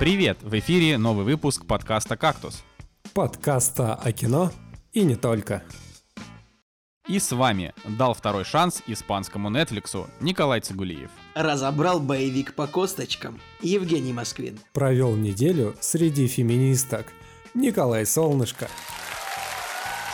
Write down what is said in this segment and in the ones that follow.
Привет! В эфире новый выпуск подкаста «Кактус». Подкаста о кино и не только. И с вами дал второй шанс испанскому Netflix Николай Цигулиев. Разобрал боевик по косточкам Евгений Москвин. Провел неделю среди феминисток Николай Солнышко.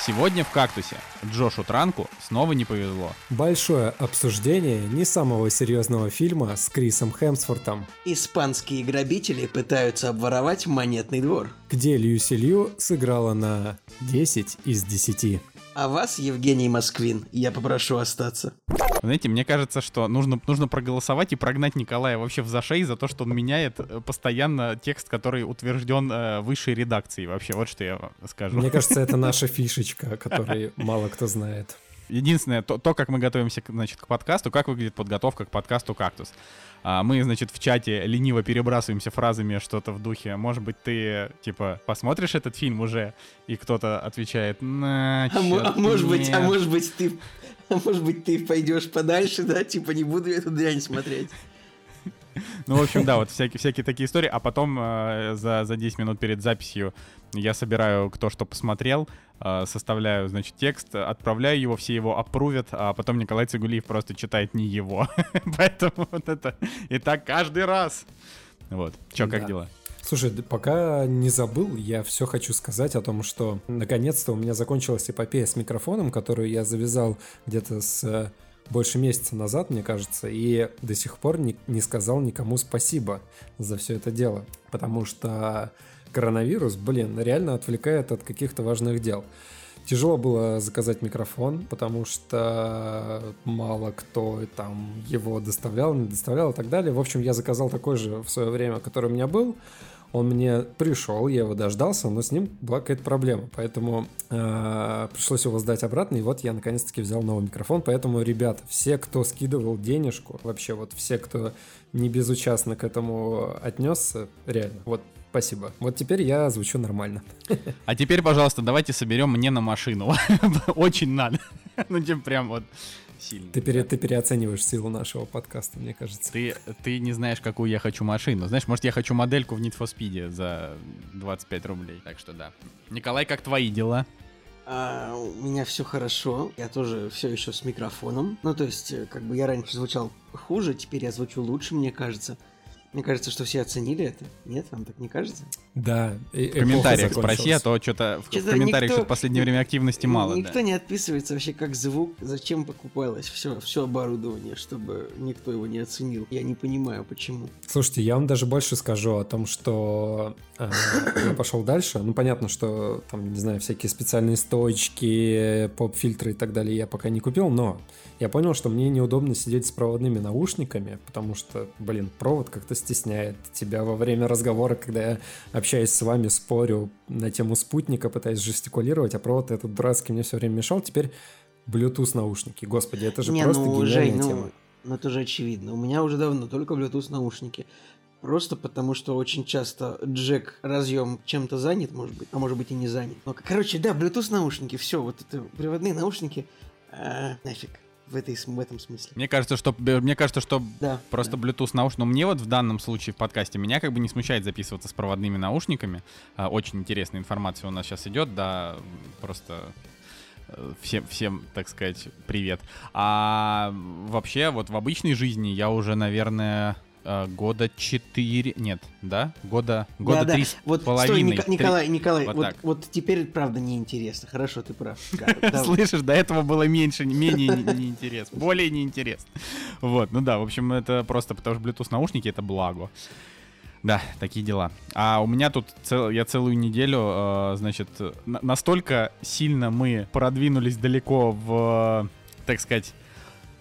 Сегодня в «Кактусе» Джошу Транку снова не повезло. Большое обсуждение не самого серьезного фильма с Крисом Хемсвортом, Испанские грабители пытаются обворовать монетный двор. где Люси Лью сыграла на 10 из 10. А вас, Евгений Москвин, я попрошу остаться. Знаете, мне кажется, что нужно, нужно проголосовать и прогнать Николая вообще в зашей за то, что он меняет э, постоянно текст, который утвержден э, высшей редакцией. Вообще, вот что я скажу. Мне кажется, это наша фишечка, о которой мало кто знает. Единственное, то, то, как мы готовимся значит, к подкасту, как выглядит подготовка к подкасту «Кактус». А, мы, значит, в чате лениво перебрасываемся фразами что-то в духе. Может быть, ты, типа, посмотришь этот фильм уже? И кто-то отвечает, на, А, мо- а может быть, а нет». может быть ты, а может быть ты пойдешь подальше, да, типа не буду эту дрянь смотреть. Ну, в общем, да, вот всякие, всякие такие истории. А потом э, за, за 10 минут перед записью я собираю кто что посмотрел, составляю, значит, текст, отправляю его, все его опрувят, а потом Николай Цигулиев просто читает не его. Поэтому вот это и так каждый раз. Вот. Чё, как Да. дела? Слушай, пока не забыл, я все хочу сказать о том, что наконец-то у меня закончилась эпопея с микрофоном, которую я завязал где-то с э, больше месяца назад, мне кажется, и до сих пор не, не сказал никому спасибо за все это дело, потому что коронавирус, блин, реально отвлекает от каких-то важных дел. Тяжело было заказать микрофон, потому что мало кто там его доставлял, не доставлял и так далее. В общем, я заказал такой же в свое время, который у меня был. Он мне пришел, я его дождался, но с ним была какая-то проблема. Поэтому э, пришлось его сдать обратно. И вот я наконец-таки взял новый микрофон. Поэтому, ребята, все, кто скидывал денежку, вообще вот все, кто не безучастно к этому отнесся, реально, вот спасибо. Вот теперь я звучу нормально. А теперь, пожалуйста, давайте соберем мне на машину. Очень надо. Ну, типа, прям вот сильно. Ты, пере- ты переоцениваешь силу нашего подкаста, мне кажется. Ты, ты не знаешь, какую я хочу машину. Знаешь, может, я хочу модельку в Need for Speed за 25 рублей. Так что да. Николай, как твои дела? А, у меня все хорошо, я тоже все еще с микрофоном. Ну, то есть, э, как бы я раньше звучал хуже, теперь я звучу лучше, мне кажется. Мне кажется, что все оценили это. Нет, вам так не кажется? Да. и- В комментариях спроси, а то что-то в, в Чё-то комментариях никто- что-то в последнее время активности мало. Никто да. не отписывается вообще, как звук, зачем покупалось все, все оборудование, чтобы никто его не оценил. Я не понимаю, почему. Слушайте, я вам даже больше скажу о том, что э, я пошел дальше. Ну, понятно, что там, не знаю, всякие специальные стоечки, поп-фильтры и так далее я пока не купил, но я понял, что мне неудобно сидеть с проводными наушниками, потому что, блин, провод как-то стесняет тебя во время разговора, когда я общаюсь с вами, спорю на тему спутника, пытаюсь жестикулировать, а провод этот дурацкий мне все время мешал. Теперь Bluetooth наушники. Господи, это же не, просто ну, гениальная Жень, ну, тема. ну, это же очевидно. У меня уже давно только Bluetooth наушники. Просто потому, что очень часто джек разъем чем-то занят, может быть, а может быть и не занят. Но, короче, да, Bluetooth наушники, все, вот это приводные наушники, а, нафиг, в, этой, в этом смысле. Мне кажется, что мне кажется, что Да. Просто Bluetooth наушник. Но мне вот в данном случае в подкасте меня как бы не смущает записываться с проводными наушниками. А, Очень интересная информация у нас сейчас идет, да, просто э, всем, всем, так сказать, привет. А вообще, вот в обычной жизни я уже, наверное, э, года 4, нет, да? Года, года да, да. три с Вот, стой, половиной. Ника- три- Николай, Николай, вот вот, так. вот теперь правда неинтересно. Хорошо, ты прав. Да, да. Слышишь, до этого было меньше, менее не- неинтересно, более неинтересно. Вот, ну да, в общем, это просто потому что Bluetooth наушники это благо. Да, такие дела. А у меня тут цел- я целую неделю, э, значит, на- настолько сильно мы продвинулись далеко в, так сказать,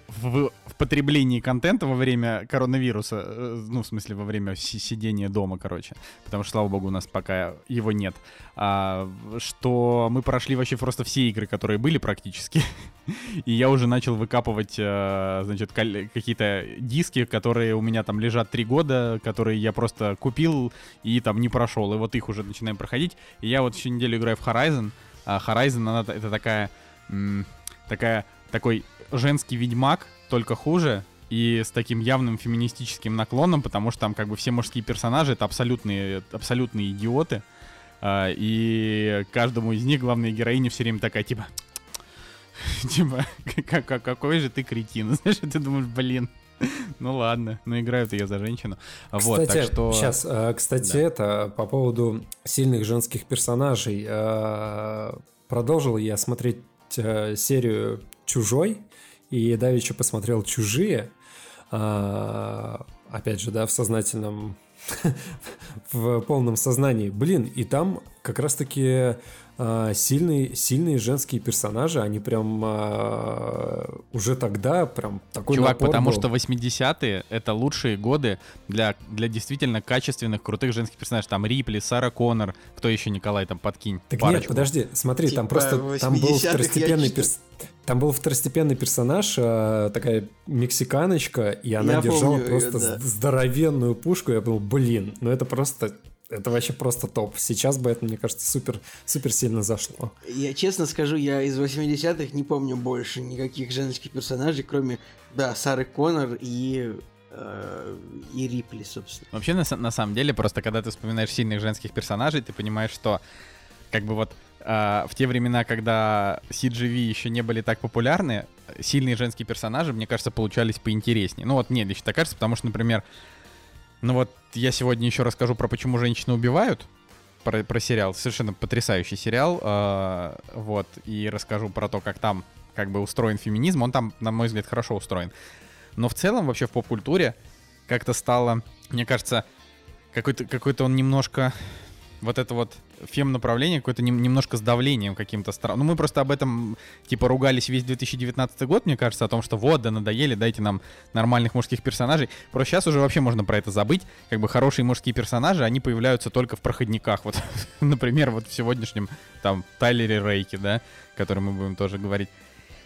в, в потреблении контента во время коронавируса, э, ну, в смысле, во время си- сидения дома, короче, потому что, слава богу, у нас пока его нет, а, что мы прошли вообще просто все игры, которые были практически, и я уже начал выкапывать, э, значит, какие-то диски, которые у меня там лежат три года, которые я просто купил и там не прошел, и вот их уже начинаем проходить, и я вот еще неделю играю в Horizon, а Horizon, она, это такая, такая, такой женский ведьмак, только хуже, и с таким явным феминистическим наклоном, потому что там как бы все мужские персонажи это абсолютные, абсолютные идиоты. А, и каждому из них главная героиня все время такая, типа, типа, какой же ты кретин. Знаешь, ты думаешь, блин, ну ладно, ну играют ее за женщину. Кстати, вот, так что... Сейчас, э, кстати, да. это по поводу сильных женских персонажей. Э, продолжил я смотреть э, серию «Чужой», и давеча посмотрел «Чужие», опять же, да, в сознательном в полном сознании. Блин, и там как раз-таки сильные, сильные женские персонажи, они прям э, уже тогда прям такой Чувак, потому был. что 80-е — это лучшие годы для, для действительно качественных, крутых женских персонажей. Там Рипли, Сара Коннор, кто еще, Николай, там подкинь Так парочку. нет, подожди, смотри, типа там просто там был второстепенный персонаж. Там был второстепенный персонаж, такая мексиканочка, и она я держала просто ее, да. здоровенную пушку. Я думал, блин, ну это просто это вообще просто топ. Сейчас бы это, мне кажется, супер, супер сильно зашло. Я честно скажу, я из 80-х не помню больше никаких женских персонажей, кроме, да, Сары Коннор и э, и Рипли, собственно. Вообще, на, на самом деле, просто когда ты вспоминаешь сильных женских персонажей, ты понимаешь, что как бы вот э, в те времена, когда CGV еще не были так популярны, сильные женские персонажи, мне кажется, получались поинтереснее. Ну вот мне лично так кажется, потому что, например, ну вот я сегодня еще расскажу про почему женщины убивают. Про, про сериал. Совершенно потрясающий сериал. Э, вот. И расскажу про то, как там как бы устроен феминизм. Он там, на мой взгляд, хорошо устроен. Но в целом вообще в поп-культуре как-то стало, мне кажется, какой-то какой-то он немножко вот это вот фем-направление какое-то не, немножко с давлением каким-то странным. Ну, мы просто об этом, типа, ругались весь 2019 год, мне кажется, о том, что вот, да надоели, дайте нам нормальных мужских персонажей. Просто сейчас уже вообще можно про это забыть. Как бы хорошие мужские персонажи, они появляются только в проходниках. Вот, например, вот в сегодняшнем, там, Тайлере Рейке, да, о котором мы будем тоже говорить.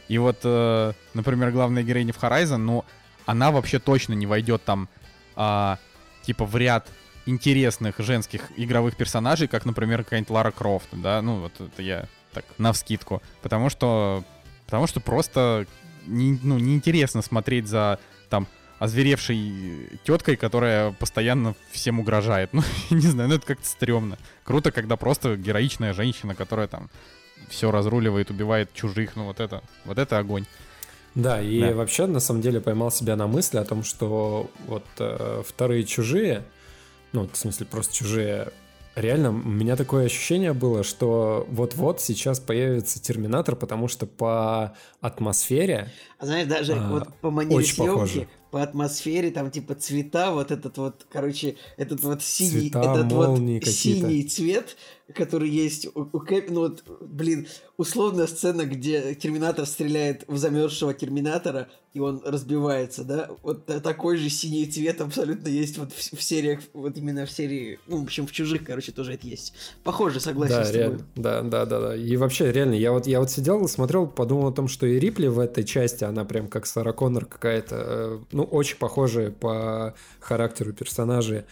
И вот, э, например, главная героиня в Horizon, ну, она вообще точно не войдет там, э, типа, в ряд интересных женских игровых персонажей, как, например, какая-нибудь Лара Крофт, да, ну вот это я так на вскидку, потому что, потому что просто не, ну, неинтересно смотреть за там озверевшей теткой, которая постоянно всем угрожает. Ну, не знаю, ну это как-то стрёмно. Круто, когда просто героичная женщина, которая там все разруливает, убивает чужих, ну вот это, вот это огонь. Да, и да. вообще на самом деле поймал себя на мысли о том, что вот э, вторые чужие, ну, в смысле, просто чужие. Реально, у меня такое ощущение было, что вот-вот сейчас появится Терминатор, потому что по атмосфере... А знаешь, даже а, вот по манере съемки, по атмосфере, там типа цвета, вот этот вот, короче, этот вот синий, Цвета, этот вот синий цвет, который есть у, у Кэп, ну вот, блин, условная сцена, где Терминатор стреляет в замерзшего Терминатора, и он разбивается, да, вот такой же синий цвет абсолютно есть вот в, в сериях, вот именно в серии, ну, в общем, в чужих, короче, тоже это есть. Похоже, согласен да, с тобой. Реально, да, да, да, да. И вообще, реально, я вот, я вот сидел, смотрел, подумал о том, что и Рипли в этой части, она прям как Сара Коннор какая-то, э, ну, очень похожая по характеру персонажей.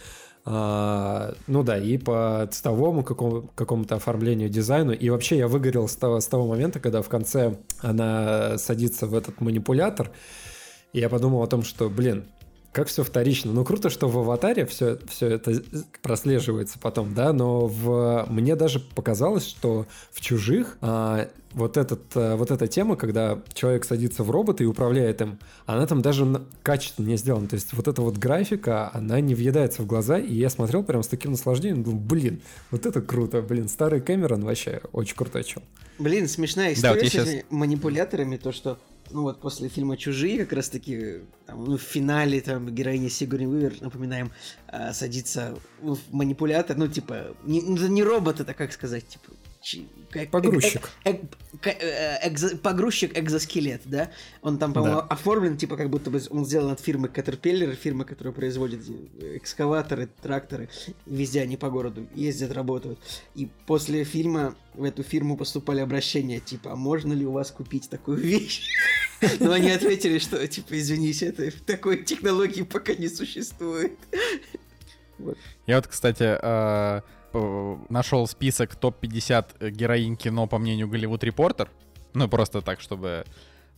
А, ну да, и по цветовому какому- какому-то оформлению, дизайну. И вообще я выгорел с того, с того момента, когда в конце она садится в этот манипулятор. И я подумал о том, что, блин, как все вторично. Ну, круто, что в аватаре все, все это прослеживается потом, да, но в... мне даже показалось, что в чужих а, вот, этот, а, вот эта тема, когда человек садится в робота и управляет им, она там даже качественно не сделана. То есть вот эта вот графика, она не въедается в глаза, и я смотрел прям с таким наслаждением, думаю, блин, вот это круто, блин, старый Кэмерон вообще очень крутой чел. Блин, смешная история да, вот с сейчас... манипуляторами, то, что ну вот после фильма «Чужие» как раз-таки там, ну, в финале там героиня Сигурни Уивер, напоминаем, э, садится в манипулятор, ну типа, не, ну, не робот, это как сказать, типа, Погрузчик. Э, э, экзо, погрузчик экзоскелет, да? Он там, по-моему, да. оформлен, типа, как будто бы он сделан от фирмы Caterpillar, фирмы, которая производит экскаваторы, тракторы. Везде они по городу ездят, работают. И после фильма в эту фирму поступали обращения, типа, а можно ли у вас купить такую вещь? Но они ответили, что, типа, извините, это такой технологии пока не существует. Я вот, кстати, нашел список топ-50 героинь кино, по мнению Голливуд Репортер. Ну, просто так, чтобы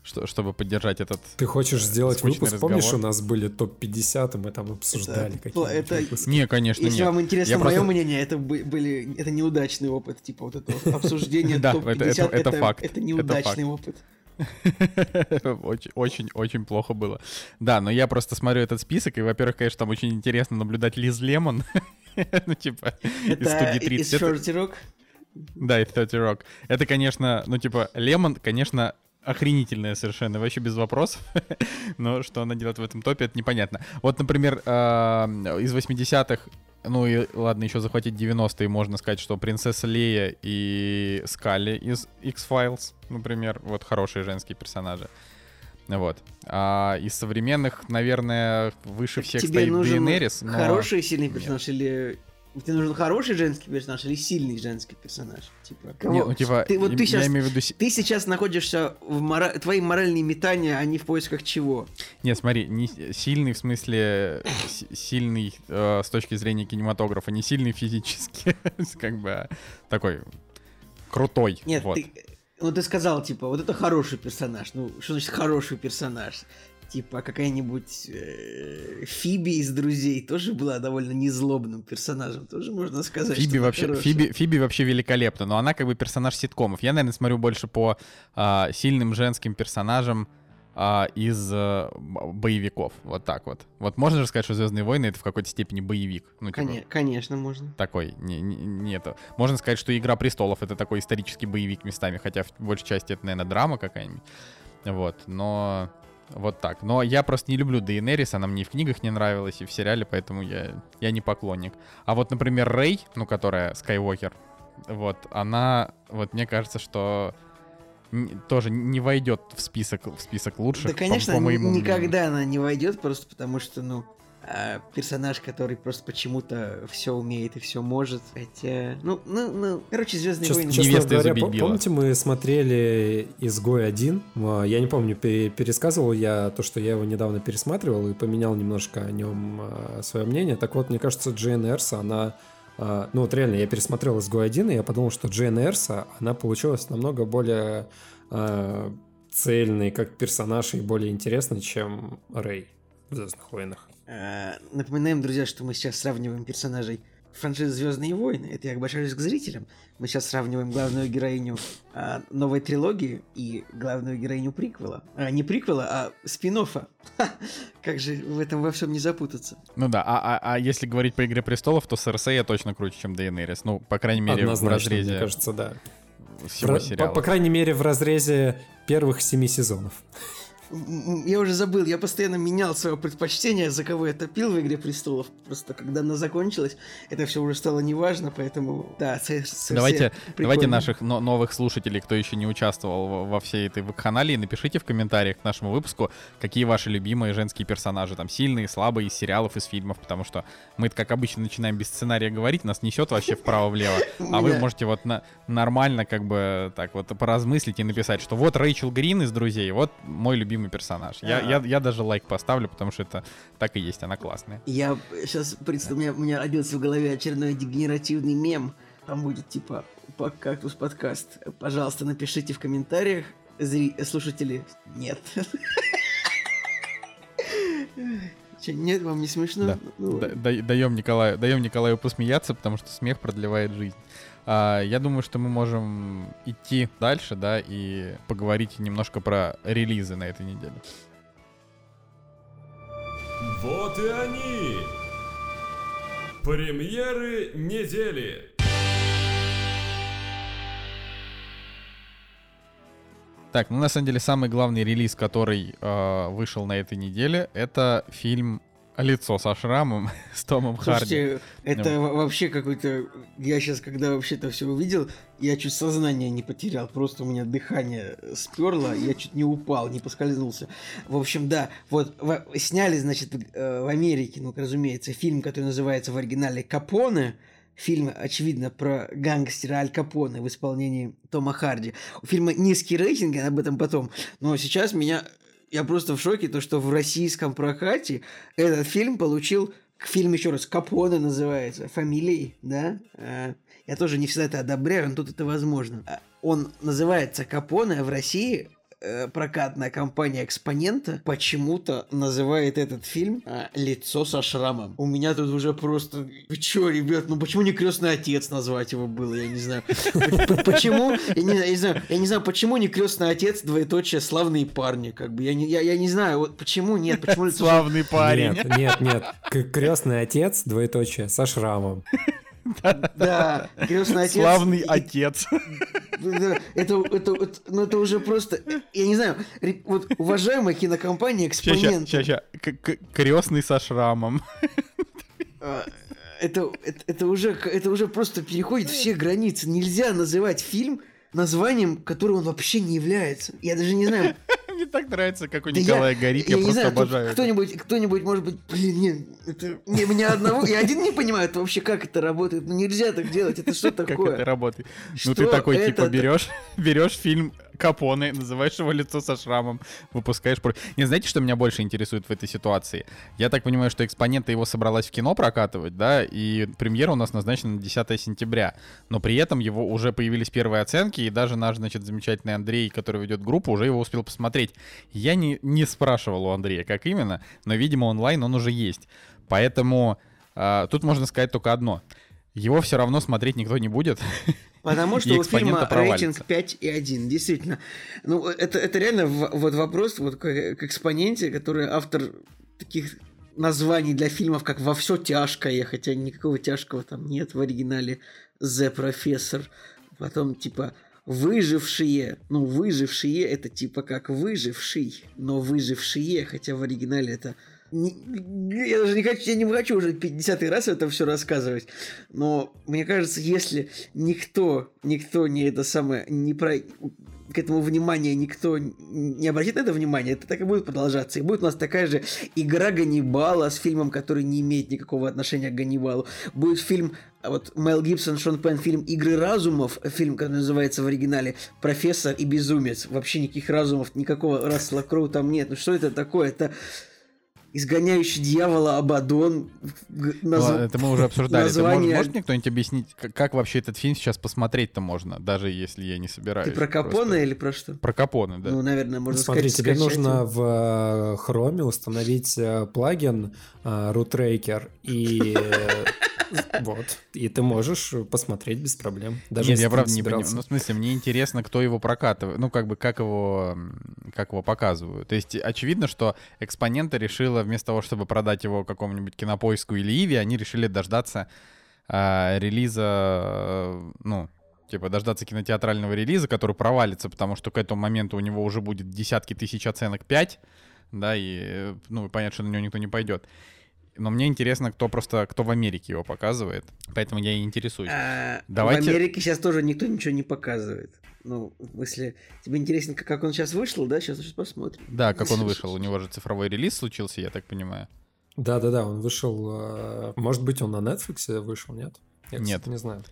что, чтобы поддержать этот Ты хочешь сделать скучный выпуск? разговор. Помнишь, у нас были топ-50, и мы там обсуждали Это- какие-то это- выпуски. Не, конечно, Если нет. вам интересно Я мое просто- мнение, это бы- были это неудачный опыт, типа вот это обсуждение Да, топ-50, это- это- это факт. Это неудачный опыт. Очень, очень, очень плохо было. Да, но я просто смотрю этот список, и, во-первых, конечно, там очень интересно наблюдать Лиз Лемон. Ну, типа, из студии из 30. Это- 30 Rock. Да, из 30 Rock. Это, конечно, ну, типа, Лемон, конечно, охренительная совершенно, вообще без вопросов. Но что она делает в этом топе, это непонятно. Вот, например, а, из 80-х, ну и ладно, еще захватить 90-е, можно сказать, что принцесса Лея и Скалли из X-Files, например, вот хорошие женские персонажи. Вот. А из современных, наверное, выше всех Тебе стоит нужен Дейенерис, но... хороший сильный персонаж или тебе нужен хороший женский персонаж или сильный женский персонаж? Типа, кого- Не, ну, типа, ты, вот ты я сейчас имею в виду... ты сейчас находишься в мора... твои моральные метания, они в поисках чего? Нет, смотри, не сильный в смысле с- сильный э, с точки зрения кинематографа, не сильный физически, как бы а такой крутой. Нет, вот. ты, ну ты сказал типа, вот это хороший персонаж. Ну что значит хороший персонаж? Типа какая-нибудь э, Фиби из друзей тоже была довольно незлобным персонажем, тоже можно сказать. Фиби вообще. Фиби, Фиби вообще великолепна, но она как бы персонаж ситкомов. Я, наверное, смотрю больше по а, сильным женским персонажам а, из б- боевиков. Вот так вот. Вот можно же сказать, что Звездные войны это в какой-то степени боевик. Ну, типа, Коне- конечно, можно. такой, не, не, не это. Можно сказать, что Игра престолов это такой исторический боевик местами, хотя в большей части это, наверное, драма какая-нибудь. Вот, но вот так. Но я просто не люблю Дейенерис, она мне и в книгах не нравилась, и в сериале, поэтому я, я не поклонник. А вот, например, Рэй, ну, которая Скайуокер, вот, она, вот мне кажется, что тоже не войдет в список, в список лучших. Да, по- конечно, по, ни- моему мнению. никогда она не войдет, просто потому что, ну, а, персонаж, который просто почему-то все умеет и все может. Хотя, ну, ну, ну, короче, Звездные Честно, войны. честно говоря, «Убить пом- Билла». помните, мы смотрели «Изгой один»? А, Я не помню, пере- пересказывал я то, что я его недавно пересматривал и поменял немножко о нем свое мнение. Так вот, мне кажется, Джейн Эрса, она... а, Ну вот реально, я пересмотрел «Изгой один», и я подумал, что Джейн Эрса, она получилась намного более а, цельной как персонаж и более интересной, чем Рэй в «Звездных войнах». А, Напоминаем, друзья, что мы сейчас сравниваем персонажей франшизы Звездные войны. Это я обращаюсь к зрителям. Мы сейчас сравниваем главную героиню а, новой трилогии и главную героиню приквела. А, не приквела, а спин Как же в этом во всем не запутаться? Ну да, а, а, а если говорить по Игре престолов, то Серсея я точно круче, чем Дейенерис. Ну, по крайней мере, в Однозначно, разрезе мне кажется, да. всего В- по, сериала. по крайней мере, в разрезе первых семи сезонов. Я уже забыл, я постоянно менял свое предпочтение, за кого я топил в Игре Престолов. Просто когда она закончилась, это все уже стало неважно, поэтому да, Давайте, давайте наших но- новых слушателей, кто еще не участвовал во, всей этой вакханалии, напишите в комментариях к нашему выпуску, какие ваши любимые женские персонажи, там, сильные, слабые, из сериалов, из фильмов, потому что мы, как обычно, начинаем без сценария говорить, нас несет вообще вправо-влево, а вы можете вот на- нормально как бы так вот поразмыслить и написать, что вот Рэйчел Грин из «Друзей», вот мой любимый персонаж. Я, я, я даже лайк поставлю, потому что это так и есть, она классная. Я сейчас представляю, у меня, у меня родился в голове очередной дегенеративный мем. Там будет типа «По- кактус подкаст. Пожалуйста, напишите в комментариях. Зри... Слушатели, нет. Че, нет, вам не смешно? Да. Ну, Да- да- даем Николаю, даем Николаю посмеяться, потому что смех продлевает жизнь. А, я думаю, что мы можем идти дальше, да, и поговорить немножко про релизы на этой неделе. Вот и они! Премьеры недели! Так, ну на самом деле самый главный релиз, который э, вышел на этой неделе, это фильм «Лицо со шрамом» с Томом Харди. Слушайте, это во- вообще какой-то... Я сейчас, когда вообще это все увидел, я чуть сознание не потерял. Просто у меня дыхание сперло, я чуть не упал, не поскользнулся. В общем, да, вот во- сняли, значит, э, в Америке, ну, разумеется, фильм, который называется в оригинале «Капоне», Фильм, очевидно, про гангстера Аль Капоне в исполнении Тома Харди. У фильма низкий рейтинг, об этом потом. Но сейчас меня... Я просто в шоке, то, что в российском прокате этот фильм получил фильм еще раз Капоне называется, фамилией, да? А, Я тоже не всегда это одобряю, но тут это возможно. А, Он называется Капоне, а в России э, прокатная компания Экспонента почему-то называет этот фильм э, «Лицо со шрамом». У меня тут уже просто... Вы чё, ребят, ну почему не крестный отец назвать его было, я не знаю. Почему, я не, знаю, я не знаю, почему не крестный отец, двоеточие, славные парни, как бы, я не, я, я не знаю, вот почему нет, почему. Славный парень. Нет, нет, нет. Крестный отец, двоеточие, со шрамом. Да, крестный отец. Славный отец. Это, это, это, ну это уже просто, я не знаю, вот уважаемая кинокомпания Экспонент. Сейчас, сейчас, Крестный со шрамом. А, это, это, это, уже, это уже просто переходит все границы. Нельзя называть фильм названием, которым он вообще не является. Я даже не знаю. Мне так нравится, как у Николая горит, я просто обожаю. Кто-нибудь, кто-нибудь, может быть, блин, нет, это не меня одного. Я один не понимаю это вообще, как это работает. Ну нельзя так делать. Это что Как такое? это работает? Ну ты такой, типа, берешь, берешь фильм Капоне, называешь его лицо со шрамом, выпускаешь... Не, знаете, что меня больше интересует в этой ситуации? Я так понимаю, что экспонента его собралась в кино прокатывать, да, и премьера у нас назначена на 10 сентября. Но при этом его уже появились первые оценки, и даже наш, значит, замечательный Андрей, который ведет группу, уже его успел посмотреть. Я не, не спрашивал у Андрея, как именно, но, видимо, онлайн он уже есть. Поэтому а, тут можно сказать только одно. Его все равно смотреть никто не будет. Потому И что у фильма рейтинг 5,1. Действительно. Ну, это, это реально в- вот вопрос вот к, к экспоненте, который автор таких названий для фильмов, как «Во все тяжкое», хотя никакого тяжкого там нет в оригинале «The Professor». Потом, типа, «Выжившие». Ну, «Выжившие» — это типа как «выживший», но «выжившие», хотя в оригинале это... не- я даже не хочу, я не хочу уже 50 раз это все рассказывать. Но мне кажется, если никто, никто не это самое, не про к этому внимания никто не обратит на это внимание, это так и будет продолжаться. И будет у нас такая же игра Ганнибала с фильмом, который не имеет никакого отношения к Ганнибалу. Будет фильм, а вот Мел Гибсон, Шон Пен, фильм «Игры разумов», фильм, который называется в оригинале «Профессор и безумец». Вообще никаких разумов, никакого Рассела Кроу там нет. Ну что это такое? Это изгоняющий дьявола Абадон. Ну, назв- это мы уже обсуждали. Название- может, может мне кто-нибудь объяснить, как, как вообще этот фильм сейчас посмотреть-то можно, даже если я не собираюсь? Ты про Капона просто- или про что? Про Капоне, да. Ну, наверное, можно Смотри, сказать, тебе скачать нужно его. в э, Chrome установить э, плагин э, RootRaker и вот, и ты можешь посмотреть без проблем. Даже Нет, я ты правда не понимаю. Ну, в смысле, мне интересно, кто его прокатывает. Ну, как бы, как его, как его показывают. То есть, очевидно, что экспонента решила вместо того, чтобы продать его какому-нибудь кинопоиску или Иви, они решили дождаться а, релиза, э, ну, типа, дождаться кинотеатрального релиза, который провалится, потому что к этому моменту у него уже будет десятки тысяч оценок 5, да, и, э, ну, понятно, что на него никто не пойдет. Но мне интересно, кто просто, кто в Америке его показывает, поэтому я и интересуюсь. А, Давайте- В Америке сейчас тоже никто ничего не показывает. Ну, если тебе интересно, как, он сейчас вышел, да, сейчас, сейчас посмотрим. Да, как он вышел. У него же цифровой релиз случился, я так понимаю. Да-да-да, он вышел... э, Может быть, он на Netflix вышел, нет? Я, кстати, Нет. не знаю.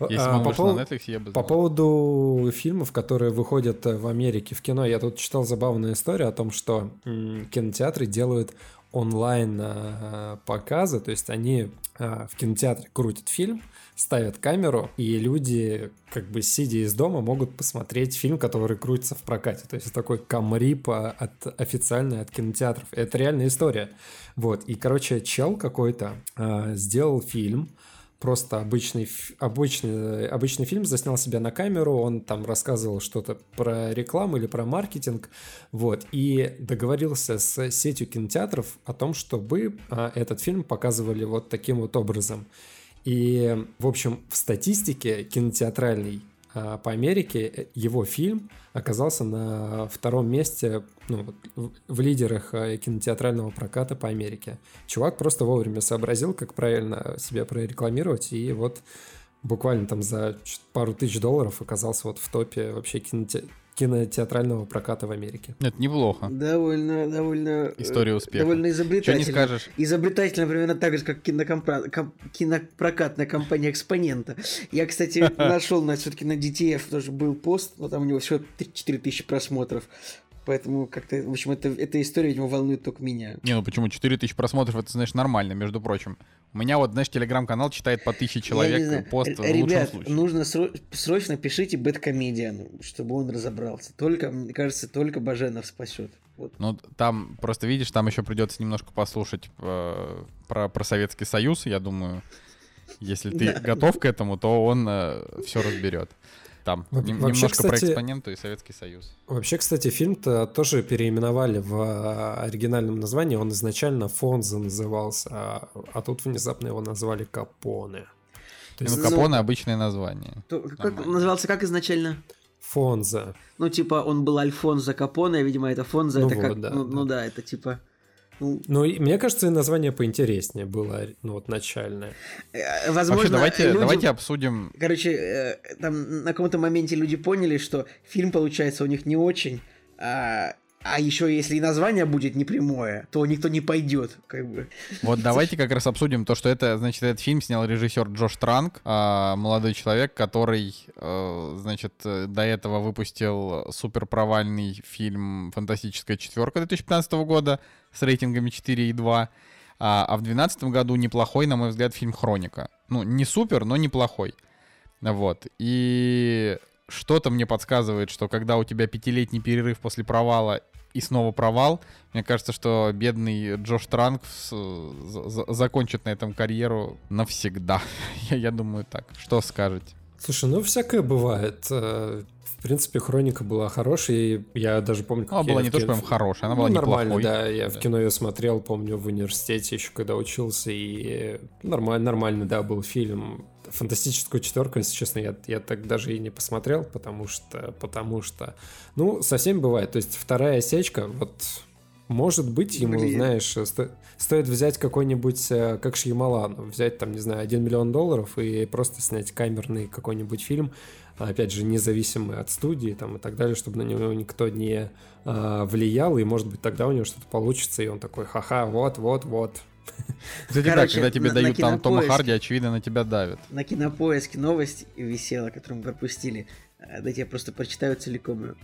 Если А, бы он по поводу- на Netflix, я бы По знал. поводу фильмов, которые выходят э, в Америке в кино, я тут читал забавную историю о том, что кинотеатры делают онлайн э, показы, то есть они в кинотеатре крутят фильм, ставят камеру, и люди, как бы сидя из дома, могут посмотреть фильм, который крутится в прокате. То есть такой камрип а, от, официальный от кинотеатров. Это реальная история. Вот. И, короче, чел какой-то э, сделал фильм, просто обычный, обычный, обычный фильм, заснял себя на камеру, он там рассказывал что-то про рекламу или про маркетинг, вот, и договорился с сетью кинотеатров о том, чтобы а, этот фильм показывали вот таким вот образом. И, в общем, в статистике кинотеатральной а, по Америке э, его фильм оказался на втором месте ну, в- лидерах э, кинотеатрального проката по Америке. Чувак просто вовремя сообразил, как правильно себя прорекламировать, и вот буквально там за пару тысяч долларов оказался вот в топе вообще киноте- кинотеатрального проката в Америке. Это неплохо. Довольно, довольно... э, История успеха. Довольно Что изобретательно. не скажешь? Изобретательно примерно так же, как кинокомпра- ком- кинопрокатная компания Экспонента. Я, кстати, нашел на все-таки на DTF тоже был пост, но там у него всего 4 тысячи просмотров. Поэтому как-то, в общем, это, эта история, видимо, волнует только меня. Не, ну почему? 4000 просмотров, это, знаешь, нормально, между прочим. У меня вот, знаешь, телеграм-канал читает по 1000 Я не человек знаю. пост Р- в лучшем Ребят, случае. нужно сро- срочно пишите Бэткомедиану, чтобы он разобрался. Только, мне кажется, только Баженов спасет. Вот. Ну, там, просто видишь, там еще придется немножко послушать э, про, про Советский Союз, я думаю. Если ты Да. готов к этому, то он все разберет. Там Во- нем- вообще, немножко про кстати- экспоненту и Советский Союз. Вообще, кстати, фильм-то тоже переименовали в а, оригинальном названии. Он изначально Фонза назывался, а, а тут внезапно его назвали Капоне. То Ну, есть Ну, Капоне обычное название. То- как назывался как изначально? Фонза. Ну, типа, он был Альфонзо Капоне, видимо, это Фонза, Ну это вот, как... да, ну, да. ну да, это типа... Ну, Ну, и мне кажется, и название поинтереснее было, ну, вот начальное. э, возможно, Вообще, давайте, люди- давайте обсудим. Короче, э, там на каком-то моменте люди поняли, что фильм получается у них не очень, а, а еще если и название будет непрямое, то никто не пойдет, как бы. Вот давайте как раз обсудим то, что это, значит, этот фильм снял режиссер Джош Транк, а, молодой человек, который, э, значит, э, до этого выпустил супер провальный фильм «Фантастическая четверка» 2015 года с рейтингами 4,2, а, а в 2012 году неплохой, на мой взгляд, фильм «Хроника». Ну, не супер, но неплохой. Вот. И что-то мне подсказывает, что когда у тебя пятилетний перерыв после провала и снова провал, мне кажется, что бедный Джош Транк закончит на этом карьеру навсегда. Я, я думаю так. Что скажете? Слушай, ну всякое бывает. Э, В принципе, хроника была хорошей. Я даже помню, Она я была не то, что прям хорошая, она Ну, была нормально, неплохой. да. Я в кино ее смотрел, помню, в университете еще когда учился, и нормально, нормально, да, был фильм. Фантастическую четверку, если честно, я, я так даже и не посмотрел, потому что, потому что, ну, совсем бывает. То есть вторая сечка, вот, может быть, ему, Блин. знаешь, сто- стоит взять какой-нибудь, э, как Шьямалану, взять там, не знаю, 1 миллион долларов и просто снять камерный какой-нибудь фильм, опять же, независимый от студии там и так далее, чтобы на него никто не а, влиял, и, может быть, тогда у него что-то получится, и он такой, ха-ха, вот, вот, вот. Кстати, да, Короче, когда тебе на- на дают там Тома Харди, очевидно, на тебя давят. На кинопоиске новость висела, которую мы пропустили. Э, Дайте я просто прочитаю целиком ее.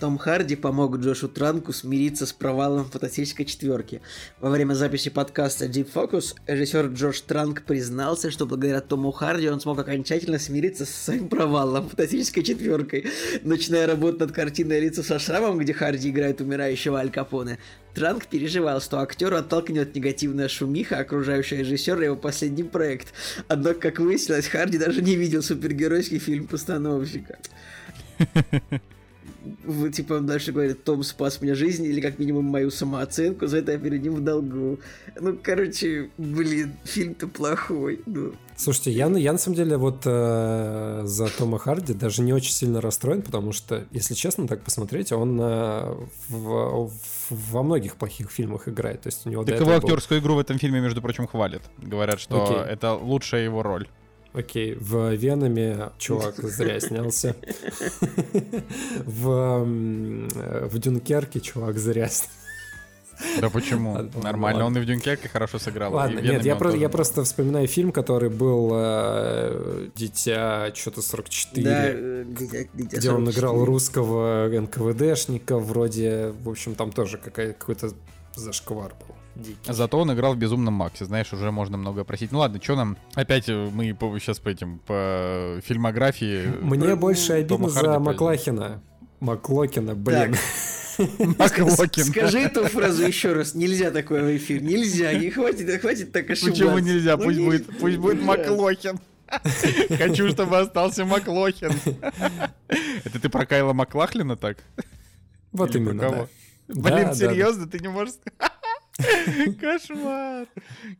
Том Харди помог Джошу Транку смириться с провалом фантастической четверки. Во время записи подкаста Deep Focus режиссер Джош Транк признался, что благодаря Тому Харди он смог окончательно смириться с своим провалом фантастической четверкой. Начиная работу над картиной «Лицо со шрамом», где Харди играет умирающего Аль Капоне, Транк переживал, что актеру оттолкнет негативная шумиха, окружающая режиссера его последний проект. Однако, как выяснилось, Харди даже не видел супергеройский фильм постановщика. Типа он дальше говорит, Том спас мне жизнь или как минимум мою самооценку, за это я перед ним в долгу. Ну, короче, блин, фильм-то плохой. Ну, Слушайте, я, на- я на самом деле вот э, за Тома Харди даже не очень сильно расстроен, потому что, если честно так посмотреть, он э, в- в- во многих плохих фильмах играет. То есть у него Так его был- актерскую игру в этом фильме, между прочим, хвалят. Говорят, что Окей. это лучшая его роль. Окей, в Венами чувак зря снялся. В, э, в Дюнкерке чувак зря снялся. Да почему? Ладно, Нормально, ладно. он и в Дюнкерке хорошо сыграл. Ладно, нет, я, он про- тоже я просто вспоминаю фильм, который был э, «Дитя что-то 44», да, э, дитя- дитя где он 44. играл русского НКВДшника, вроде, в общем, там тоже какая- какой-то зашквар был. Дикий. Зато он играл в «Безумном Максе», знаешь, уже можно много просить. Ну ладно, что нам? Опять э, мы сейчас по этим, по фильмографии... Мне Про- больше обидно Харди за пойдем. Маклахина. Маклокина, блин. Маклокин. Скажи эту фразу еще раз. Нельзя такое в эфир. Нельзя. Не хватит, хватит так ошибаться. Почему нельзя? Ну, Пусть не- будет, пусть будет нельзя. Маклохин. Хочу, чтобы остался Маклохин. Это ты про Кайла Маклахлина так? Вот Или именно, да. Блин, Да, да, серьезно, ты не можешь... Кошмар.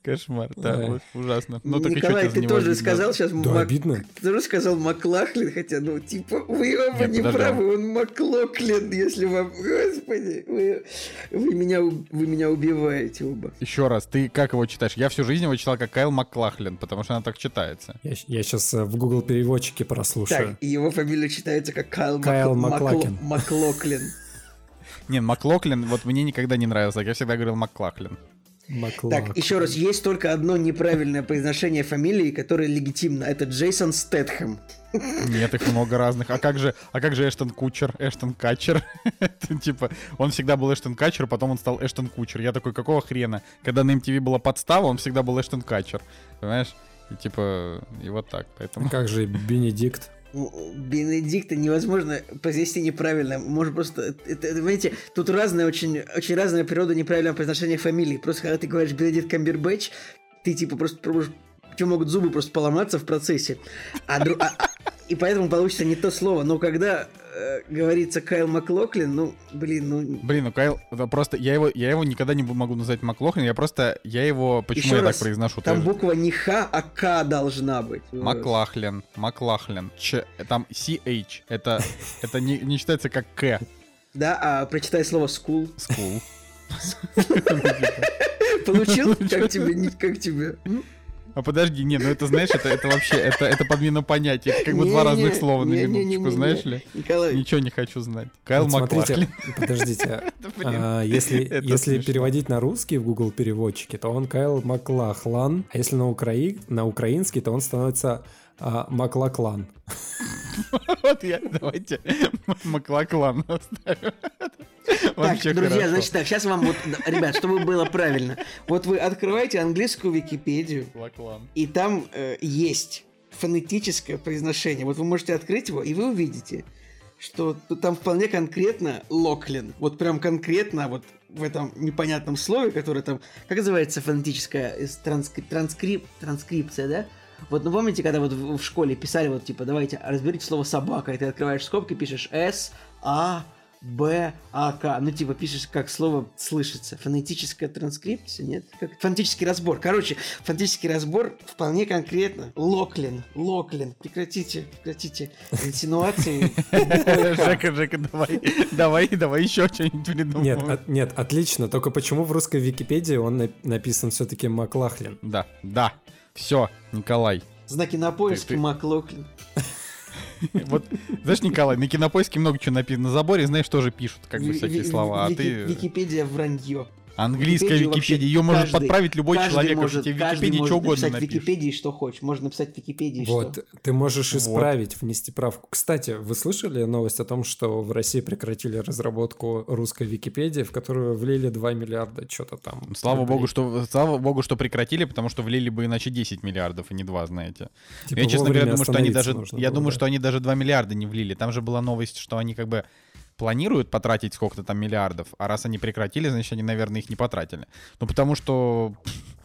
Кошмар. Вот, ужасно. Ну так Николай, ты тоже сказал сейчас Да, Мак- обидно. Ты тоже сказал Маклахлин, хотя, ну, типа, вы оба не правы, он Маклоклин, если вам... Господи, вы, меня, вы меня убиваете оба. Еще раз, ты как его читаешь? Я всю жизнь его читал как Кайл Маклахлин, потому что она так читается. Я, сейчас в Google переводчике прослушаю. Так, его фамилия читается как Кайл, Маклоклин. Не, Маклохлин, вот мне никогда не нравился, я всегда говорил Маклахлин. Маклак. Так, еще раз, есть только одно неправильное произношение фамилии, которое легитимно. Это Джейсон Стэтхэм. Нет, их много разных. А как же, а как же Эштон Кучер, Эштон Качер? Это, типа, он всегда был Эштон Качер, потом он стал Эштон Кучер. Я такой, какого хрена? Когда на MTV была подстава, он всегда был Эштон Качер. Понимаешь? И типа, и вот так. Поэтому... А Как же Бенедикт? Бенедикта невозможно произнести неправильно. Может просто... Это, это, понимаете, тут разная, очень, очень разная природа неправильного произношения фамилии. Просто когда ты говоришь Бенедикт Камбербэтч, ты типа просто пробуешь... Тебя могут зубы просто поломаться в процессе. А, дру- а- и поэтому получится не то слово. Но когда э, говорится Кайл Маклоклин, ну, блин, ну... Блин, ну Кайл, да просто я его, я его никогда не могу назвать Маклохлин, я просто, я его, почему Еще я раз, так произношу? Там тоже? буква не Х, а К должна быть. Вот. Маклахлен, Маклахлен, Ч, там CH, это, это не, не считается как К, Да, а прочитай слово school. school. Получил? Как тебе? Как тебе? А подожди, не, ну это знаешь, это, это вообще, это, это подмена понятий, это как бы два Не-не, разных слова на не-не-не-не-не. минуточку, знаешь ли? Николай, Ничего не хочу знать. Кайл Вот смотрите, Маклахлин. подождите. а, если если переводить на русский в Google переводчике, то он Кайл Маклахлан, а если на, украи... на украинский, то он становится а, Маклаклан. Вот я, давайте Маклаклан оставим. Так, Вообще друзья, хорошо. значит так, сейчас вам вот, ребят, чтобы было правильно. Вот вы открываете английскую Википедию, и там э, есть фонетическое произношение. Вот вы можете открыть его, и вы увидите, что там вполне конкретно Локлин. Вот прям конкретно вот в этом непонятном слове, которое там... Как называется фонетическая э, транскри- транскрип- транскрипция, да? Вот, ну помните, когда вот в, в школе писали, вот типа, давайте разберите слово собака, и ты открываешь скобки, пишешь С, А, Б, А, К. Ну, типа, пишешь, как слово слышится. Фонетическая транскрипция, нет? Как фонетический разбор. Короче, фонетический разбор вполне конкретно. Локлин, Локлин. Прекратите, прекратите инсинуации. Жека, Жека, давай, давай, давай еще что-нибудь придумаем. Нет, от- нет, отлично. Только почему в русской Википедии он на- написан все-таки Маклахлин? Да, да. Все, Николай. Знаки на ты- Маклоклин. Вот, знаешь, Николай, на кинопоиске много чего написано. На заборе, знаешь, тоже пишут, как бы, всякие слова. А ты... Википедия вранье. Английская Википедию Википедия. Ее может каждый- подправить любой человек. может, Вообще, тебе в Википедии может что угодно написать в напишешь. Википедии, что хочешь. Можно написать в Википедии, Вот, что... ты можешь Вот. исправить, внести правку. Кстати, вы слышали новость о том, что в России прекратили разработку русской Википедии, в которую влили 2 миллиарда, что-то там. Слава рублей? богу, что слава богу, что прекратили, потому что влили бы иначе 10 миллиардов, и не 2, знаете. Типа я, честно говоря, думаю, что они даже. Я было, думаю, да. что они даже 2 миллиарда не влили. Там же была новость, что они как бы планируют потратить сколько-то там миллиардов, а раз они прекратили, значит, они, наверное, их не потратили. Ну, потому что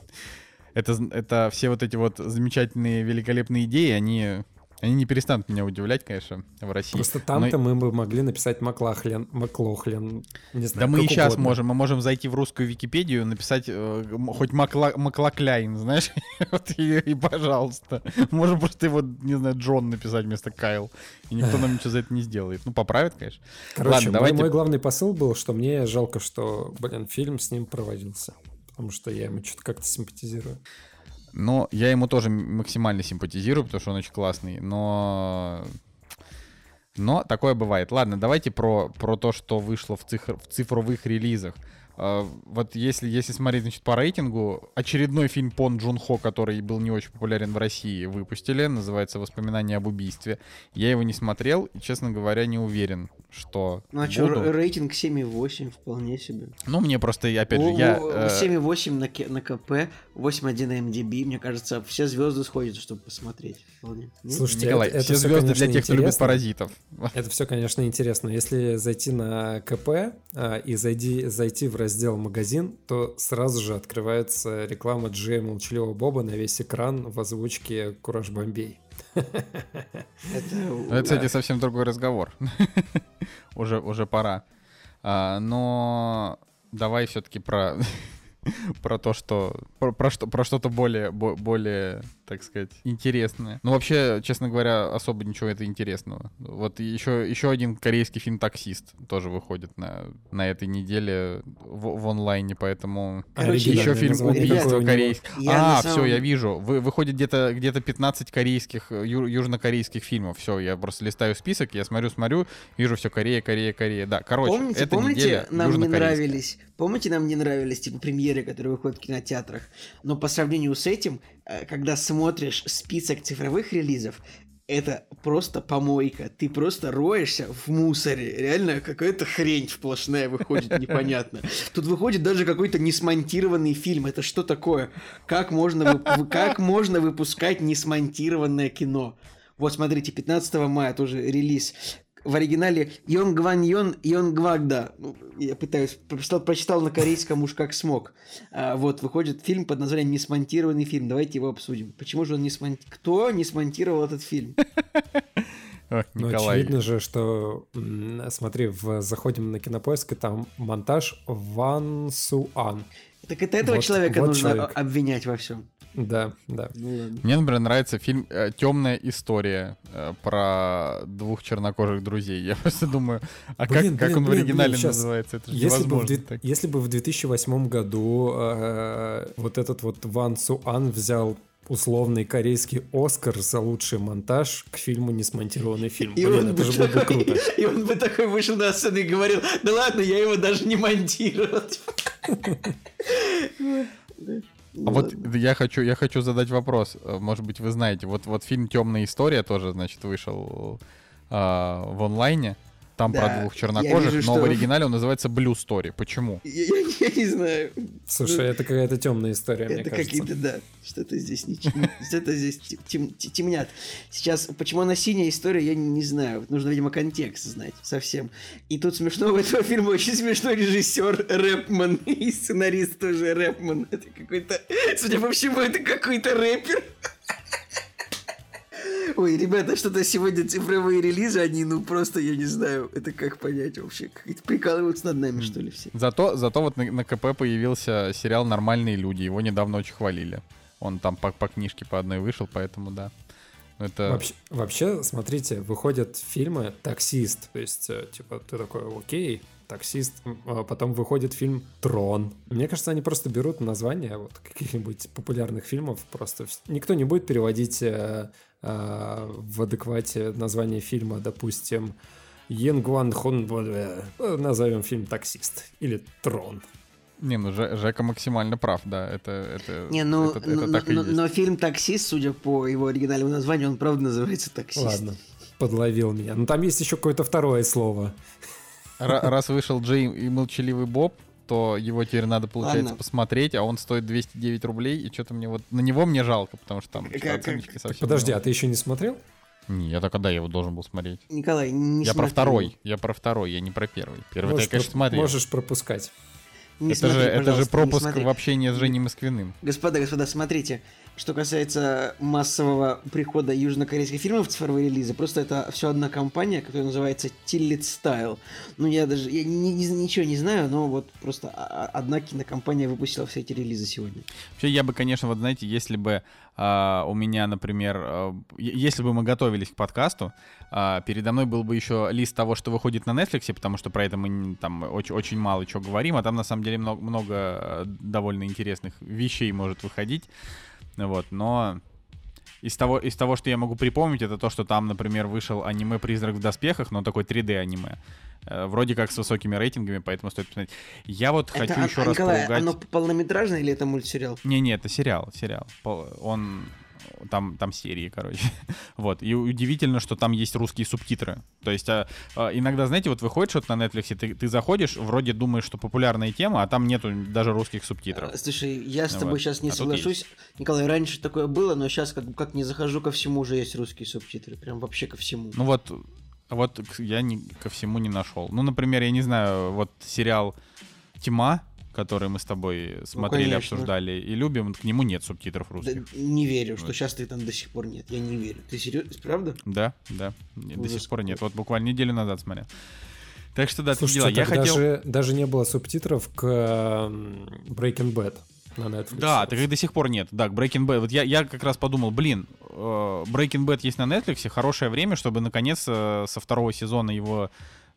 это, это все вот эти вот замечательные, великолепные идеи, они, они не перестанут меня удивлять, конечно, в России. Просто Но- там-то мы бы могли написать Маклахлен, Маклохлен, не знаю, Да мы и сейчас угодно. можем. Мы можем зайти в русскую Википедию, написать э, хоть Макла, Маклакляйн, знаешь, вот и, и пожалуйста. Можем просто его, не знаю, Джон написать вместо Кайл. И никто нам ничего за это не сделает. Ну, поправит, конечно. Короче, Ладно, мой- давайте- мой, главный посыл был, что мне жалко, что, блин, фильм с ним проводился. Потому что я ему что-то как-то симпатизирую. Но я ему тоже максимально симпатизирую, потому что он очень классный. Но... Но такое бывает. Ладно, давайте про, про то, что вышло в, цифр, в цифровых релизах. Э, Вот если, если смотреть значит, по рейтингу, очередной фильм Пон Джун Хо, который был не очень популярен в России, выпустили. Называется «Воспоминания об убийстве». Я его не смотрел и, честно говоря, не уверен, что Ну, а что, буду. рейтинг 7,8 вполне себе. Ну, мне просто, опять же, О, я... о, э, 7,8 на, Ке- на КП, 8,1 на МДБ. Мне кажется, все звезды сходят, чтобы посмотреть. Вполне. Нет? Слушайте, Николай, это, это все всё, звезды конечно, для тех, кто любит интересно. паразитов. Это все, конечно, интересно. Если зайти на КП а, и зайди, зайти в раздел «Магазин», то сразу же открывается реклама Джея Молчаливого Боба на весь экран в озвучке «Кураж Бомбей». Это, Это, кстати, совсем другой разговор. уже, уже пора. А, но давай все-таки про про то, что про, про что про что-то более бо- более, так сказать, интересное. Ну вообще, честно говоря, особо ничего это интересного. Вот еще еще один корейский фильм "Таксист" тоже выходит на на этой неделе в, в онлайне, поэтому Короче, еще Оригинальное фильм «Убийство на А, самом- все, я вижу. Вы, выходит где-то где-то 15 корейских, э, ю- южнокорейских фильмов. Все, я просто листаю список, я смотрю, смотрю, вижу все Корея, Корея, Корея. Да, короче, помните, эта помните, неделя нам не нравились, помните, нам не нравились, типа, премьеры история, которая выходит в кинотеатрах. Но по сравнению с этим, э, когда смотришь список цифровых релизов, это просто помойка. Ты просто роешься в мусоре. Реально какая-то хрень сплошная выходит непонятно. Тут выходит даже какой-то несмонтированный фильм. Это что такое? Как можно, как можно выпускать несмонтированное кино? Вот смотрите, 15 мая тоже релиз. В оригинале Йонг Ван Йон Йонг Вагда. Ну, я пытаюсь, прочитал, прочитал на корейском уж как смог. А, вот, выходит фильм под названием «Несмонтированный фильм». Давайте его обсудим. Почему же он не смонтировал? Кто не смонтировал этот фильм? Ну, очевидно же, что, смотри, в, заходим на кинопоиск, и там монтаж Ван Суан. Так это этого Вот- человека вот нужно человек. обвинять во всем. Да, да. Ну ладно. Мне, например, нравится фильм «Темная история» э, про двух чернокожих друзей. Я просто думаю, а как- Блин, как, блин, он в блин, оригинале блин, называется? Это же Если бы, в, так. если бы в 2008 году э, вот этот вот Ван Суан взял условный корейский Оскар за лучший монтаж к фильму «Несмонтированный фильм». И Блин, он, это бы же было бы такой, круто. и он бы такой вышел на сцену и говорил, да ладно, я его даже не монтировал. А вот я хочу, я хочу задать вопрос. Э, Может быть, вы знаете, вот, вот фильм «Темная история» тоже, значит, вышел а, в онлайне. Там Да, про двух чернокожих, вижу, но что- в оригинале он называется Blue Story. Почему? Я, я- я не знаю. Слушай, это какая-то темная история, мне Это кажется. какие-то, да, что-то здесь не что-то здесь тем- тем- тем- темнят. Сейчас, почему она синяя история, я не, не знаю. Нужно, видимо, контекст знать совсем. И тут смешно, у этого фильма очень смешной режиссер Рэпман и сценарист тоже Рэпман. Это какой-то, судя по всему, это какой-то рэпер. Ой, ребята, что-то сегодня цифровые релизы, они, ну, просто, я не знаю, это как понять вообще. Прикалываются над нами, что ли, все. Зато, зато вот на, на КП появился сериал «Нормальные люди». Его недавно очень хвалили. Он там по, по книжке по одной вышел, поэтому да. Это... Вообще, вообще, смотрите, выходят фильмы «Таксист», то есть, э, типа, ты такой, окей, «Таксист», а потом выходит фильм «Трон». Мне кажется, они просто берут названия вот каких-нибудь популярных фильмов, просто никто не будет переводить э, в адеквате название фильма, допустим, Йенгуан Хон, э, назовем фильм «Таксист» или «Трон». Не, ну Же- Жека максимально прав, да. Это, это, Не, ну, это, это но, так и но- есть. но фильм «Таксист», судя по его оригинальному названию, он правда называется «Таксист». Ладно, подловил меня. Ну, там есть еще какое-то второе слово. Ра- Раз вышел Джей и молчаливый Боб, то его теперь надо, получается, Ладно. посмотреть, а он стоит 209 рублей, и что-то мне вот... На него мне жалко, потому что там оценочки совсем... Подожди, а ты еще не смотрел? Не, я только когда я его должен был смотреть? Николай, не я про смотри. второй, я про второй, я не про первый. Первый я, Можешь, конечно, проп- смотрел. можешь пропускать. Не это, же, смотри, это же пожалуйста, не пропуск в общении с Женей Москвиным. Господа, господа, смотрите, что касается массового прихода южнокорейских фильмов в цифровые релизы, просто это все одна компания, которая называется Tillit Style. Ну, я даже, я ни- ни- ничего не знаю, но вот просто одна кинокомпания выпустила все эти релизы сегодня. Вообще, я бы, конечно, вот знаете, если бы а, у меня, например, е- если бы мы готовились к подкасту, а, передо мной был бы еще лист того, что выходит на Netflix, потому что про это мы там очень, очень мало чего говорим, а там на самом деле много, много э, довольно интересных вещей может выходить. Вот, но из того, из того, что я могу припомнить, это то, что там, например, вышел аниме «Призрак в доспехах», но такой 3D аниме. Э, Вроде как с высокими рейтингами, поэтому стоит посмотреть. Я вот хочу это, еще а, раз Николай, поругать... оно полнометражное или это мультсериал? Не-не, это сериал, сериал. Он там, там серии, короче. вот. И удивительно, что там есть русские субтитры. То есть а, а, иногда, знаете, вот выходит что-то на Netflix, ты, ты заходишь, вроде думаешь, что популярная тема, а там нету даже русских субтитров. А, Слушай, я с Ну тобой вот. сейчас не А соглашусь. Николай, раньше такое было, но сейчас как, как не захожу ко всему, уже есть русские субтитры. Прям вообще ко всему. Ну вот, вот я ни- ко всему не нашел. Ну, например, я не знаю, вот сериал «Тьма», который мы с тобой смотрели, конечно. обсуждали и любим, к нему нет субтитров Да, русских. не верю, что Вот. сейчас ты там до сих пор нет. Я не верю. Ты серьезно? Правда? Да, да, не- до Ужас сих пор нет. Вот буквально неделю назад смотрел. Так что да, Слушайте, дела. Я хотел... даже, даже не было субтитров к Breaking Bad на Netflix. Да, так их до сих пор нет. Да, к Breaking Bad. Вот я, я как раз подумал, блин, э, Breaking Bad есть на Netflix, хорошее время, чтобы наконец э, со второго сезона его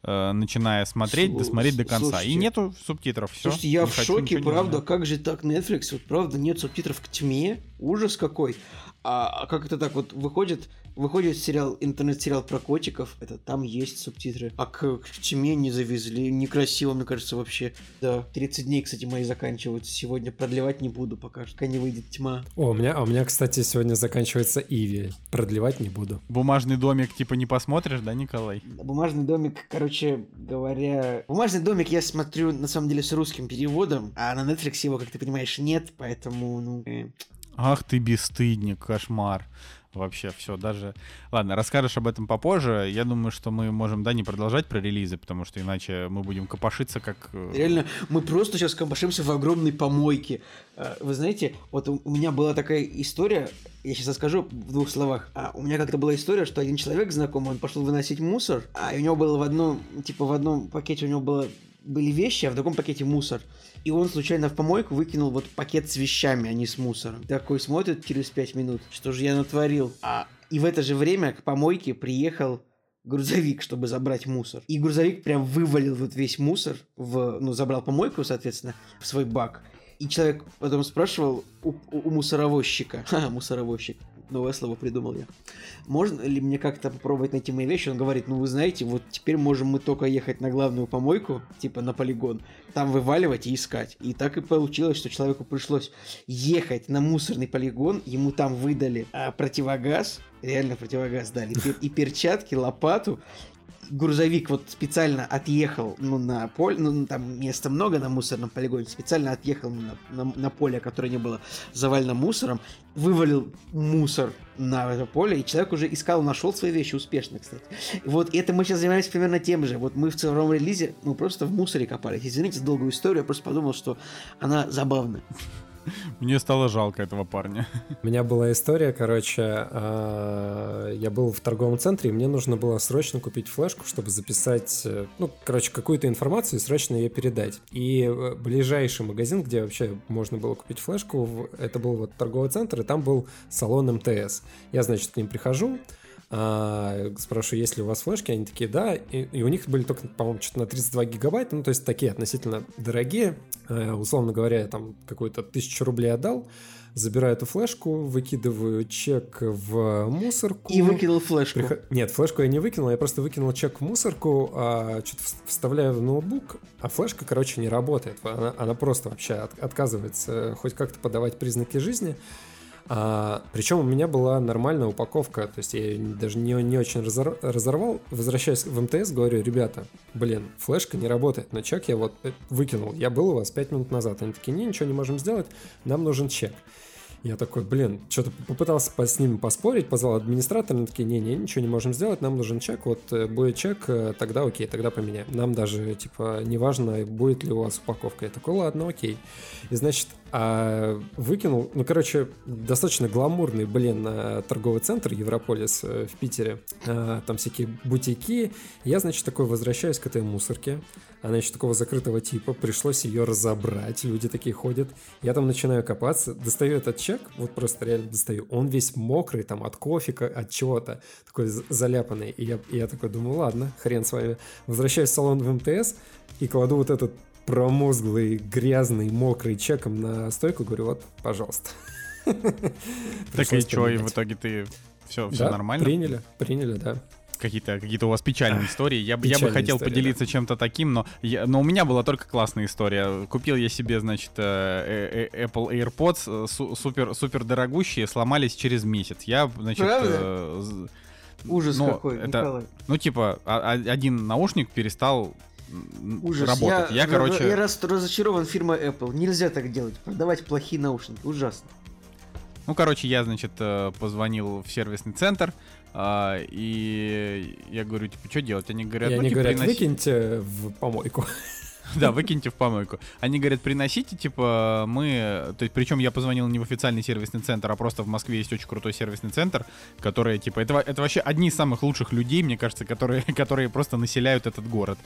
э, начиная смотреть, Слу- досмотреть до конца. слушайте. И нету субтитров. Все. Слушайте, я в шоке, правда, как же так Netflix, вот правда нет субтитров к тьме, ужас какой. А, а как это так вот выходит? Выходит сериал, интернет-сериал про котиков, это там есть субтитры. А к, к тьме не завезли, некрасиво, мне кажется, вообще. Да, 30 дней, кстати, мои заканчиваются сегодня, продлевать не буду пока, пока не выйдет тьма. О, у меня, а у меня, кстати, сегодня заканчивается Иви. Продлевать не буду. Бумажный домик типа не посмотришь, да, Николай? Бумажный домик, короче говоря... Бумажный домик я смотрю, на самом деле, с русским переводом, а на Netflix его, как ты понимаешь, нет, поэтому, ну... э, Ах ты бесстыдник, кошмар. Вообще все, даже... Ладно, расскажешь об этом попозже. Я думаю, что мы можем, да, не продолжать про релизы, потому что иначе мы будем копошиться как... э, Реально, мы просто сейчас копошимся в огромной помойке. А, Вы знаете, вот у меня была такая история, я сейчас расскажу в двух словах. А, у меня как-то была история, что один человек знакомый, он пошел выносить мусор, а у него было в одном, типа в одном пакете у него было были вещи, а в другом пакете мусор. И он случайно в помойку выкинул вот пакет с вещами, а не с мусором. Такой смотрит через пять минут, что же я натворил. А, и в это же время к помойке приехал грузовик, чтобы забрать мусор. И грузовик прям вывалил вот весь мусор, в, ну, забрал помойку, соответственно, в свой бак. И человек потом спрашивал у, у- у мусоровозчика, ха, мусоровозчик, новое слово придумал я, можно ли мне как-то попробовать найти мои вещи? Он говорит, ну вы знаете, вот теперь можем мы только ехать на главную помойку, типа на полигон, там вываливать и искать. И так и получилось, что человеку пришлось ехать на мусорный полигон, ему там выдали а, противогаз, реально противогаз дали, и перчатки, лопату, грузовик вот специально отъехал ну, на поле, ну, там места много на мусорном полигоне, специально отъехал на, на- на поле, которое не было завалено мусором, вывалил мусор на это поле, и человек уже искал, нашел свои вещи успешно, кстати. Вот это мы сейчас занимаемся примерно тем же. Вот мы в цифровом релизе, мы просто в мусоре копались. Извините за долгую историю, я просто подумал, что она забавная. Мне стало жалко этого парня. У меня была история, короче, а, я был в торговом центре, и мне нужно было срочно купить флешку, чтобы записать, э, ну, короче, какую-то информацию и срочно ее передать. И э, ближайший магазин, где вообще можно было купить флешку, это был вот торговый центр, и там был салон МТС. Я, значит, к ним прихожу, а, спрашиваю, есть ли у вас флешки, они такие, да, и, и у них были только, по-моему, что-то на 32 гигабайта, ну, то есть такие относительно дорогие, Э, условно говоря, я там какую-то тысячу рублей отдал, забираю эту флешку, выкидываю чек в мусорку. И выкинул флешку. Приход- Нет, флешку я не выкинул, я просто выкинул чек в мусорку, а что-то вставляю в ноутбук, а флешка, короче, не работает. Она, она просто вообще от- отказывается хоть как-то подавать признаки жизни. А, причем у меня была нормальная упаковка, то есть я ее даже не, не очень разор- разорвал. Возвращаясь в МТС, говорю, ребята, блин, флешка не работает, но чек я вот э, выкинул. Я был у вас 5 минут назад. Они такие, не, ничего не можем сделать, нам нужен чек. Я такой, блин, что-то попытался по- с ними поспорить, позвал администратора, они такие, не-не, ничего не можем сделать, нам нужен чек, вот э, будет чек, э, тогда окей, тогда поменяем. Нам даже, типа, неважно, будет ли у вас упаковка. Я такой, ладно, окей. И, значит, а, выкинул, ну, короче, достаточно гламурный, блин, э, торговый центр Европолис э, в Питере. А, Там всякие бутики. Я, значит, такой возвращаюсь к этой мусорке. Она еще такого закрытого типа, пришлось ее разобрать, люди такие ходят. Я там начинаю копаться, достаю этот чек, вот просто реально достаю. Он весь мокрый, там, от кофе, от чего-то, такой заляпанный. И я, я такой думаю, ладно, хрен с вами. Возвращаюсь в салон в МТС и кладу вот этот промозглый, грязный, мокрый чеком на стойку, говорю, вот, пожалуйста. Так и что, и в итоге ты все, все Да, нормально? Приняли, приняли, да. Какие-то какие у вас печальные истории. Я, бы- я бы печальные хотел истории, поделиться чем-то таким, но, я- но у меня была только классная история. Купил я себе, значит, э, э, Apple AirPods э, су- супер, супер дорогущие, сломались через месяц. Я, значит, Правда? э, Ужас ну, какой, это- Николай. ну типа а- а- один наушник перестал Ужас. работать. Я, я, короче, я раз- разочарован фирмой Apple. Нельзя так делать. Продавать плохие наушники. Ужасно. Ну, короче, я, значит, э, позвонил в сервисный центр, а, и я говорю, типа, что делать? Они говорят, И ну, они типа, говорят, приноси- выкиньте в помойку. Да, выкиньте в помойку. Они говорят, приносите, типа, мы... То есть, причем я позвонил не в официальный сервисный центр, а просто в Москве есть очень крутой сервисный центр, который, типа, это, это вообще одни из самых лучших людей, мне кажется, которые, которые просто населяют этот город.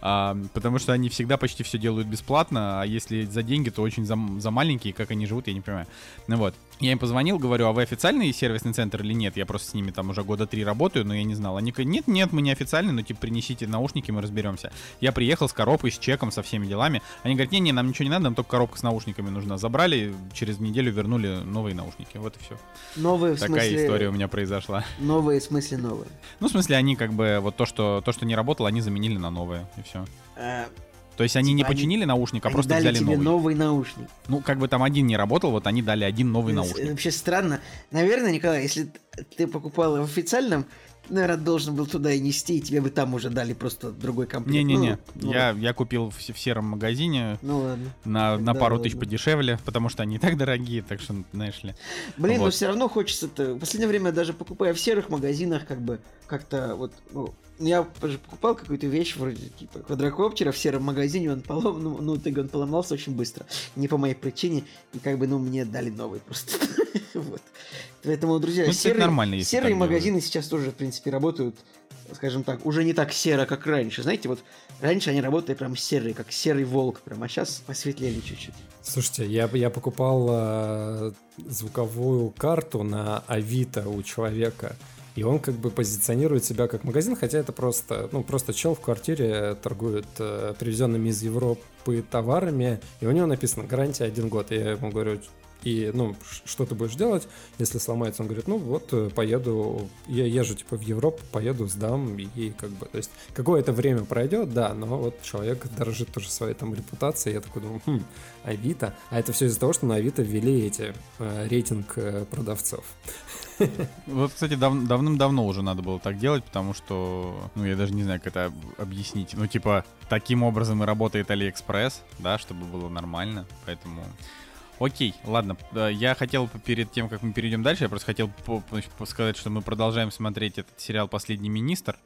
А, потому что они всегда почти все делают бесплатно, а если за деньги, то очень за, за маленькие, как они живут, я не понимаю. Ну вот. Я им позвонил, говорю, а вы официальный сервисный центр или нет? Я просто с ними там уже года три работаю, но я не знал. Они говорят, нет, нет, мы не официальный, но типа принесите наушники, мы разберемся. Я приехал с коробкой, с чеком, со всеми делами. Они говорят, не-не, нам ничего не надо, нам только коробка с наушниками нужна. Забрали, через неделю вернули новые наушники. Вот и все. Новые в Такая смысле... история у меня произошла. Новые в смысле новые. Ну, в смысле, они как бы вот то, что то, что не работало, они заменили на новое, и все. То есть они не Типа они- починили наушник, а они просто дали взяли тебе новый. новый наушник. Ну, как бы там один не работал, вот они дали один новый Это наушник. вообще странно. Наверное, Николай, если ты покупал в официальном, наверное, должен был туда и нести, и тебе бы там уже дали просто другой комплект. Не-не-не, Ну, ну, я, я купил в, в сером магазине Ну ладно. на, на пару ладно. тысяч подешевле, потому что они и так дорогие, так что, знаешь ли. Блин, но Вот. все равно хочется-то. В последнее время даже покупая в серых магазинах, как бы как-то вот. Ну, я же покупал какую-то вещь вроде типа квадрокоптера в сером магазине, он полом, ну, ну ты он поломался очень быстро, не по моей причине, и как бы, ну, мне дали новый просто. вот. Поэтому, друзья, Ну, серые, нормально, серые так делают. магазины сейчас тоже, в принципе, работают, скажем так, уже не так серо, как раньше. Знаете, вот раньше они работали прям серые, как серый волк, прям, а сейчас посветлели чуть-чуть. Слушайте, я, я покупал э, звуковую карту на Авито у человека, и он как бы позиционирует себя как магазин, хотя это просто, ну, просто чел в квартире торгует э, привезенными из Европы товарами, и у него написано гарантия один год. И я ему говорю, и, ну, что ты будешь делать, если сломается? Он говорит, ну, вот, э, поеду, я езжу, типа, в Европу, поеду, сдам, и как бы, то есть, какое-то время пройдет, да, но вот человек дорожит тоже своей там репутацией, я такой думаю, хм, Авито, а это все из-за того, что на Авито ввели эти, э, рейтинг э, продавцов. Вот, кстати, дав- давным-давно уже надо было так делать, потому что, ну, я даже не знаю, как это об- объяснить. Ну, типа, таким образом и работает Алиэкспресс, да, чтобы было нормально, поэтому... Окей, ладно, э, я хотел перед тем, как мы перейдем дальше, я просто хотел сказать, что мы продолжаем смотреть этот сериал «Последний министр»,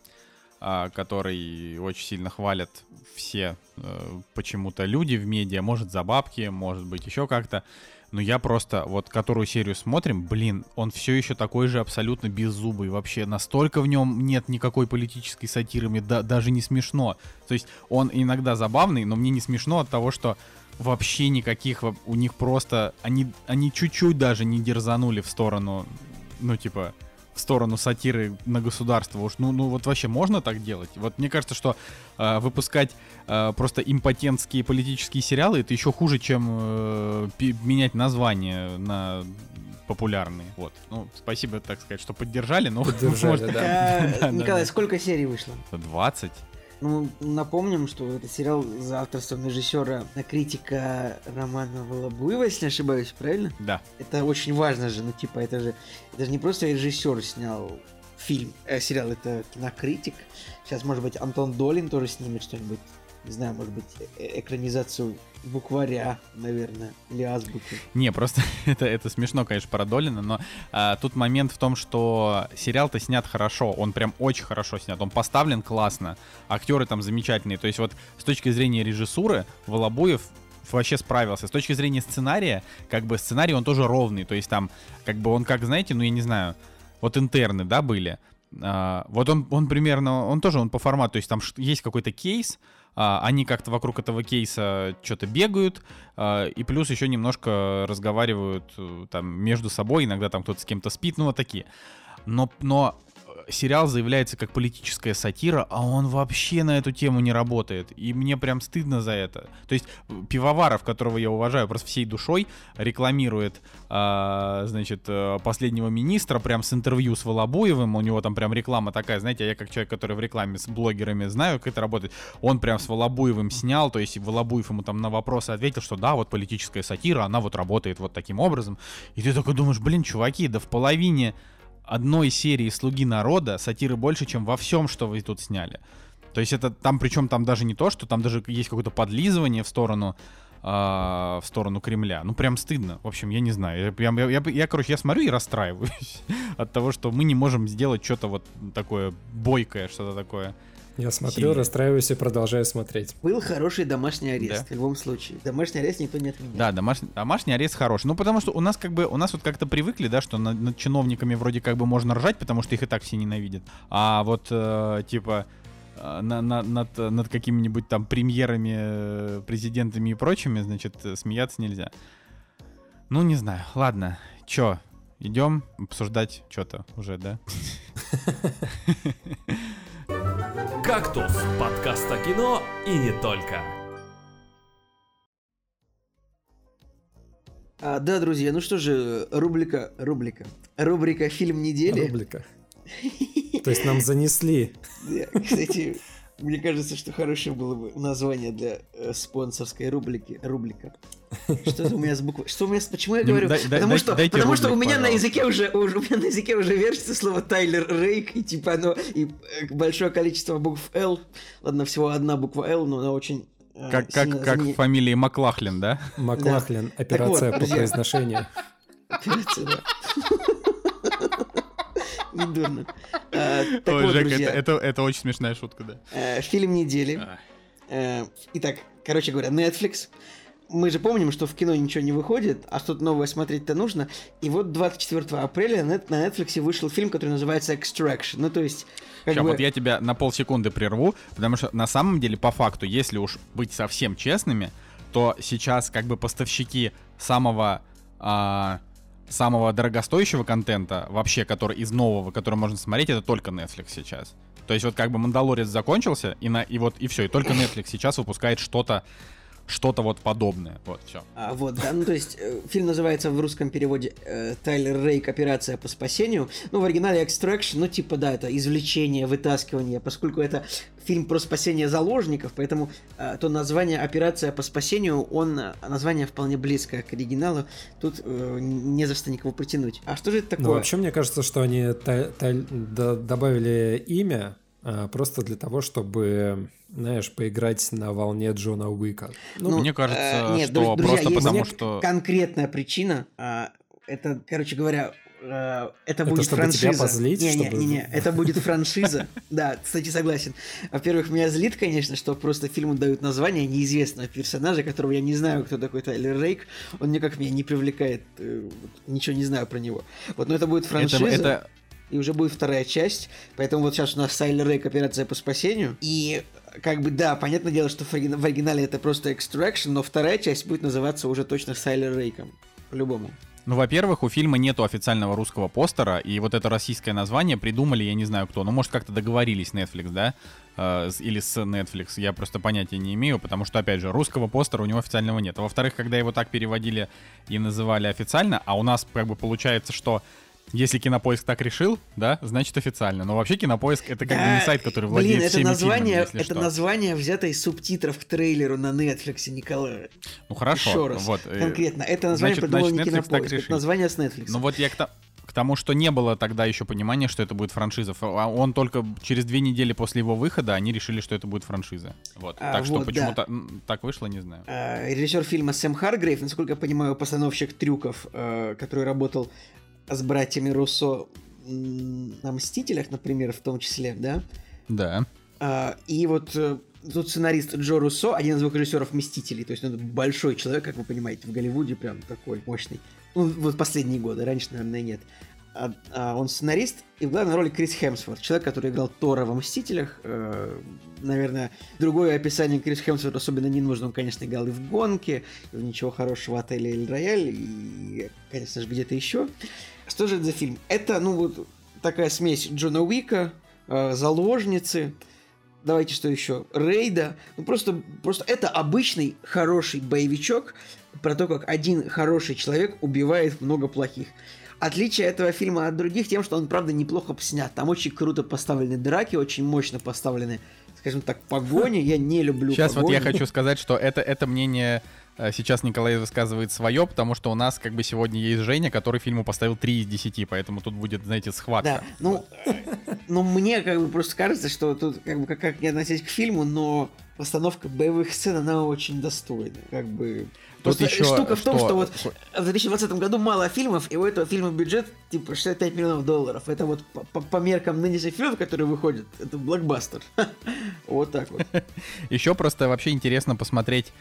а, который очень сильно хвалят все э, почему-то люди в медиа, может за бабки, может быть еще как-то. Но я просто, вот которую серию смотрим, блин, он все еще такой же абсолютно беззубый. Вообще настолько в нем нет никакой политической сатиры, мне да- даже не смешно. То есть он иногда забавный, но мне не смешно от того, что вообще никаких, у них просто, они, они чуть-чуть даже не дерзанули в сторону, ну типа, в сторону сатиры на государство. Уж, ну, ну вот вообще можно так делать? Вот мне кажется, что э, выпускать э, просто импотентские политические сериалы это еще хуже, чем э, менять название на популярные. Вот. Ну, спасибо, так сказать, что поддержали, но Поддержали, может, да. Николай, сколько серий вышло? 20. Ну, напомним, что это сериал за авторством режиссера, критика Романа Волобуева, если не ошибаюсь, правильно? Да. Это очень важно же, ну, типа, это же, это же не просто режиссер снял фильм, э, сериал, это кинокритик. Сейчас, может быть, Антон Долин тоже снимет что-нибудь, не знаю, может быть, э- экранизацию букваря, наверное, или азбуки. Не, просто это, это смешно, конечно, про но а, тут момент в том, что сериал-то снят хорошо, он прям очень хорошо снят, он поставлен классно, актеры там замечательные, то есть вот с точки зрения режиссуры Волобуев вообще справился. С точки зрения сценария, как бы сценарий он тоже ровный, то есть там, как бы он, как знаете, ну я не знаю, вот интерны, да, были, А, вот он, он примерно, он тоже, он по формату, то есть там есть какой-то кейс, они как-то вокруг этого кейса что-то бегают, а, и плюс еще немножко разговаривают э, там между собой, иногда там кто-то с кем-то спит, ну вот такие. Но, но сериал заявляется как политическая сатира, а он вообще на эту тему не работает. И мне прям стыдно за это. То есть Пивоваров, которого я уважаю просто всей душой, рекламирует, а, значит, э, последнего министра прям с интервью с Волобуевым. У него там прям реклама такая, знаете, я как человек, который в рекламе с блогерами знаю, как это работает. Он прям с Волобуевым снял, то есть Волобуев ему там на вопросы ответил, что да, вот политическая сатира, она вот работает вот таким образом. И ты такой думаешь, блин, чуваки, да в половине одной серии «Слуги народа» сатиры больше, чем во всем, что вы тут сняли. То есть это там, причем там даже не то, что там даже есть какое-то подлизывание в сторону а, в сторону Кремля. Ну, прям стыдно. В общем, я не знаю. Я, я, я- я, короче, я смотрю и расстраиваюсь от того, что мы не можем сделать что-то вот такое бойкое, что-то такое. Я смотрю, Сильно. расстраиваюсь и продолжаю смотреть. Был хороший домашний арест, Да. в любом случае. Домашний арест никто не отменял. Да, домашний, домашний арест хороший. Ну, потому что у нас как бы, у нас вот как-то привыкли, да, что над, над чиновниками вроде как бы можно ржать, потому что их и так все ненавидят. А вот, э, типа, э, на- на- над, над какими-нибудь там премьерами, э, президентами и прочими, значит, смеяться нельзя. Ну, не знаю. Ладно, чё, идем обсуждать что-то уже, да? «Кактус» – подкаст о кино и не только. А, да, друзья, ну что же, рубрика, рубрика, рубрика «Фильм недели». Рубрика. То есть нам занесли. Кстати, мне кажется, что хорошее было бы название для э, спонсорской рубрики. Рубрика. Что это у меня с буквой? Что у меня с... Почему я говорю? дай- потому дай- что, дайте потому что у меня на пожалуйста. языке уже, уже- у меня на языке уже вертится слово Тайлер Рейк, и типа оно, и э, большое количество букв Л. Ладно, всего одна буква Л, но она очень э, Как, как, как в фамилии Маклахлин, да? Маклахлин, операция по друзья. произношению. Операция, да. Недурно. А, Так Ой, друзья, это, очень смешная шутка, да. э, фильм недели. Э, Итак, короче говоря, Netflix. Мы же помним, что в кино ничего не выходит, а что-то новое смотреть-то нужно. И вот 24 апреля на Netflix вышел фильм, который называется Extraction. Ну, то есть, как Сейчас, бы... вот я тебя на полсекунды прерву, потому что на самом деле, по факту, если уж быть совсем честными, то сейчас как бы поставщики самого а, самого дорогостоящего контента, вообще, который из нового, который можно смотреть, это только Netflix сейчас. То есть вот как бы Мандалорец закончился, и, на, и вот и все, и только Netflix сейчас выпускает что-то что-то вот подобное. Вот, все. А, вот, да, ну то есть э, фильм называется в русском переводе э, Тайлер Рейк «Операция по спасению». Ну, в оригинале Extraction, ну типа, да, это извлечение, вытаскивание, поскольку это фильм про спасение заложников, поэтому э, то название «Операция по спасению», он, э, название вполне близкое к оригиналу, тут э, не за что никого притянуть. А что же это такое? Ну, вообще, мне кажется, что они та- та- д- добавили имя просто для того, чтобы, знаешь, поиграть на волне Джона Уика. Ну, Мне кажется, э, нет, что друз- друзья, просто есть потому, что- конкретная причина. а, это, короче говоря, э, это будет чтобы франшиза. тебя позлить, не, не, чтобы- не, не, это будет франшиза. Да, кстати, согласен. Во-первых, меня злит, конечно, что просто фильму дают название неизвестного персонажа, которого я не знаю, кто такой Тайлер Рейк. Он никак меня не привлекает. э, Ничего не знаю про него. Вот, но это будет это, франшиза. это, И уже будет вторая часть. Поэтому вот сейчас у нас Тайлер Рейк операция по спасению. И как бы да, понятное дело, что в оригина- в оригинале это просто Extraction, но вторая часть будет называться уже точно с Тайлер Рейком. По-любому. Ну, во-первых, у фильма нету официального русского постера, и вот это российское название придумали, я не знаю кто, ну, может, как-то договорились Netflix, да, Э, или с Netflix, я просто понятия не имею, потому что, опять же, русского постера у него официального нет. А во-вторых, когда его так переводили и называли официально, а у нас как бы получается, что если Кинопоиск так решил, да, значит официально. Но вообще Кинопоиск это как бы не Да, сайт, который Блин, владеет это всеми название, фильмами, это что. название взято из субтитров к трейлеру на Netflix, Николай. Ну хорошо, Еще раз. вот. э, Конкретно. Это название значит- придумал значит, не Netflix Кинопоиск, это название с Netflix. Ну вот я к, к тому, что не было тогда еще понимания, что это будет франшиза. А Он только через две недели после его выхода они решили, что это будет франшиза. Вот. А, так что вот, почему да. та- м, так вышло, не знаю. А, режиссер фильма Сэм Харгрейв, насколько я понимаю, постановщик трюков, э, который работал с братьями Руссо на Мстителях, например, в том числе, да? Да. А, и вот э, тут сценарист Джо Руссо, один из звукорежиссеров Мстителей, то есть он большой человек, как вы понимаете, в Голливуде прям такой мощный. Ну, вот последние годы, раньше, наверное, нет. А- а он сценарист, и в главной роли Крис Хемсворт, человек, который играл Тора во «Мстителях». Э, наверное, другое описание Крис Хемсворт особенно не нужно. Он, конечно, играл и в «Гонке», и в «Ничего хорошего» отеля «Эль Рояль», и, конечно же, где-то еще. Что же это за фильм? Это, ну, вот такая смесь Джона Уика, э, «Заложницы», Давайте что еще? Рейда. Ну просто, просто это обычный хороший боевичок про то, как один хороший человек убивает много плохих. Отличие этого фильма от других тем, что он, правда, неплохо снят. Там очень круто поставлены драки, очень мощно поставлены, скажем так, погони. Я не люблю Сейчас вот погони. я хочу сказать, что это, это мнение сейчас Николай высказывает свое, потому что у нас как бы сегодня есть Женя, который фильму поставил 3 из 10, поэтому тут будет, знаете, Да, схватка. ну, э, ну, мне как бы просто кажется, что тут как бы как, как не относись к фильму, но постановка боевых сцен, она очень достойна. Как бы... Тут Просто еще штука в том, что- что вот в 2020 году мало фильмов, и у этого фильма бюджет типа 65 миллионов долларов. Это вот по, по- меркам нынешних фильмов, которые выходят, это блокбастер. Вот так вот. Еще просто вообще интересно посмотреть,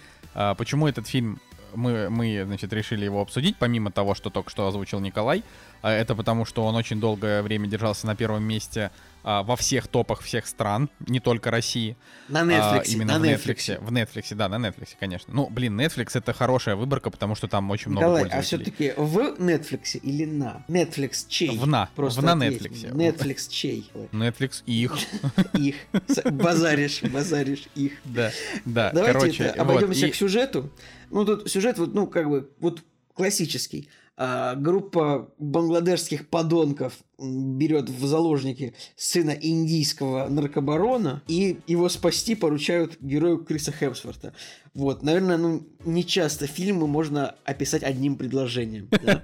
почему этот фильм мы, мы, значит, решили его обсудить, помимо того, что только что озвучил Николай. А, Это потому, что он очень долгое время держался на первом месте а, во всех топах всех стран, не только России. На А, Netflix. именно на в Netflix. Netflix. В Netflix, да, на Netflix, конечно. Ну, блин, Netflix это хорошая выборка, потому что там очень много Николай, а пользователей. все-таки в Netflix или на? Netflix чей? В на. Просто В на Netflix. Netflix чей? Netflix их. Их. Базаришь, базаришь их. Да, да. Давайте обойдемся к сюжету. Ну, тут сюжет, вот, ну, как бы, вот классический. А, группа бангладешских подонков берет в заложники сына индийского наркобарона, и его спасти поручают герою Криса Хемсворта. Вот, наверное, ну, не часто фильмы можно описать одним предложением. да.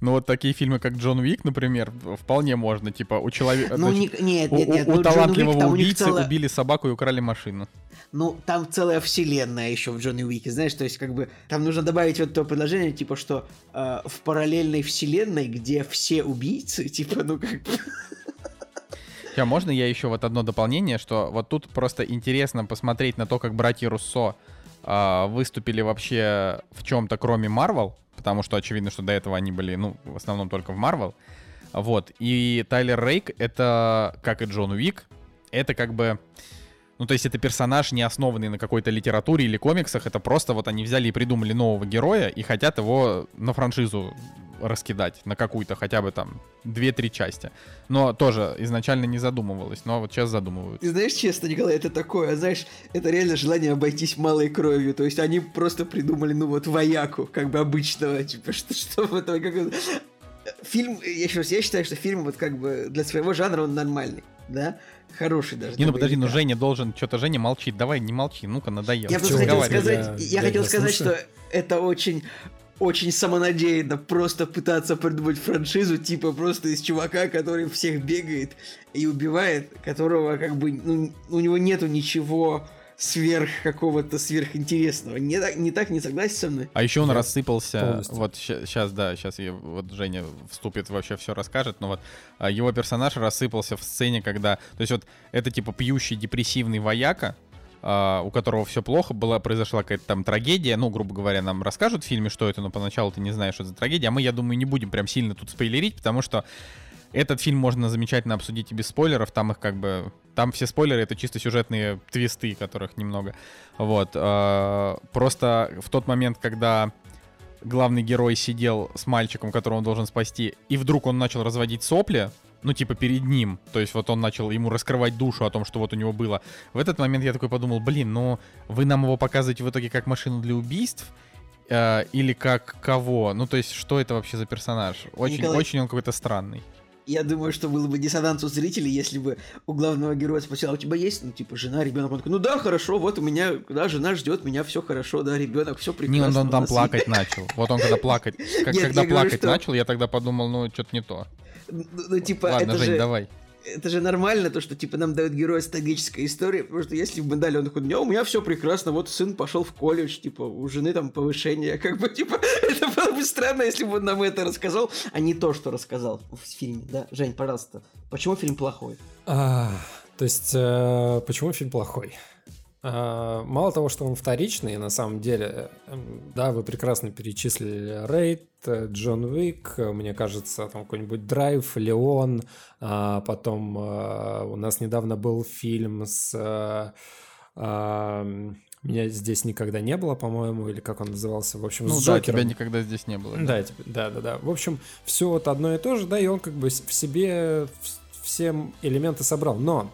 Ну вот такие фильмы, как Джон Уик, например, вполне можно. Типа у человека... Ну, значит, не- нет, нет, нет, у- у ну, Уик, талантливого убийцы целая- убили собаку и украли машину. Ну, там целая вселенная еще в Джонни Уике, знаешь, то есть как бы там нужно добавить вот то предложение, типа, что э, в параллельной вселенной, где все убийцы, типа, ну как бы... Сейчас, можно я еще вот одно дополнение, что вот тут просто интересно посмотреть на то, как братья Руссо а, выступили вообще в чем-то, кроме Марвел, потому что очевидно, что до этого они были, ну, в основном только в Марвел. Вот. И Тайлер Рейк — это, как и Джон Уик, это как бы... Ну, то есть это персонаж, не основанный на какой-то литературе или комиксах, это просто вот они взяли и придумали нового героя и хотят его на франшизу раскидать, на какую-то хотя бы там 2-3 части. Но тоже изначально не задумывалось, но вот сейчас задумывают. Ты знаешь, честно, Николай, это такое, знаешь, это реально желание обойтись малой кровью, то есть они просто придумали, ну вот, вояку, как бы обычного, типа, что, что этом, как... Фильм, я еще раз, я считаю, что фильм вот как бы для своего жанра он нормальный, да, хороший даже. Не, ну подожди, ну. Женя должен, что-то Женя молчит, давай не молчи, ну-ка надоело. Я просто хотел сказать, Я- я, я хотел тебя сказать, слушаю. что это очень очень самонадеянно просто пытаться придумать франшизу, типа просто из чувака, который всех бегает и убивает, которого как бы, ну, у него нету ничего сверх какого-то сверхинтересного. Не так, не так, не согласен со мной? А еще он Я рассыпался, полностью. вот сейчас, да, сейчас вот Женя вступит, вообще все расскажет, но вот а, его персонаж рассыпался в сцене, когда, то есть вот это типа пьющий депрессивный вояка, а, у которого все плохо, была, произошла какая-то там трагедия, ну, грубо говоря, нам расскажут в фильме, что это, но поначалу ты не знаешь, что это за трагедия, а мы, я думаю, не будем прям сильно тут спойлерить, потому что этот фильм можно замечательно обсудить и без спойлеров, там их как бы... Там все спойлеры — это чисто сюжетные твисты, которых немного. Вот. а, Просто в тот момент, когда главный герой сидел с мальчиком, которого он должен спасти, и вдруг он начал разводить сопли, ну, типа, перед ним. То есть вот он начал ему раскрывать душу о том, что вот у него было. В этот момент я такой подумал, блин, ну, вы нам его показываете в итоге как машину для убийств, э, или как кого? Ну, то есть, что это вообще за персонаж? Очень, Николай- очень он какой-то странный. Я думаю, что было бы диссонанс у зрителей, если бы у главного героя спросил, а у тебя есть, ну, типа, жена, ребенок? Он такой, ну да, хорошо, вот у меня, да, жена ждет меня, все хорошо, да, ребенок, все Не, прекрасно. он, он у там плакать начал. Вот он когда плакать, как, Нет, когда я говорю, плакать что- начал, я тогда подумал, ну, что-то не то. Ну, ну, типа, Ладно, это Жень, же... давай. Это же нормально, то, что, типа, нам дают героя с трагической историей, потому что если бы мы дали, он такой, «Не, у меня все прекрасно, вот сын пошел в колледж, типа, у жены там повышение, как бы, типа, это было бы странно, если бы он нам это рассказал, а не то, что рассказал в фильме, да? Жень, пожалуйста, почему фильм плохой? А, то есть, э, почему фильм плохой? А, мало того, что он вторичный, на самом деле, эм, да, вы прекрасно перечислили Рейд, э, Джон Уик, э, мне кажется, там какой-нибудь Драйв, Леон, а потом э, у нас недавно был фильм с... меня здесь никогда не было, по-моему, или как он назывался, в общем, Ну с да, Джокером. тебя никогда здесь не было. Да, типа, да, да, да. В общем, все вот одно и то же, да, и он как бы в себе все элементы собрал. Но,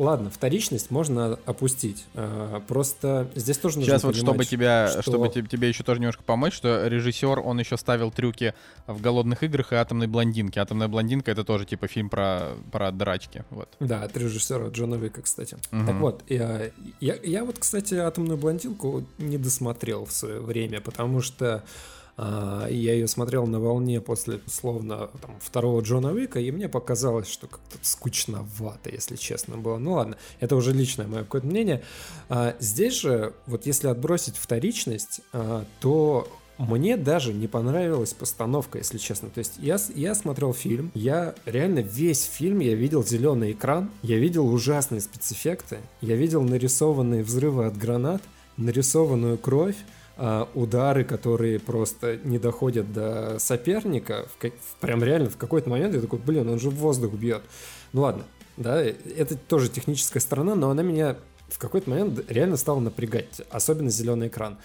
ладно, вторичность можно опустить. А, Просто здесь тоже нужно Сейчас вот, чтобы тебя, что- чтобы те- тебе еще тоже немножко помочь, что режиссер, он еще ставил трюки в «Голодных играх» и «Атомной блондинке». «Атомная блондинка» — это тоже типа фильм про, про драчки, вот. Да, от режиссера Джона Вика, кстати. Мгм. Так вот, я, я, я вот, кстати, «Атомную блондинку» не досмотрел в свое время, потому что а, я ее смотрел на волне после, словно, там, второго Джона Уика, и мне показалось, что как-то скучновато, если честно было. Ну ладно, это уже личное мое какое-то мнение. А, здесь же, вот если отбросить вторичность, а, то мне даже не понравилась постановка, если честно. То есть я, я смотрел фильм, я реально весь фильм, я видел зеленый экран, я видел ужасные спецэффекты, я видел нарисованные взрывы от гранат, нарисованную кровь, а, удары, которые просто не доходят до соперника, в в- прям реально в какой-то момент я такой, блин, он же в воздух бьет. Ну ладно, да, это тоже техническая сторона, но она меня в какой-то момент реально стала напрягать, особенно зеленый экран.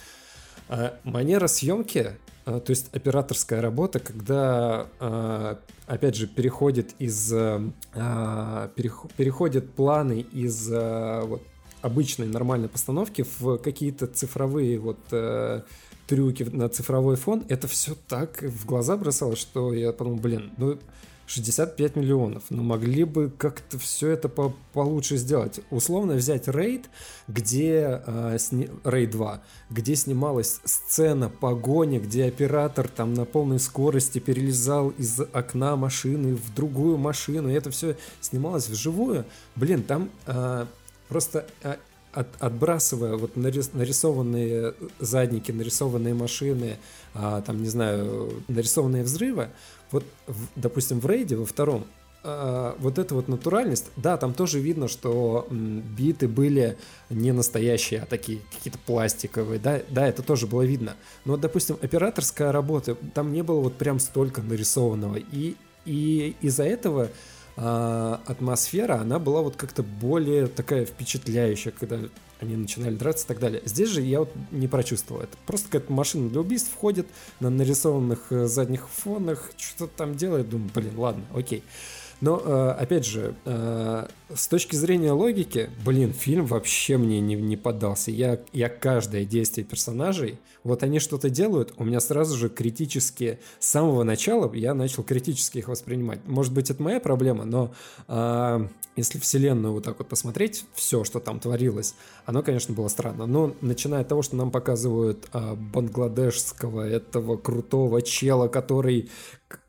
А, Манера съемки, а, то есть операторская работа, когда, а, опять же, переходит из а, а, перех- переходят планы из а, вот, обычной нормальной постановки в какие-то цифровые вот э, трюки на цифровой фон, это все так в глаза бросалось, что я подумал, блин, ну 65 миллионов. Но могли бы как-то все это по получше сделать. Условно взять рейд, где э, сни... рейд 2, где снималась сцена погони, где оператор там на полной скорости перелезал из окна машины в другую машину. И это все снималось вживую. Блин, там э, просто э, от, отбрасывая вот нарис, нарисованные задники, нарисованные машины, а, там, не знаю, нарисованные взрывы, вот, в, допустим, в рейде во втором, а, вот эта вот натуральность, да, там тоже видно, что биты были не настоящие, а такие какие-то пластиковые, да, да, это тоже было видно. Но, допустим, операторская работа, там не было вот прям столько нарисованного, и, и из-за этого а, атмосфера, она была вот как-то более такая впечатляющая, когда они начинали драться и так далее. Здесь же я вот не прочувствовал это. Просто какая-то машина для убийств входит на нарисованных э, задних фонах, что-то там делает, думаю, блин, ладно, окей. Но, э, опять же, э, с точки зрения логики, блин, фильм вообще мне не, не поддался. Я, я каждое действие персонажей, вот они что-то делают, у меня сразу же критически, с самого начала я начал критически их воспринимать. Может быть, это моя проблема, но э, если вселенную вот так вот посмотреть, все, что там творилось, оно, конечно, было странно. Но начиная от того, что нам показывают бангладешского этого крутого чела, который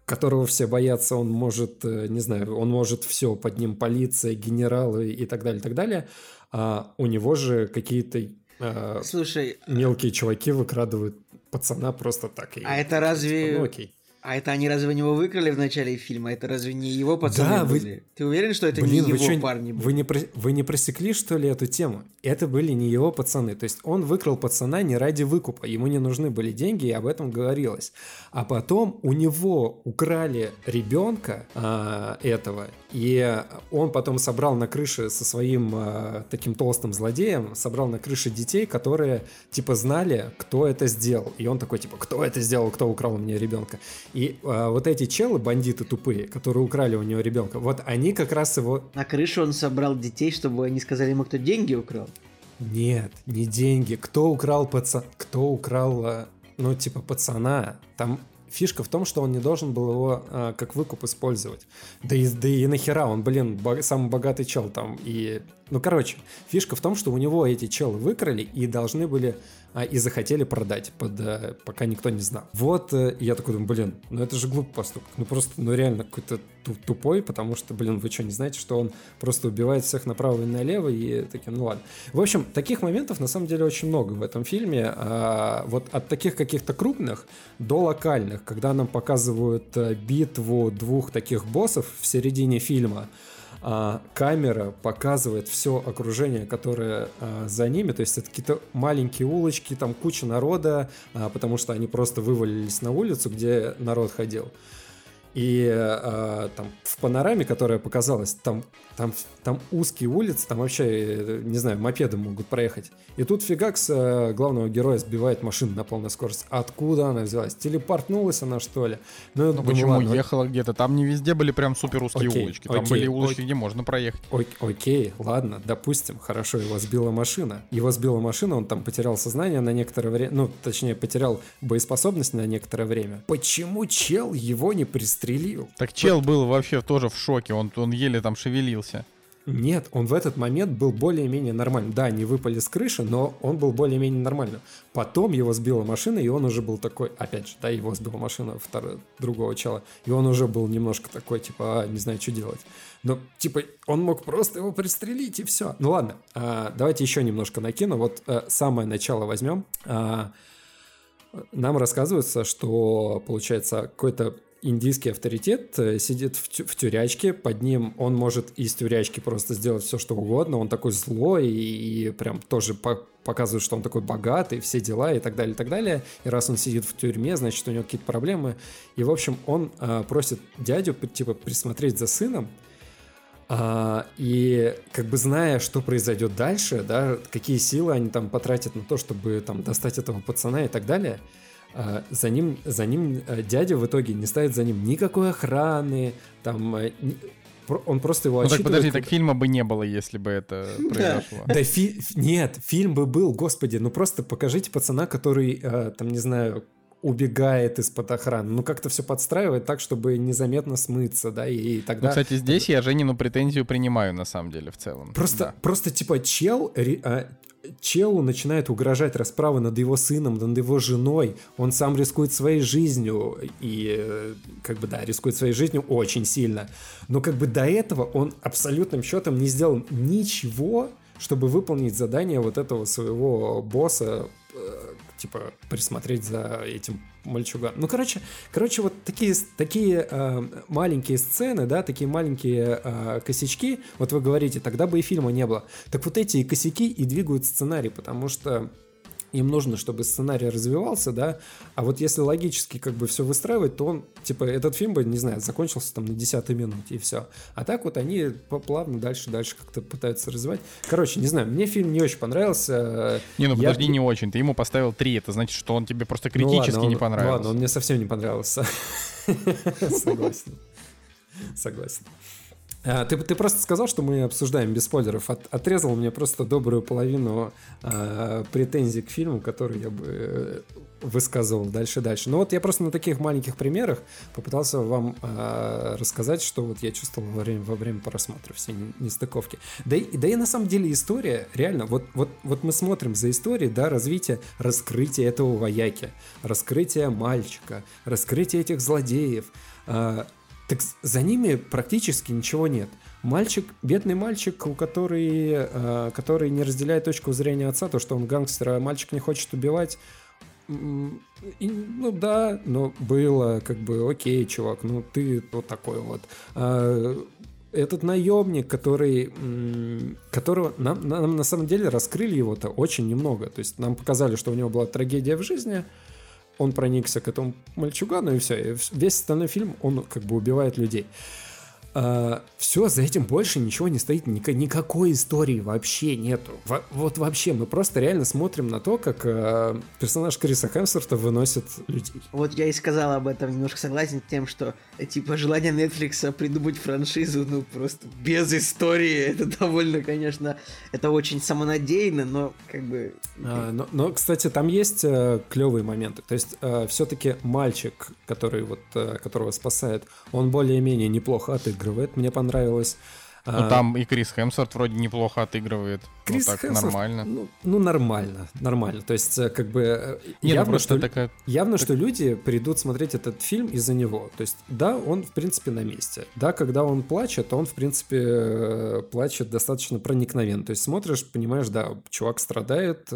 которого все боятся, он может, э, не знаю, он может все, под ним полиция, генералы и так далее, и так далее. А у него же какие-то а, Слушай, мелкие чуваки выкрадывают пацана просто так. И, а это разве... Ну, окей. А это они разве него выкрали в начале фильма? Это разве не его пацаны Да, вы- были? Ты уверен, что это Блин, не вы его чё, парни были? Вы не, про- вы не просекли, что ли, эту тему? Это были не его пацаны. То есть он выкрал пацана не ради выкупа. Ему не нужны были деньги, и об этом говорилось. А потом у него украли ребенка а, этого, и он потом собрал на крыше со своим а, таким толстым злодеем, собрал на крыше детей, которые типа знали, кто это сделал. И он такой, типа, кто это сделал, кто украл у меня ребенка. И а, вот эти челы, бандиты тупые, которые украли у него ребенка, вот они как раз его На крышу он собрал детей, чтобы они сказали ему, кто деньги украл. Нет, не деньги. Кто украл паца... Кто украл, э, ну, типа, пацана? Там фишка в том, что он не должен был его э, как выкуп использовать. Да и, да и нахера, он, блин, бо- самый богатый чел там. И, ну, короче, фишка в том, что у него эти челы выкрали и должны были а, и захотели продать, под, э, пока никто не знал. Вот э, я такой думаю, блин, ну это же глупый поступок. Ну просто, ну реально какой-то ту- тупой, потому что, блин, вы что, не знаете, что он просто убивает всех направо и налево, и такие, ну ладно. В общем, таких моментов на самом деле очень много в этом фильме. А, вот от таких каких-то крупных до локальных, когда нам показывают э, битву двух таких боссов в середине фильма, а, камера показывает все окружение, которое а, за ними, то есть это какие-то маленькие улочки, там куча народа, а, потому что они просто вывалились на улицу, где народ ходил. И а, там в панораме, которая показалась, там, там, там узкие улицы, там вообще, э, не знаю, мопеды могут проехать. И тут фигакс э, главного героя сбивает машину на полной скорости. Откуда она взялась? Телепортнулась она, что ли? я Ну думаю, почему ладно, ехала где-то? Там не везде были прям супер узкие Окей, улочки. Там окей, были улочки, окей. где можно проехать. Ок- окей, ладно, допустим, хорошо, его сбила машина. Его сбила машина, он там потерял сознание на некоторое время, ну, точнее, потерял боеспособность на некоторое время. Почему чел его не пристрелил? Так чел был вообще тоже в шоке, он, он еле там шевелился. Нет, он в этот момент был более-менее нормальным. Да, не выпали с крыши, но он был более-менее нормальным. Потом его сбила машина, и он уже был такой, опять же, да, его сбила машина второго, другого чела, и он уже был немножко такой, типа, а, не знаю, что делать. Но, типа, он мог просто его пристрелить, и все. Ну ладно, а, давайте еще немножко накину. Вот а, самое начало возьмем. А, нам рассказывается, что, получается, какой-то индийский авторитет э, сидит в, тю- в тюрячке, под ним он может из тюрячки просто сделать все, что угодно, он такой злой и, и прям тоже по- показывает, что он такой богатый, все дела и так далее, и так далее. И раз он сидит в тюрьме, значит, у него какие-то проблемы. И, в общем, он э, просит дядю, типа, присмотреть за сыном, а, и как бы зная, что произойдет дальше, да, какие силы они там потратят на то, чтобы там достать этого пацана и так далее, за ним, за ним э, дядя в итоге не ставит за ним никакой охраны, там, э, он просто его Ну так подожди, так фильма бы не было, если бы это произошло. Да, фи- нет, фильм бы был, господи, ну просто покажите пацана, который, э, там, не знаю, убегает из-под охраны. Ну, как-то все подстраивает так, чтобы незаметно смыться, да, и, и Ну, тогда... кстати, здесь я Женину претензию принимаю, на самом деле, в целом. Просто, Да. просто типа чел, ре- а, челу начинает угрожать расправа над его сыном, над его женой. Он сам рискует своей жизнью и э, как бы да, рискует своей жизнью очень сильно. Но как бы до этого он абсолютным счетом не сделал ничего, чтобы выполнить задание вот этого своего босса, э, типа присмотреть за этим мальчуганом. Ну, короче, короче, вот такие, такие э, маленькие сцены, да, такие маленькие э, косячки, вот вы говорите, тогда бы и фильма не было. Так вот эти косяки и двигают сценарий, потому что им нужно, чтобы сценарий развивался, да, а вот если логически как бы все выстраивать, то он, типа, этот фильм бы, не знаю, закончился там на 10 минуте и все. А так вот они плавно дальше-дальше как-то пытаются развивать. Короче, не знаю, мне фильм не очень понравился. Не, ну Я- подожди, не очень. Ты ему поставил 3, это значит, что он тебе просто Ну критически ладно, он- не понравился. Ладно, он мне совсем не понравился. Согласен. Согласен. А, Ты, ты просто сказал, что мы обсуждаем без спойлеров. От- отрезал мне просто добрую половину а, претензий к фильму, которые я бы э, высказывал дальше дальше. Но вот я просто на таких маленьких примерах попытался вам а, рассказать, что вот я чувствовал во время, во время просмотра все не- нестыковки. Да и, да и на самом деле история, реально, вот, вот, вот мы смотрим за историей, да, развитие, раскрытие этого вояки, раскрытие мальчика, раскрытие этих злодеев. А, так за ними практически ничего нет. Мальчик, бедный мальчик, у который, э, который не разделяет точку зрения отца, то, что он гангстер, а мальчик не хочет убивать. и, ну да, но было как бы окей, чувак, ну ты вот такой вот. А, этот наемник, который, которого нам, нам на самом деле раскрыли его-то очень немного. То есть нам показали, что у него была трагедия в жизни, он проникся к этому мальчугану, и все. И весь остальной фильм, он как бы убивает людей. Все, за этим больше ничего не стоит, ника- никакой истории вообще нету. Во- вот вообще, мы просто реально смотрим на то, как э, персонаж Криса Хемсворта выносит людей. Вот я и сказал об этом, немножко согласен с тем, что э, типа желание Netflix придумать франшизу, ну просто без истории, это довольно, конечно, это очень самонадеянно, но как бы... А, но, но, кстати, там есть э, клевые моменты. То есть все-таки мальчик, который вот, э, которого спасает, он более-менее неплохо отыгрывает. Мне понравилось. Ну А, там и Крис Хемсворт вроде неплохо отыгрывает. Крис ну так, Хемсворт, нормально. Ну, ну, нормально, нормально. То есть, э, как бы э, Не, ну явно, просто что, такая... явно, что люди придут смотреть этот фильм из-за него. То есть, да, он, в принципе, на месте. Да, когда он плачет, он, в принципе, э, плачет достаточно проникновенно. То есть, смотришь, понимаешь, да, чувак страдает,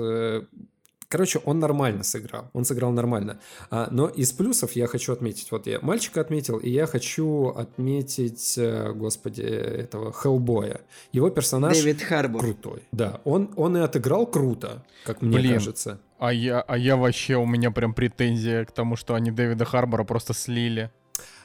Короче, он нормально сыграл. Он сыграл нормально. А, но из плюсов я хочу отметить. Вот я мальчика отметил, и я хочу отметить, э, господи, этого Хеллбоя. Его персонаж Дэвид Харбор. крутой. Да, он, он и отыграл круто, как мне Блин. кажется. А я, а я вообще, у меня прям претензия к тому, что они Дэвида Харбора просто слили.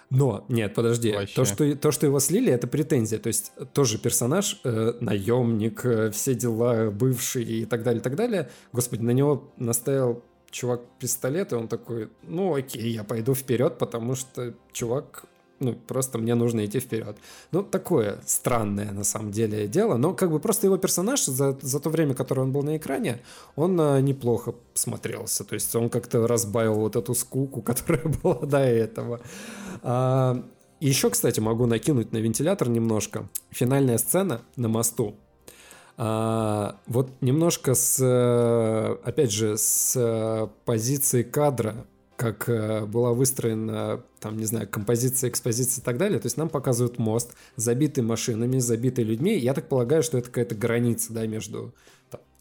Но, нет, подожди, Вообще. то что, то, что его слили, это претензия. То есть тоже персонаж, э, наемник, э, все дела, бывший и так далее, и так далее. Господи, на него наставил чувак пистолет, и он такой, ну окей, я пойду вперед, потому что чувак, ну просто мне нужно идти вперед. Ну такое странное на самом деле дело, но как бы просто его персонаж за, за то время, которое он был на экране, он э, неплохо смотрелся. То есть он как-то разбавил вот эту скуку, которая была до этого. А, еще, кстати, могу накинуть на вентилятор немножко. Финальная сцена на мосту. А, вот немножко с, э, опять же, с э, позиции кадра, как э, была выстроена, там, не знаю, композиция, экспозиция и так далее. То есть нам показывают мост, забитый машинами, забитый людьми. Я так полагаю, что это какая-то граница, да, между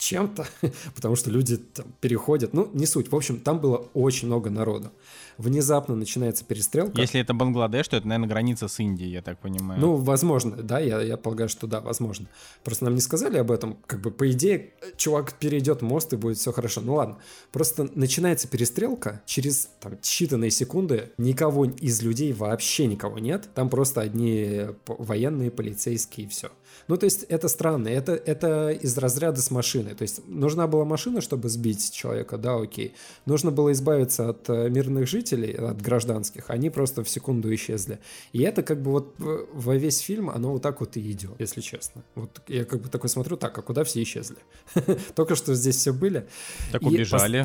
чем-то, потому что люди там переходят. Ну, не суть. В общем, там было очень много народу. Внезапно начинается перестрелка. Если это Бангладеш, то это, наверное, граница с Индией, я так понимаю. Ну, возможно, да, я, я полагаю, что да, возможно. Просто нам не сказали об этом. Как бы, по идее, чувак перейдет мост и будет все хорошо. Ну ладно. Просто начинается перестрелка. Через там, считанные секунды никого из людей вообще никого нет. Там просто одни военные, полицейские и все. Ну, то есть это странно. Это, это из разряда с машины. То есть нужна была машина, чтобы сбить человека, да, окей. Нужно было избавиться от э, мирных жителей, от гражданских, они просто в секунду исчезли. И это как бы вот в- во весь фильм оно вот так вот и идет, если честно. Вот я как бы такой смотрю, так, а куда все исчезли? Только что здесь все были. Так убежали.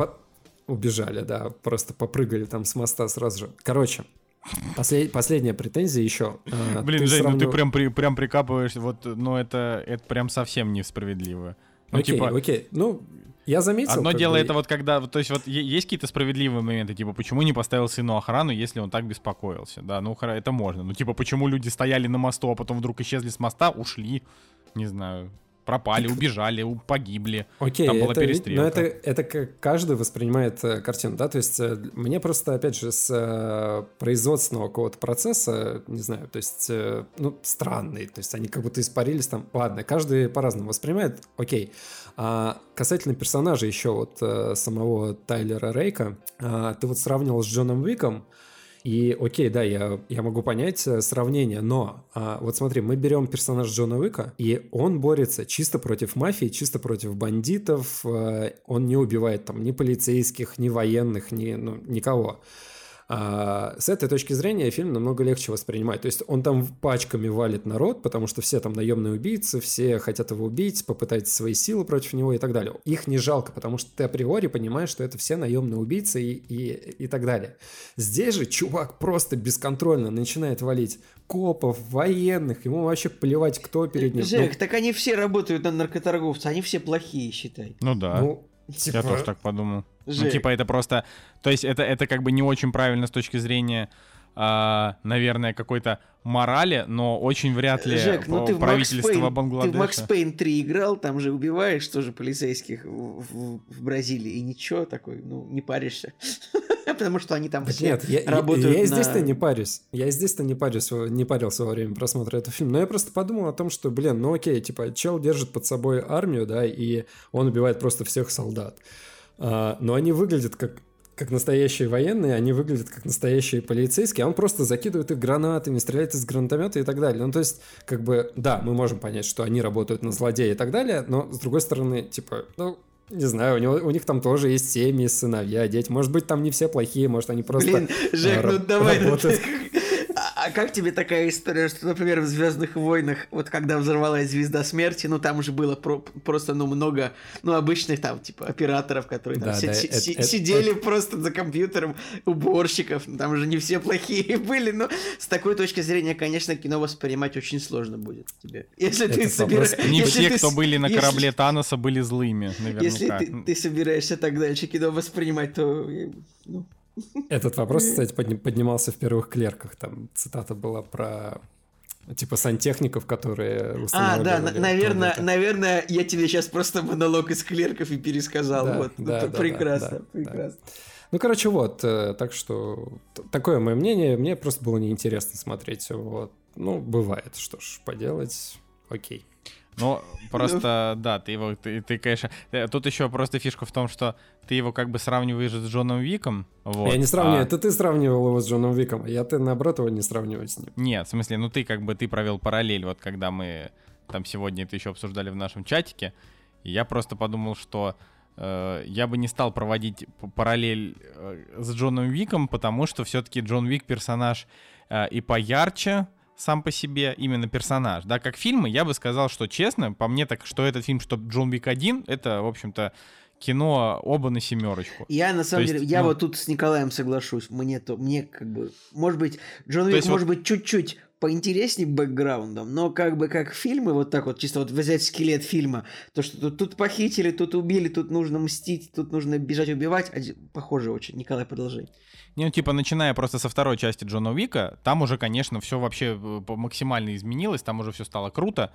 Убежали, да, просто попрыгали там с моста сразу же. Короче, послед- последняя претензия еще. А, Блин, ты Жень, ну ты прям, при, прям прикапываешься, вот, ну это, это прям совсем несправедливо. Ну, окей, типа, окей. Ну, я заметил. Одно дело бы, это вот когда, то есть вот есть какие-то справедливые моменты, типа почему не поставил сыну охрану, если он так беспокоился, да, ну это можно, ну типа почему люди стояли на мосту, а потом вдруг исчезли с моста, ушли, не знаю, пропали, убежали, погибли, Окей, там была это, ведь- перестрелка. но это, это как каждый воспринимает э, картину, да, то есть э, мне просто, опять же, с э, производственного какого-то процесса, не знаю, то есть, ну, странный, то есть они как будто испарились там, ладно, каждый по-разному воспринимает, окей. А касательно персонажа еще вот самого Тайлера Рейка, а, ты вот сравнивал с Джоном Уиком, и окей, да, я, я могу понять э, сравнение, но а, вот смотри, мы берем персонаж Джона Уика, и он борется чисто против мафии, чисто против бандитов, э, он не убивает там ни полицейских, ни военных, ни ну, никого. А, с этой точки зрения фильм намного легче воспринимать. То есть он там пачками валит народ, потому что все там наемные убийцы, все хотят его убить, попытаются свои силы против него и так далее. Их не жалко, потому что ты априори понимаешь, что это все наемные убийцы и, и, и так далее. Здесь же чувак просто бесконтрольно начинает валить копов, военных, ему вообще плевать, кто перед ним. Жек, так они все работают на наркоторговца, они все плохие, считай. Ну да, ну, я типа, тоже так подумал. Ну Жек. типа это просто, то есть это, это как бы не очень правильно с точки зрения, а, наверное, какой-то морали, но очень вряд ли Жек, ну ты в, Макс правительство Пейн, ты в Макс Пейн 3 играл, там же убиваешь тоже полицейских в, в- в Бразилии, и ничего такой, ну, не паришься. Потому что они там Так все нет, я, я- работают я на- здесь-то не парюсь. Я здесь-то не парюсь, не парился во время просмотра этого фильма. Но я просто подумал о том, что, блин, ну окей, типа, чел держит под собой армию, да, и он убивает просто всех солдат. А, но они выглядят как как настоящие военные, они выглядят как настоящие полицейские, а он просто закидывает их гранатами, стреляет из гранатомета и так далее. Ну, то есть, как бы, да, мы можем понять, что они работают на злодея и так далее, но, с другой стороны, типа, ну, не знаю, у, него, у них там тоже есть семьи, сыновья, дети. Может быть, там не все плохие, может, они просто Блин, Жек, ну давай. ну работают. А как тебе такая история, что, например, в Звездных войнах, вот когда взорвалась звезда смерти, ну там же было про- просто, ну, много, ну, обычных там, типа, операторов, которые там Да, си- да, си- это- си- это- сидели просто за компьютером, уборщиков, ну, там же не все плохие были, но с такой точки зрения, конечно, кино воспринимать очень сложно будет тебе. Если ты Этот собираешь... Не если все, ты кто были на если- корабле Таноса, были злыми, Если наверняка. ты, ты собираешься так дальше кино воспринимать, то... э, Ну, Этот вопрос, кстати, подни- поднимался в первых клерках. Там цитата была про типа сантехников, которые А, да, на- наверное, туалеты. наверное, я тебе сейчас просто монолог из клерков и пересказал. Да, вот, Ну, да, п- да, прекрасно, да, да, прекрасно. Ну, короче, вот, э, так что такое мое мнение. Мне просто было неинтересно смотреть. Вот. Ну, бывает, что ж, поделать. Окей. Ну, просто, да, ты его, ты, ты, конечно... э, Тут еще просто фишка в том, что ты его как бы сравниваешь с Джоном Виком. Вот, я не сравниваю, а- это ты сравнивал его с Джоном Виком, а я-то, наоборот, его не сравниваю с ним. Нет, в смысле, ну ты как бы, ты провел параллель, вот когда мы там сегодня это еще обсуждали в нашем чатике, и я просто подумал, что э, я бы не стал проводить параллель э, с Джоном Виком, потому что все-таки Джон Вик персонаж э, и поярче сам по себе, именно персонаж, да, как фильмы, я бы сказал, что честно, по мне так, что этот фильм, что Джон Вик 1, это, в общем-то, кино оба на семерочку. Я на самом есть, деле, я ну- вот тут с Николаем соглашусь. Мне то, мне как бы, может быть, Джон То есть может вот- быть чуть-чуть поинтереснее бэкграундом, но как бы как фильмы, вот так вот, чисто вот взять скелет фильма, то, что тут, тут похитили, тут убили, тут нужно мстить, тут нужно бежать убивать, один- похоже очень. Николай, продолжай. Не, ну, типа, начиная просто со второй части Джона Уика, там уже, конечно, все вообще э, максимально изменилось, там уже все стало круто.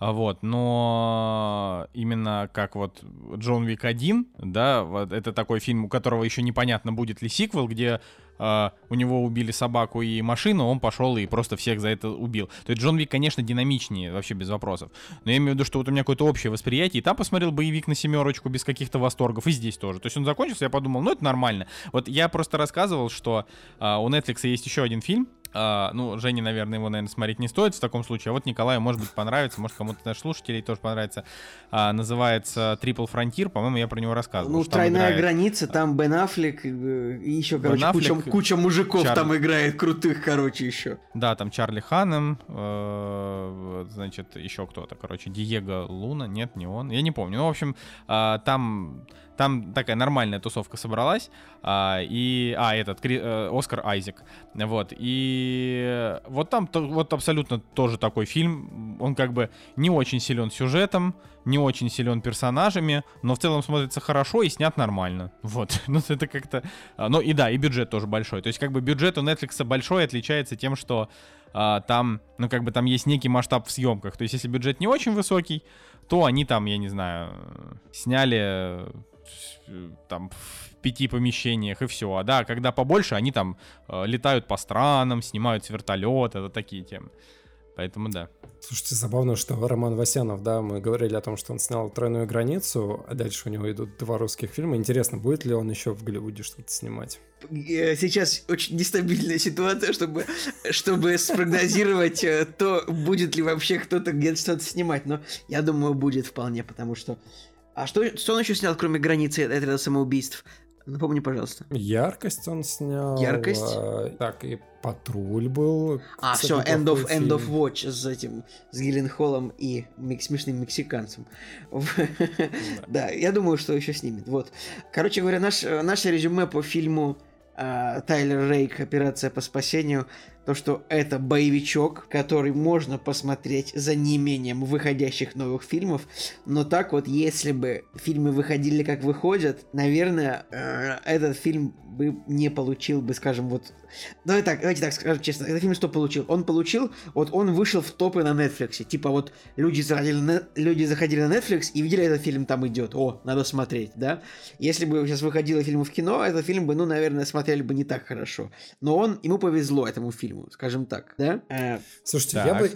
А, Вот, но именно как вот Джон Уик 1, да, вот это такой фильм, у которого еще непонятно, будет ли сиквел, где а, у него убили собаку и машину, он пошел и просто всех за это убил. То есть Джон Вик, конечно, динамичнее, вообще без вопросов. Но я имею в виду, что вот у меня какое-то общее восприятие, и там посмотрел боевик на семерочку без каких-то восторгов, и здесь тоже. То есть он закончился, я подумал, ну это нормально. Вот я просто рассказывал, что а, у Netflix есть еще один фильм, А, ну, Жене, наверное, его, наверное, смотреть не стоит в таком случае. А вот Николаю, может быть, понравится, может, кому-то наших слушателей тоже понравится. А, называется Triple Frontier, по-моему, я про него рассказывал. Ну, тройная играет- граница, там Бен Аффлек э, и еще, короче, Бен куча, Аффлек, куча мужиков Чар- там играет, крутых, короче, еще. Да, там Чарли Ханнем, э, значит, еще кто-то, короче, Диего Луна, нет, не он, я не помню. Ну, в общем, а, там, там такая нормальная тусовка собралась, а, и, а, этот, Кри- э, Оскар Айзек, вот, и вот там то- вот абсолютно тоже такой фильм, он как бы не очень силен сюжетом, не очень силен персонажами, но в целом смотрится хорошо и снят нормально, вот, ну, это как-то, а, ну, и да, и бюджет тоже большой, то есть как бы бюджет у Netflix большой, отличается тем, что а, там, ну, как бы там есть некий масштаб в съемках. То есть, если бюджет не очень высокий, то они там, я не знаю, сняли там в пяти помещениях и все. А да, когда побольше, они там э, летают по странам, снимают с вертолета, это такие темы. Поэтому да. Слушайте, забавно, что Роман Васянов, да, мы говорили о том, что он снял «Тройную границу», а дальше у него идут два русских фильма. Интересно, будет ли он еще в Голливуде что-то снимать? Э, Сейчас очень нестабильная ситуация, чтобы, чтобы спрогнозировать э, то, будет ли вообще кто-то где-то что-то снимать. Но я думаю, будет вполне, потому что... А что, что он еще снял, кроме границы отряда самоубийств? Напомни, пожалуйста. Яркость он снял. Яркость? а, так, и «Патруль» был. А, все, End of, End of. Watch с этим, с Гилленхолом и мек- смешным мексиканцем. Да, я думаю, что еще снимет. Вот. Короче говоря, наш, э, наше резюме по фильму э, Тайлер Рейк «Операция по спасению» то, что это боевичок, который можно посмотреть за неимением выходящих новых фильмов, но так вот, если бы фильмы выходили как выходят, наверное, э, этот фильм бы не получил бы, скажем, вот... Давай так, давайте так скажем честно, этот фильм что получил? Он получил, вот он вышел в топы на Netflix, типа вот люди заходили на, люди заходили на Netflix и видели этот фильм там идет, о, надо смотреть, да? Если бы сейчас выходил фильм в кино, этот фильм бы, ну, наверное, смотрели бы не так хорошо. Но он, ему повезло этому фильму, скажем так, да? Э, Слушайте, Так. я бы,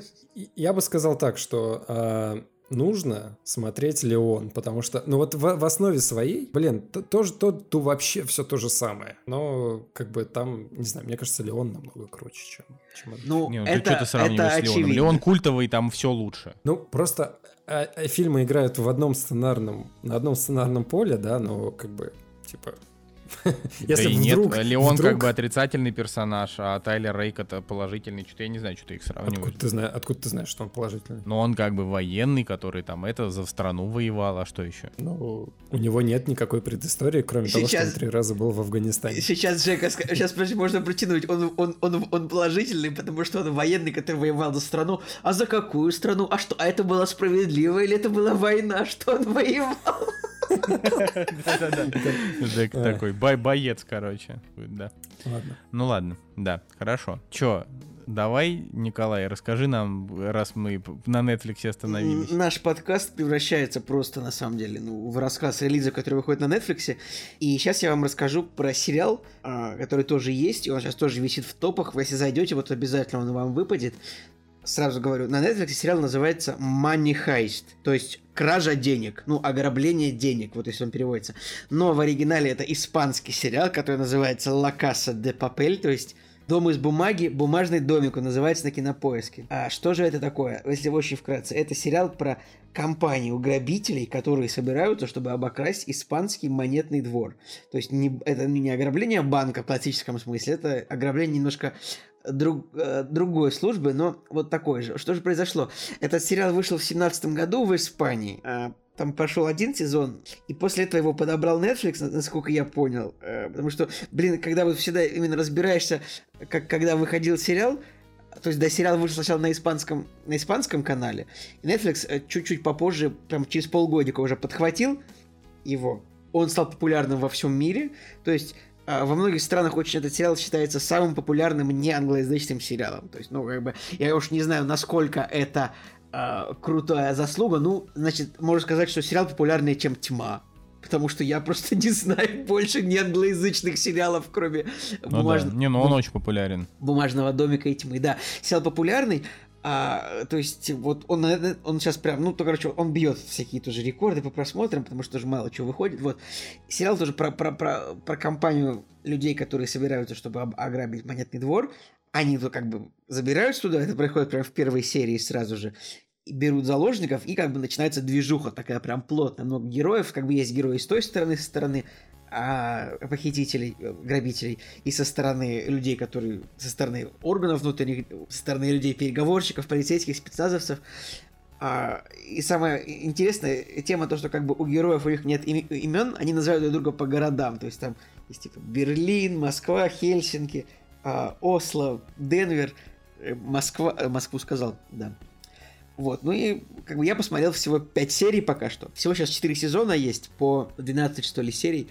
я бы сказал так, что а, нужно смотреть Леон, потому что, ну вот в, в основе своей, блин, то, тоже то, то вообще все то же самое. Но как бы там, не знаю, мне кажется, Леон намного круче, чем, чем ну, Не, ну это, ты что ты сравниваешь это с Леоном? очевидно. Леон культовый, там все лучше. Ну, просто а, а, фильмы играют в одном сценарном, на одном сценарном поле, да, но как бы, типа... Если да и нет, вдруг, Леон вдруг- как бы отрицательный персонаж, а Тайлер Рейк это положительный. Что-то я не знаю, что ты их сравниваешь. Откуда ты, знаешь, откуда ты знаешь, что он положительный? Но он как бы военный, который там это за страну воевал, а что еще? Ну, у него нет никакой предыстории, кроме того, что он Сейчас- три раза был в Афганистане. Сейчас, Жека, сейчас, подожди, можно протянуть. Он, он, он, он положительный, потому что он военный, который воевал за страну. А за какую страну? А что? А это было справедливо или это была война? Что он воевал? Джек такой бой- боец, короче. Да. Ладно. Ну ладно, да, хорошо. Чё, давай, Николай, расскажи нам, раз мы на Netflix остановились. Наш подкаст превращается просто, на самом деле, ну, в рассказ релиза, который выходит на Netflix. И сейчас я вам расскажу про сериал, а, который тоже есть, и он сейчас тоже висит в топах. Вы если зайдете, вот обязательно он вам выпадет. Сразу говорю, на Netflix сериал называется Money Heist, то есть кража денег, ну, ограбление денег, вот если он переводится. Но в оригинале это испанский сериал, который называется La Casa de Papel, то есть Дом из бумаги, бумажный домик, он называется на кинопоиске. А что же это такое? Если очень вкратце, это сериал про компанию грабителей, которые собираются, чтобы обокрасть испанский монетный двор. То есть не, это не ограбление банка в классическом смысле, это ограбление немножко друг, э, другой службы, но вот такой же. Что же произошло? Этот сериал вышел в семнадцатом году в Испании. А, Там пошел один сезон, и после этого его подобрал Netflix, на- насколько я понял. Э, Потому что, блин, когда вот всегда именно разбираешься, как когда выходил сериал, то есть, да, сериал вышел сначала на испанском, на испанском канале, и Netflix э, чуть-чуть попозже, прям через полгодика уже подхватил его. Он стал популярным во всем мире, то есть во многих странах очень этот сериал считается самым популярным не англоязычным сериалом. То есть, ну, как бы, я уж не знаю, насколько это а, крутая заслуга. Ну, значит, можно сказать, что сериал популярнее, чем «Тьма». Потому что я просто не знаю больше не англоязычных сериалов, кроме Ну бумаж- да. Не, ну он очень популярен. бумажного домика и тьмы. Да, сериал популярный. А, то есть, вот он, э, он сейчас прям, ну, то, короче, он бьет всякие тоже рекорды по просмотрам, потому что тоже мало чего выходит. Вот. Сериал тоже про, про, про, про компанию людей, которые собираются, чтобы об- ограбить монетный двор. Они то как бы забираются туда, это происходит прямо в первой серии сразу же. И берут заложников, и как бы начинается движуха такая прям плотная. Много героев, как бы есть герои с той стороны, со стороны а, похитителей, э, грабителей, и со стороны людей, которые со стороны органов внутренних, со стороны людей переговорщиков, полицейских, спецназовцев. А, и самая интересная тема то, что как бы у героев у них нет име- имен, они называют друг друга по городам. То есть там есть типа Берлин, Москва, Хельсинки, а, Осло, Денвер, э, Москва, э, Москву сказал, да. Вот, ну и как бы я посмотрел всего 5 серий пока что. Всего сейчас 4 сезона есть, по 12, что ли, серий.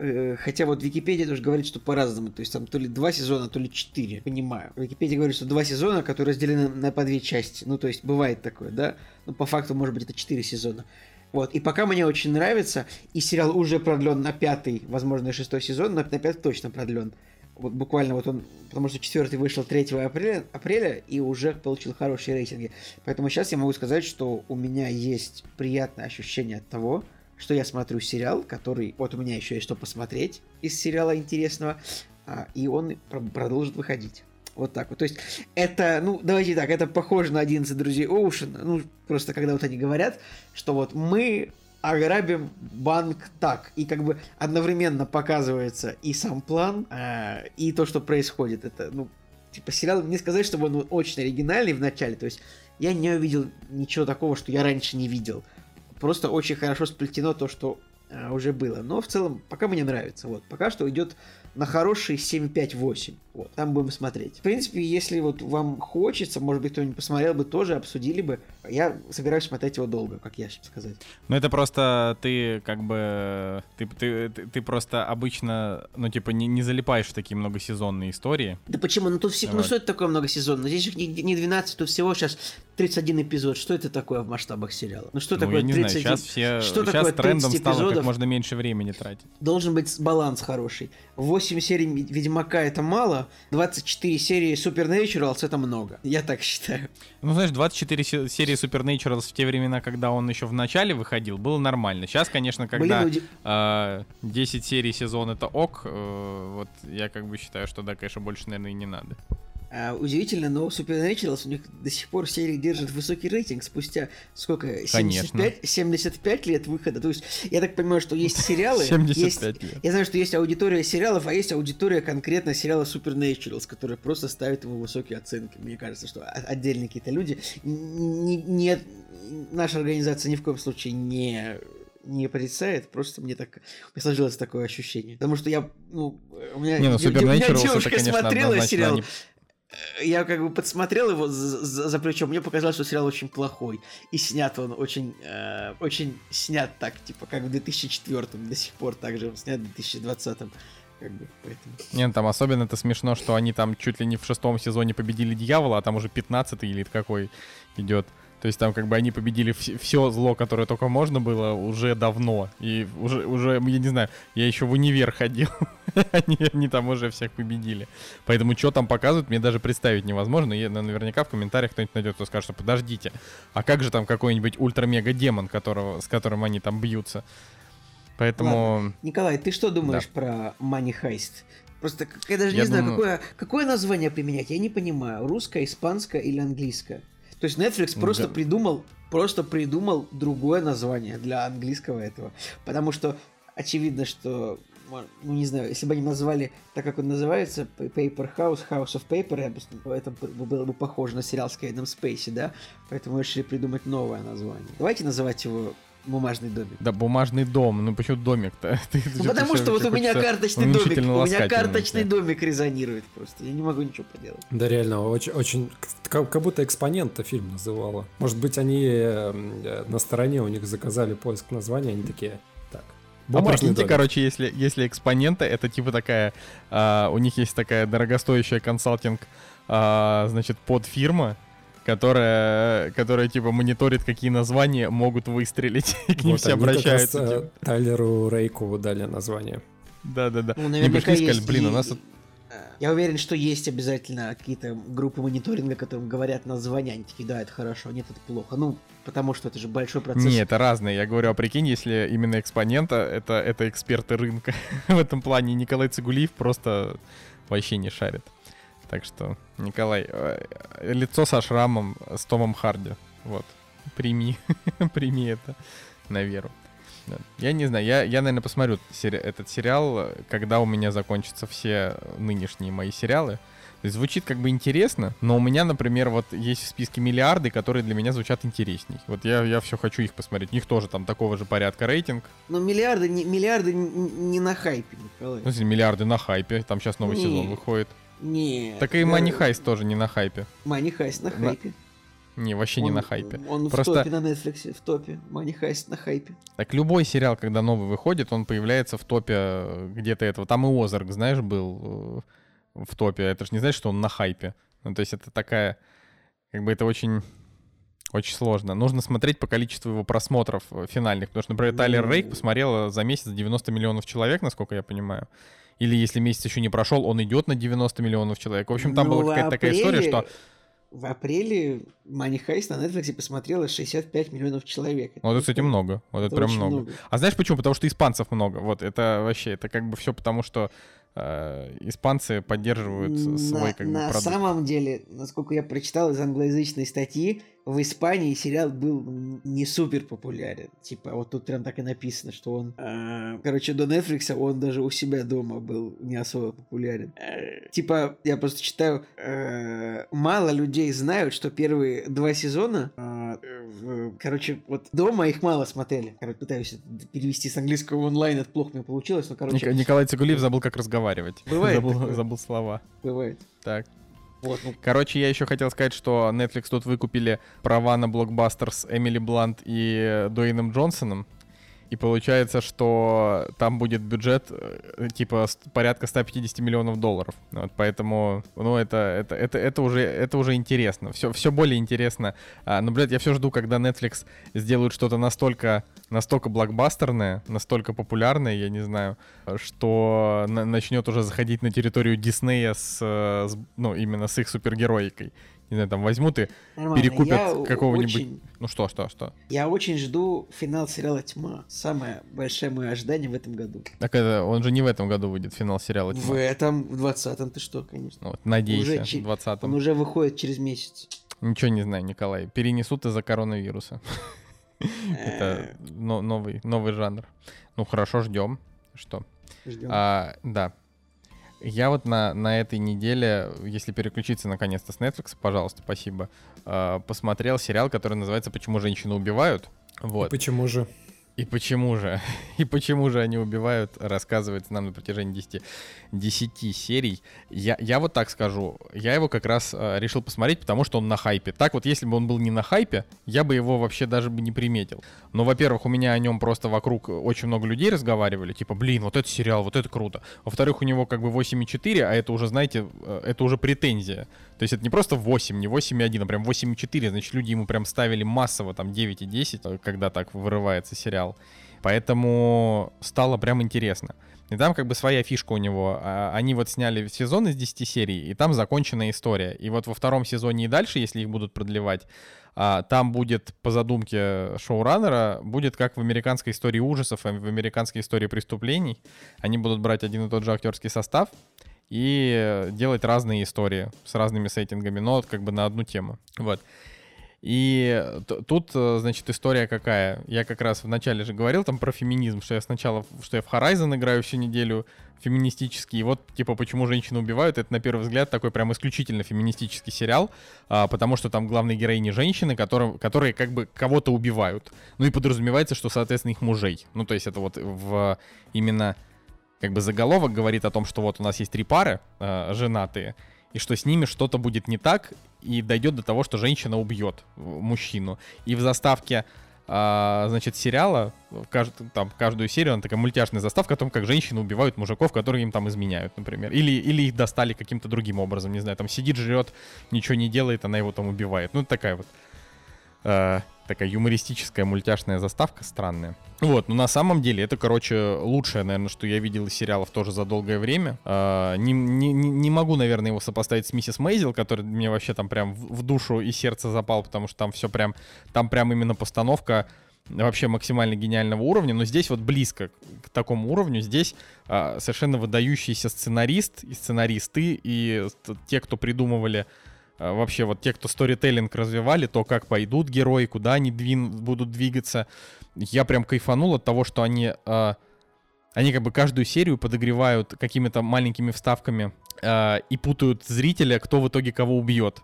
Э, Хотя вот Википедия тоже говорит, что по-разному. То есть там то ли два сезона, то ли четыре. Понимаю. Википедия говорит, что два сезона, которые разделены на по две части. Ну, то есть бывает такое, да? Ну, по факту, может быть, это четыре сезона. Вот, и пока мне очень нравится, и сериал уже продлен на пятый, возможно, и шестой сезон, но на пятый точно продлен. Вот буквально вот он, потому что четвертый вышел 3 апреля, апреля и уже получил хорошие рейтинги. Поэтому сейчас я могу сказать, что у меня есть приятное ощущение от того, что я смотрю сериал, который... Вот у меня еще есть что посмотреть из сериала интересного, а, и он про- продолжит выходить. Вот так вот. То есть это, ну, давайте так, это похоже на 11 друзей Оушена. Ну, просто когда вот они говорят, что вот мы ограбим банк так. И как бы одновременно показывается и сам план, а, и то, что происходит. Это, ну, типа сериал, не сказать, чтобы он очень оригинальный в начале. То есть я не увидел ничего такого, что я раньше не видел. Просто очень хорошо сплетено то, что а, уже было. Но в целом, пока мне нравится. Вот, пока что идет на хороший 7-5-8. Вот, там будем смотреть. В принципе, если вот вам хочется, может быть, кто-нибудь посмотрел бы тоже, обсудили бы. Я собираюсь смотреть его долго, как я сейчас сказать. Ну это просто ты как бы ты, ты, ты, ты просто обычно, ну типа не, не залипаешь в такие многосезонные истории. Да почему? Ну тут все, ну Вот. что это такое много сезонов? Здесь же не, не 12, тут всего сейчас 31 эпизод. Что это такое в масштабах сериала? Ну что ну, такое я не 31? знаю, сейчас все Что сейчас такое трендом 30 стало как эпизодов? можно меньше времени тратить. Должен быть баланс хороший. 8 серий Ведьмака это мало, 24 серии Supernaturals это много. Я так считаю. Ну, знаешь, 24 се- серии Supernaturals в те времена, когда он еще в начале выходил, было нормально. Сейчас, конечно, когда Блин, а, 10 серий сезон это ок, э, вот я как бы считаю, что да, конечно, больше, наверное, и не надо. А, удивительно, но Supernaturals у них до сих пор серии держит высокий рейтинг спустя сколько? 75, 75 лет выхода. То есть, я так понимаю, что есть сериалы. 75 есть- лет. Я знаю, что есть аудитория сериалов, а есть аудитория конкретно сериала Supernaturals, которая просто ставит ему высокие оценки. Мне кажется, что отдельные какие-то люди. Не, не- наша организация ни в коем случае не не порицает, просто мне так мне сложилось такое ощущение. Потому что я, ну, у меня, Не, ну у меня Supernaturals это, девушка конечно, смотрела сериал, они- я как бы подсмотрел его за, за- плечом, мне показалось, что сериал очень плохой. И снят он очень, э, очень снят так, типа, как в 2004 до сих пор, также он снят в 2020 как бы, поэтому... Не, ну, там особенно это смешно, что они там чуть ли не в шестом сезоне победили дьявола, а там уже 15 или какой идет. То есть там как бы они победили все зло, которое только можно было, уже давно. И уже, уже я не знаю, я еще в универ ходил. они, они там уже всех победили. Поэтому что там показывают, мне даже представить невозможно. И на- наверняка в комментариях кто-нибудь найдет, кто скажет, что подождите, а как же там какой-нибудь ультра-мега-демон, которого, с которым они там бьются? Поэтому... Николай, ты что думаешь про Money Heist? Просто я даже Я не знаю, думаю- какое, какое название применять, я не понимаю, русское, испанское или английское. То есть Netflix просто Да. придумал, просто придумал другое название для английского этого. Потому что очевидно, что, ну не знаю, если бы они назвали так, как он называется, Paper House, House of Paper, это было бы похоже на сериал с Кевином Спейси, да? Поэтому решили придумать новое название. Давайте называть его «Бумажный домик». Да, бумажный дом. Ну почему домик-то? Ты- Ну, потому что вот у меня карточный домик, у меня карточный да. домик резонирует просто. Я не могу ничего поделать. Да, реально, очень, очень как, как будто экспонент-то фильм называла. Может быть, они э, на стороне у них заказали поиск названия, они такие, так, А прикиньте, домик». короче, если, если экспонента, это типа такая, а, у них есть такая дорогостоящая консалтинг, а, значит, подфирма, которая, которая типа мониторит, какие названия могут выстрелить, и к ним Вот все они как раз, обращаются. э, типа. Тайлеру Рейку дали название. Да-да-да. Ну, Не пришли, сказали, есть блин, у нас тут а, Я уверен, что есть обязательно какие-то группы мониторинга, которым говорят названия, они такие, да, это хорошо, нет, это плохо. Ну, потому что это же большой процесс. Не, это разные. Я говорю, а прикинь, если именно экспонента, это, это эксперты рынка. В этом плане Николай Цигулиев просто вообще не шарит. Так что, Николай, э, лицо со шрамом с Томом Харди. Вот. Прими. Прими это на веру. Я не знаю, я, я наверное, посмотрю сери- этот сериал, когда у меня закончатся все нынешние мои сериалы. То есть звучит как бы интересно, но у меня, например, вот есть в списке миллиарды, которые для меня звучат интересней. Вот я, я все хочу их посмотреть. У них тоже там такого же порядка рейтинг. Но миллиарды, не, миллиарды не на хайпе, Николай. Ну, миллиарды на хайпе, там сейчас новый Не. сезон выходит. Нет. Так и Money Heist тоже не на хайпе. Money Heist на На- хайпе. Не, вообще не Он- на хайпе. Он Просто- в топе на Netflix, в топе. Money Heist на хайпе. Так любой сериал, когда новый выходит, он появляется в топе э, где-то этого. Там и Ozark, знаешь, был э, в топе. Это же не значит, что он на хайпе. Ну, то есть это такая... Как бы это очень... Очень сложно. Нужно смотреть по количеству его просмотров э, финальных. Потому что, например, Тайлер Ну. Рейк посмотрел за месяц 90 миллионов человек, насколько я понимаю. Или если месяц еще не прошел, он идет на 90 миллионов человек. В общем, там Ну, была какая-то такая история, апреле- что... В апреле Мани Хайст на Netflix посмотрело 65 миллионов человек. Вот это, кстати, много. Вот это, Это прям много. много. А знаешь почему? Потому что испанцев много. Вот это вообще, это как бы все потому, что э, испанцы поддерживают с- свой на, как бы на самом деле, насколько я прочитал из англоязычной статьи, в Испании сериал был не супер популярен. Типа, вот тут прям так и написано, что он... э, короче, до Netflix он даже у себя дома был не особо популярен. Э, типа, я просто читаю, э, мало людей знают, что первые два сезона, э, короче, вот дома их мало смотрели. Короче, пытаюсь перевести с английского в онлайн, это плохо мне получилось, но, короче, Ник- Николай Цигулиев забыл, как разговаривать. Бывает забыл, такое. забыл слова. бывает. Так. Вот, ну, Короче, я еще хотел сказать, что Netflix тут выкупили права на блокбастер с Эмили Блант и Дуэйном Джонсоном. И получается, что там будет бюджет э, типа порядка 150 миллионов долларов. Вот, поэтому, ну, это, это, это, это, уже, это уже интересно. Все, все более интересно. А, но, блядь, я все жду, когда Netflix сделают что-то настолько, настолько блокбастерное, настолько популярное, я не знаю, что на- начнет уже заходить на территорию Диснея с, э, с, ну, именно с их супергероикой. Не знаю, там возьмут и нормально. перекупят Я какого-нибудь... очень- Ну что, что, что? Я очень жду финал сериала «Тьма». Самое большое мое ожидание в этом году. Так это, он же не в этом году выйдет, финал сериала. В «Тьма». этом, в 20-м, ты что, конечно. Вот, надейся, Уже в 20 Он уже выходит через месяц. Ничего не знаю, Николай. Перенесут из-за коронавируса. Э, Это но- новый, новый жанр. Ну хорошо, ждем. Что? Ждем. А, да. Я вот на, на этой неделе, если переключиться наконец-то с Netflix, пожалуйста, спасибо, а, посмотрел сериал, который называется «Почему женщины убивают». Вот. Почему же? И почему же? И почему же они убивают, рассказывается нам на протяжении 10, 10 серий. Я, я вот так скажу, я его как раз э, решил посмотреть, потому что он на хайпе. Так вот, если бы он был не на хайпе, я бы его вообще даже бы не приметил. Но, во-первых, у меня о нем просто вокруг очень много людей разговаривали, типа, блин, вот это сериал, вот это круто. Во-вторых, у него как бы 8,4, а это уже, знаете, э, это уже претензия. То есть это не просто 8, не 8,1, а прям 8,4, значит, люди ему прям ставили массово там 9 и 10, э, когда так вырывается сериал. Поэтому стало прям интересно. И там как бы своя фишка у него. А, Они вот сняли сезон из 10 серий, и там законченная история. И вот во втором сезоне и дальше, если их будут продлевать, а, там будет по задумке шоураннера, будет как в американской истории ужасов, и в американской истории преступлений. Они будут брать один и тот же актерский состав и делать разные истории с разными сеттингами, но как бы на одну тему. Вот. И тут, э, значит, история какая. Я как раз вначале же говорил там про феминизм, что я сначала, что я в Horizon играю всю неделю феминистический, и вот, типа, почему женщины убивают, это, на первый взгляд, такой прям исключительно феминистический сериал, а, потому что там главные героини женщины, которые, которые как бы кого-то убивают. Ну и подразумевается, что, соответственно, их мужей. Ну, то есть это вот в именно как бы заголовок говорит о том, что вот у нас есть три пары э, женатые, и что с ними что-то будет не так, и дойдет до того, что женщина убьет э, мужчину. И в заставке, а, значит, сериала, в кажд- там, каждую серию, она такая мультяшная заставка о том, как женщины убивают мужиков, которые им там изменяют, например. Или, или их достали каким-то другим образом, не знаю, там сидит, жрет, ничего не делает, она его там убивает. Ну, такая вот э, такая юмористическая мультяшная заставка странная. Вот, но на самом деле это, короче, лучшее, наверное, что я видел из сериалов тоже за долгое время. А, не, не, не могу, наверное, его сопоставить с Миссис Мейзел, который мне вообще там прям в, душу и сердце запал, потому что там все прям, там прям именно постановка вообще максимально гениального уровня, но здесь вот близко к, такому уровню. Здесь а, совершенно выдающийся сценарист и сценаристы, и те, кто придумывали вообще вот те, кто сторителлинг развивали, то как пойдут герои, куда они двин, будут двигаться. Я прям кайфанул от того, что они, а, они как бы каждую серию подогревают какими-то маленькими вставками а, и путают зрителя, кто в итоге кого убьет.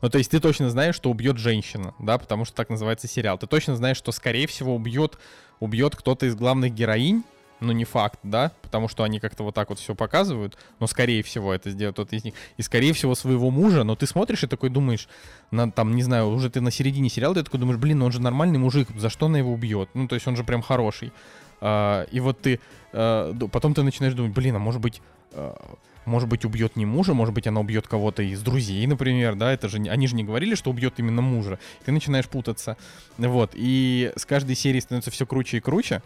Ну, то есть ты точно знаешь, что убьет женщина, да, потому что так называется сериал. Ты точно знаешь, что, скорее всего, убьет, убьет кто-то из главных героинь, ну, не факт, да, потому что они как-то вот так вот все показывают, но, скорее всего, это сделает тот из них. И, скорее всего, своего мужа, но ты смотришь и такой думаешь, на, там, не знаю, уже ты на середине сериала, ты такой думаешь, блин, ну он же нормальный мужик, за что она его убьет? Ну, то есть он же прям хороший. А, и вот ты, а, потом ты начинаешь думать, блин, а может быть, а, может быть, убьет не мужа, может быть, она убьет кого-то из друзей, например, да, это же, они же не говорили, что убьет именно мужа. Ты начинаешь путаться, вот, и с каждой серии становится все круче и круче,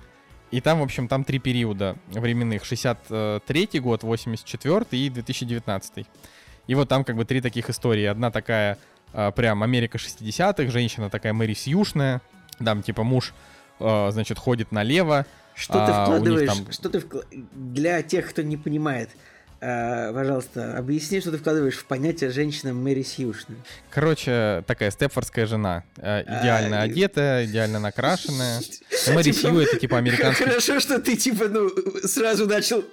и там, в общем, там три периода временных, 63 год, 84 и 2019. И вот там как бы три таких истории. Одна такая а, прям Америка 60-х, женщина такая Мэри Сьюшная, там типа муж, а, значит, ходит налево, Что ты А, них вкладываешь? там- Что ты вкла- для тех, кто не понимает? А, пожалуйста, объясни, что ты вкладываешь в понятие женщина Мэри Сьюшна. Короче, такая степфордская жена. э, идеально А, одетая, идеально накрашенная. Мэри Типа, Сью это типа американский... Хорошо, что ты типа, ну, сразу начал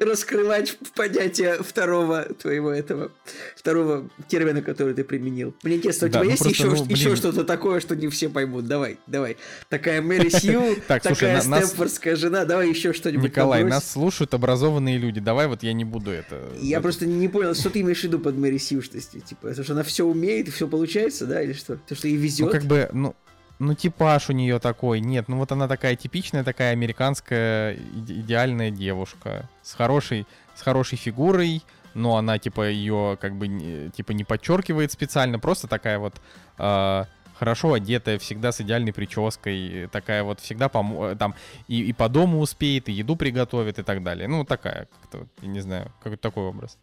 раскрывать понятие второго твоего этого, второго термина, который ты применил. Мне интересно, у Да, тебя ну есть просто, еще, ну, еще что-то такое, что не все поймут? Давай, давай. Такая Мэри Сью, такая степфордская жена, давай еще что-нибудь Николай, нас слушают образованные люди. Давай вот я не буду это... Я просто не понял, что ты имеешь в виду под Мэри Сьюшностью? Типа, это что она все умеет и все получается, да, или что? То, что ей везет? Ну, как бы, ну, ну, типаж у нее такой. Нет, ну вот она такая типичная, такая американская иде- идеальная девушка. С хорошей, с хорошей фигурой, но она, типа, ее, как бы, типа, не подчеркивает специально. Просто такая вот а, хорошо одетая, всегда с идеальной прической. Такая вот всегда помо- там и, и по дому успеет, и еду приготовит, и так далее. Ну, такая, как-то, я не знаю, какой-то такой образ.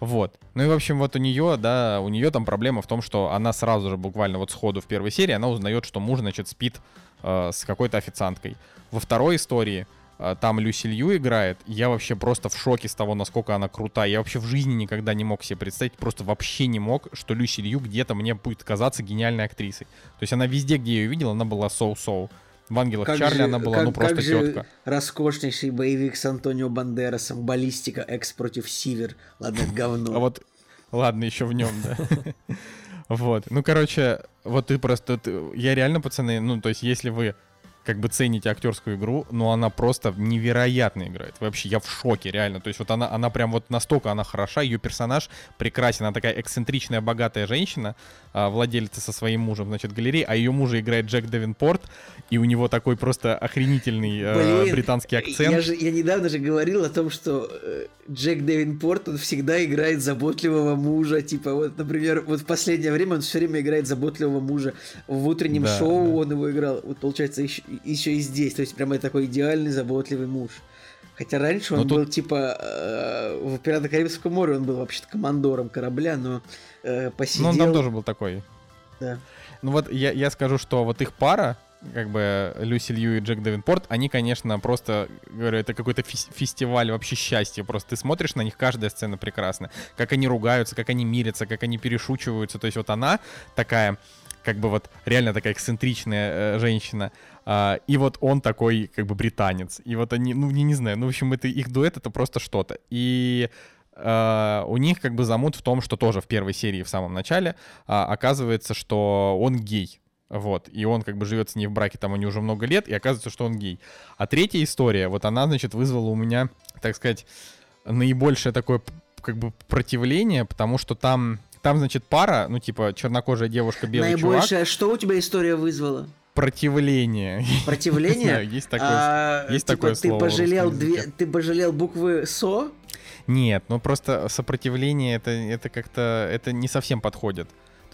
Вот. Ну и, в общем, вот у нее, да, у нее там проблема в том, что она сразу же, буквально вот сходу в первой серии, она узнает, что муж, значит, спит э, с какой-то официанткой. Во второй истории э, там Люси Лью играет. Я вообще просто в шоке с того, насколько она крутая. Я вообще в жизни никогда не мог себе представить, просто вообще не мог, что Люси Лью где-то мне будет казаться гениальной актрисой. То есть она везде, где я ее видел, она была соу-соу. В «Ангелах Как Чарли» же- она была, как- ну, просто как же тетка. роскошнейший боевик с Антонио Бандерасом, баллистика, экс против Сивер. Ладно, это говно. А вот, ладно, еще в нем, да. Вот, ну, короче, вот ты просто, я реально, пацаны, ну, то есть, если вы как бы цените актерскую игру, но она просто невероятно играет. Вообще, я в шоке, реально. То есть вот она, она прям вот настолько она хороша, ее персонаж прекрасен. Она такая эксцентричная, богатая женщина, а, владелица со своим мужем, значит, галереи, а ее мужа играет Джек Девинпорт, и у него такой просто охренительный э, Блин, британский акцент. Я, же, я недавно же говорил о том, что э, Джек Девинпорт, он всегда играет заботливого мужа. Типа, вот, например, вот в последнее время он все время играет заботливого мужа. В утреннем Да, шоу да. он его играл. Вот, получается, еще, еще и здесь. То есть, прямо такой идеальный заботливый муж. Хотя раньше он Но тут- был, типа, э, в «Пиратах Карибского моря» он был вообще-то командором корабля, но э, посидел... Ну, он там тоже был такой. Да. Ну вот я, я скажу, что вот их пара, как бы Люси Лью и Джек Девинпорт, они, конечно, просто, говорю, это какой-то фес- фестиваль вообще счастья. Просто ты смотришь на них, каждая сцена прекрасна. Как они ругаются, как они мирятся, как они перешучиваются. То есть вот она такая, как бы вот реально такая эксцентричная э, женщина. а, и вот он такой, как бы, британец. И вот они, ну, не, не знаю, ну, в общем, это их дуэт, это просто что-то. И э, у них как бы замут в том, что тоже в первой серии в самом начале а, оказывается, что он гей. Вот, и он как бы живет с ней в браке, там они уже много лет, и оказывается, что он гей. А третья история, вот она, значит, вызвала у меня, так сказать, наибольшее такое как бы противление, потому что там, там, значит, пара, ну, типа, чернокожая девушка, белый чувак, Наибольшее, что у тебя история вызвала? противление. Противление? знаю, есть такое А, есть типа, такое ты слово пожалел две, ты пожалел буквы СО? Нет, ну просто сопротивление это, это как-то это не совсем подходит.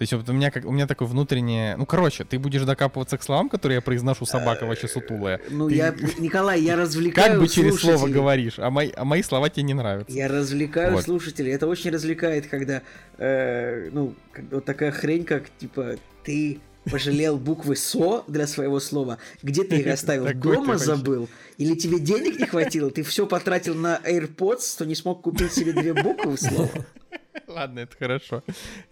То есть вот у меня, как, у меня такое внутреннее... Ну, короче, ты будешь докапываться к словам, которые я произношу, собака вообще сутулая. Ну, Ты я, Николай, я развлекаю Как бы через слово слушателей. говоришь, а мои, а мои слова тебе не нравятся. Я развлекаю Вот. слушателей. Это очень развлекает, когда, э, ну, вот такая хрень, как, типа, ты пожалел буквы СО для своего слова, где ты их оставил, дома забыл, или тебе денег не хватило, ты все потратил на AirPods, что не смог купить себе две буквы в слово. Ладно, это хорошо.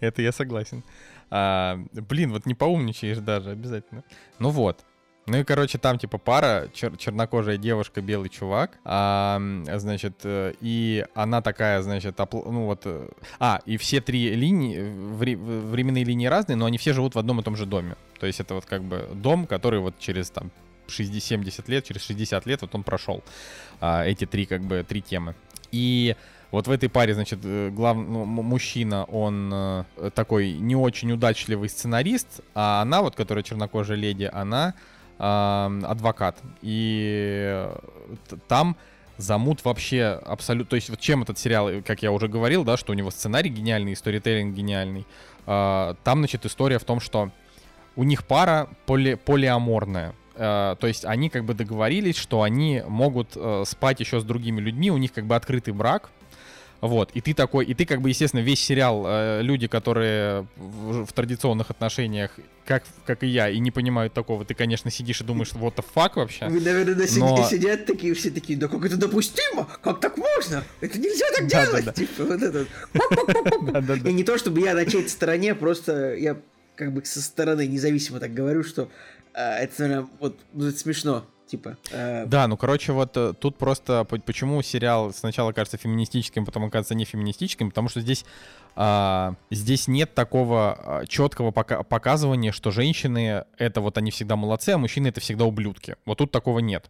Это я согласен. А, блин, вот не поумничаешь даже, обязательно. Ну вот. Ну и, короче, там типа пара, чер- чернокожая девушка, белый чувак, а, значит, э, и она такая, значит, опл- ну вот, э, а, и все три линии, э, вре- временные линии разные, но они все живут в одном и том же доме. То есть это вот как бы дом, который вот через там 60-70 лет, через 60 лет вот он прошел а, эти три как бы, три темы. И вот в этой паре, значит, э, главный ну, мужчина, он э, такой не очень удачливый сценарист, а она, вот, которая чернокожая леди, она адвокат. И э, там замут вообще абсолютно... То есть вот чем этот сериал, как я уже говорил, да, что у него сценарий гениальный, сторителлинг гениальный. А, там, значит, история в том, что у них пара поли, полиаморная. То есть они как бы договорились, что они могут спать еще с другими людьми, у них как бы открытый брак. Вот, и ты такой, и ты как бы, естественно, весь сериал, э, люди, которые в, в традиционных отношениях, как, как и я, и не понимают такого, ты, конечно, сидишь и думаешь, what the fuck вообще. Вы, наверное, на Но- сидят, такие, все такие, да как это допустимо? Как так можно? Это нельзя так делать! Типа вот этот. И не то, чтобы я на чьей-то стороне, просто я как бы со стороны независимо так говорю, что а, это, наверное, вот смешно. Типа, э, Да, ну, короче, вот э, тут просто по- почему сериал сначала кажется феминистическим, потом оказывается не феминистическим, потому что здесь а, здесь нет такого четкого показывания, что женщины это вот они всегда молодцы, а мужчины это всегда ублюдки. Вот тут такого нет.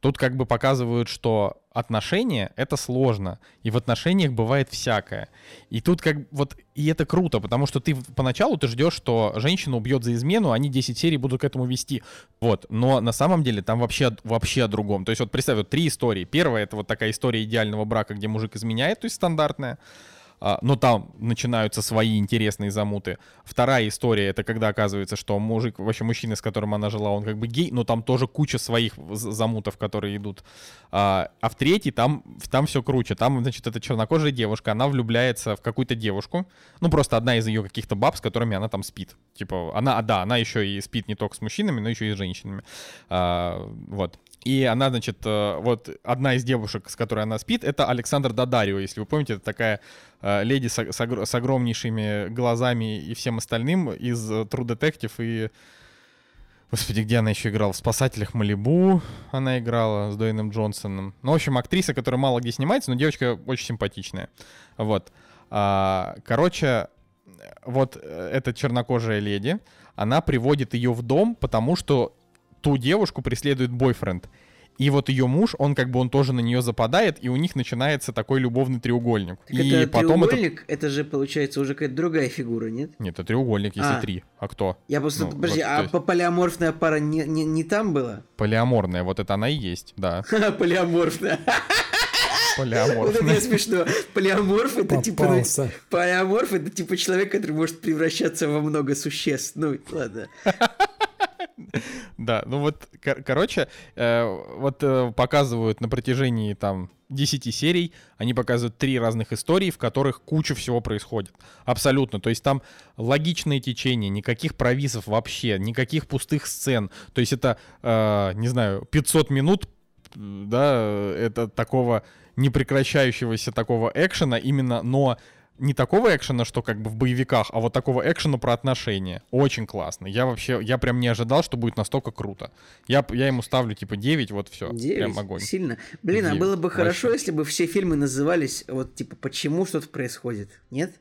Тут как бы показывают, что отношения — это сложно, и в отношениях бывает всякое. И тут как вот, и это круто, потому что ты поначалу ты ждешь, что женщину убьет за измену, они 10 серий будут к этому вести. Вот, но на самом деле там вообще, вообще о другом. То есть вот представь, вот три истории. Первая — это вот такая история идеального брака, где мужик изменяет, то есть стандартная. А, но там начинаются свои интересные замуты. Вторая история это когда оказывается, что мужик, вообще мужчина, с которым она жила, он как бы гей, но там тоже куча своих замутов, которые идут. А, а в третьей там, там все круче. Там, значит, эта чернокожая девушка, она влюбляется в какую-то девушку. Ну, просто одна из ее каких-то баб, с которыми она там спит. Типа, она, а, да, она еще и спит не только с мужчинами, но еще и с женщинами. А, вот. И она, значит, э, вот одна из девушек, с которой она спит, это Александр Дадарио, если вы помните, это такая э, леди с, с огр- с огромнейшими глазами и всем остальным из э, True Detective и... Господи, где она еще играла? В «Спасателях Малибу» она играла с Дуэйном Джонсоном. Ну, в общем, актриса, которая мало где снимается, но девочка очень симпатичная. Вот. А, короче, вот эта чернокожая леди, она приводит ее в дом, потому что ту девушку преследует бойфренд. И вот ее муж, он как бы он тоже на нее западает, и у них начинается такой любовный треугольник. так и это потом это... треугольник, это... же получается уже какая-то другая фигура, нет? Нет, это треугольник, если А. три. А кто? Я просто, Ну, подожди, вот, а есть- по- полиаморфная пара не, не, не там была? Полиаморная, вот это она и есть, да. Полиаморфная. Вот это я смешно. Полиаморф это типа... ну. Полиаморф это типа человек, который может превращаться во много существ. Ну, ладно. Да, ну вот, кор- короче, э, вот э, показывают на протяжении там 10 серий, они показывают три разных истории, в которых куча всего происходит. Абсолютно. То есть там логичное течение, никаких провисов вообще, никаких пустых сцен. То есть это, э, не знаю, 500 минут, да, э, это такого непрекращающегося такого экшена именно, но не такого экшена, что как бы в боевиках, а вот такого экшена про отношения. Очень классно. Я вообще, я прям не ожидал, что будет настолько круто. Я, я ему ставлю типа 9, вот все. Девять. Прям огонь. Сильно. Блин, а Девять. было бы хорошо, Вообще. если бы все фильмы назывались вот типа почему что-то происходит. Нет?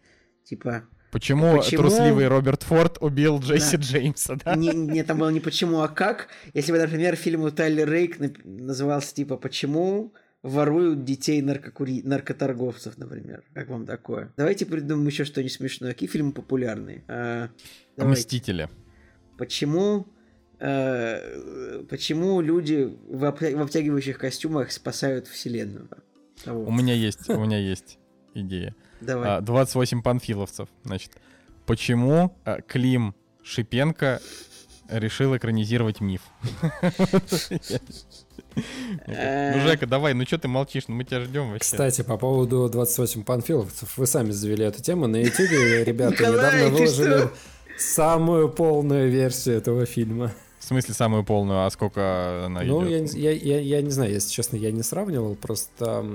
Типа. Почему, Почему? трусливый Роберт Форд убил Джесси Да. Джеймса, да? Не, не, там было не почему, а как. Если бы, например, фильм у Тайлер Рейк назывался типа Почему воруют детей наркокури... наркоторговцев, например. Как вам такое? Давайте придумаем еще что-нибудь смешное. Какие фильмы популярные? А, давайте. Мстители. Почему, э, почему люди в, обтя- в обтягивающих костюмах спасают вселенную? Того. У меня есть, у меня есть идея. Давай. А, 28 панфиловцев, значит. почему э, Клим Шипенко решил экранизировать миф. Ну, Жека, давай, ну что ты молчишь? Ну мы тебя ждем вообще. Кстати, по поводу 28 панфиловцев, вы сами завели эту тему. На YouTube ребята недавно выложили самую полную версию этого фильма. В смысле самую полную, а сколько она Ну, я, идет? не- я, я, я не знаю, если честно, я не сравнивал, просто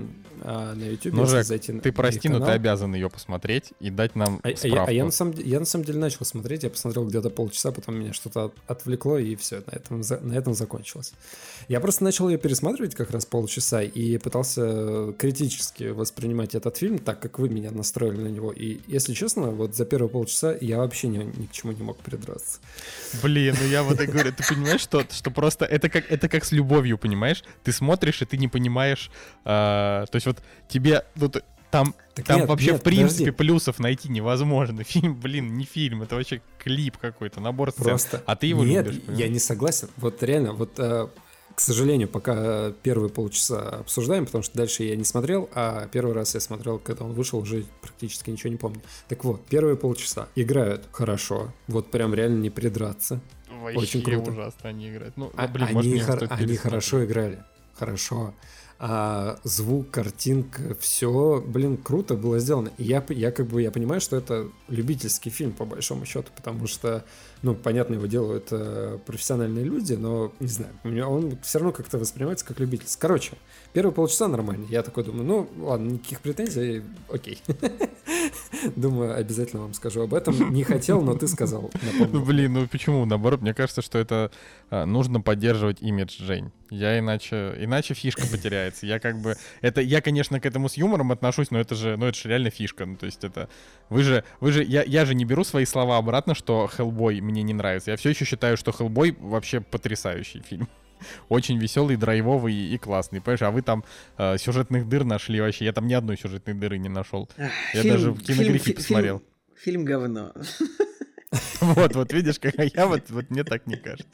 а, на YouTube, Ну, Жек, зайти Ты прости, но ты канал- обязан ее посмотреть и дать нам А, а я, справку. а я на самом, я на самом деле начал смотреть, я посмотрел где-то полчаса, потом меня что-то от- отвлекло, и все, на этом, на этом закончилось. Я просто начал ее пересматривать как раз полчаса и пытался критически воспринимать этот фильм, так как вы меня настроили на него. И, если честно, вот за первые полчаса я вообще ни, ни к чему не мог придраться. Блин, ну я вот и говорю, ты понимаешь, что, что просто это как, это как с любовью, понимаешь? Ты смотришь, и ты не понимаешь, а, то есть вот тебе, ну, там, Так там нет, вообще нет, в принципе подожди. плюсов найти невозможно. Фильм, блин, не фильм, это вообще клип какой-то, набор сцен. Просто. А ты его Нет, любишь, я понимаешь? не согласен. Вот реально, вот, э, к сожалению, пока первые полчаса обсуждаем, потому что дальше я не смотрел, а первый раз я смотрел, когда он вышел, уже практически ничего не помню. Так вот, первые полчаса играют хорошо, вот прям реально не придраться. Вообще очень круто. ужасно они играют. Ну, А- блин, они, хор- они хорошо играли. Хорошо. А звук, картинка, все, блин, круто было сделано. И я, я как бы я понимаю, что это любительский фильм, по большому счету, потому что, ну, понятно, его делают э, профессиональные люди, но, не знаю, у меня он все равно как-то воспринимается как любительский. Короче, первые полчаса нормально. Я такой думаю, ну, ладно, никаких претензий, окей. Думаю, обязательно вам скажу об этом. Не хотел, но ты сказал. Ну, блин, ну почему? Наоборот, мне кажется, что это а, нужно поддерживать имидж Жень. Я иначе, иначе фишка потеряется. Я как бы, это, я, конечно, к этому с юмором отношусь, но это же, ну это же реально фишка. Ну то есть это, вы же, вы же, я, я же не беру свои слова обратно, что Хеллбой мне не нравится. Я все еще считаю, что Хеллбой вообще потрясающий фильм. Очень веселый, драйвовый и классный, понимаешь? А вы там э, сюжетных дыр нашли вообще. Я там ни одной сюжетной дыры не нашел. Я фильм- даже в киногрифе фильм- посмотрел. Фильм, фильм говно. Вот, вот видишь, как я вот, вот мне так не кажется.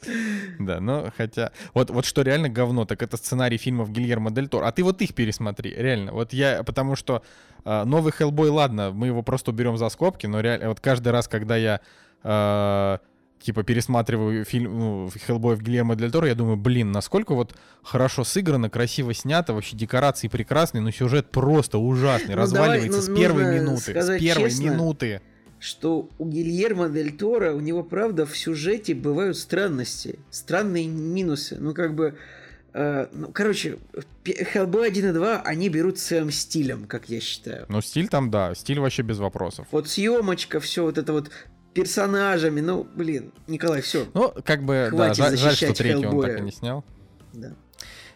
Да, но хотя... Вот, вот что реально говно, так это сценарий фильмов Гильермо Дель Торо. А ты вот их пересмотри, реально. Вот я, потому что э, новый Хеллбой, ладно, мы его просто уберем за скобки, но реально, вот каждый раз, когда я э, типа пересматриваю фильм ну, Хеллбой в Гильермо Дель Торо, я думаю, блин, насколько вот хорошо сыграно, красиво снято, вообще декорации прекрасные, но сюжет просто ужасный, Ну, разваливается давай, ну, с первой минуты, с первой честно, минуты. что у Гильермо Дель Торо, у него, правда, в сюжете бывают странности, странные минусы. Ну, как бы, э, ну, короче, Hellboy 1 и 2, они берут своим стилем, как я считаю. Ну, стиль там, да, стиль вообще без вопросов. Вот съемочка, все вот это вот персонажами, ну, блин, Николай, все, Ну, как бы, да, Хватит жаль, жаль, что третий он так Хеллбоя. и не снял. да.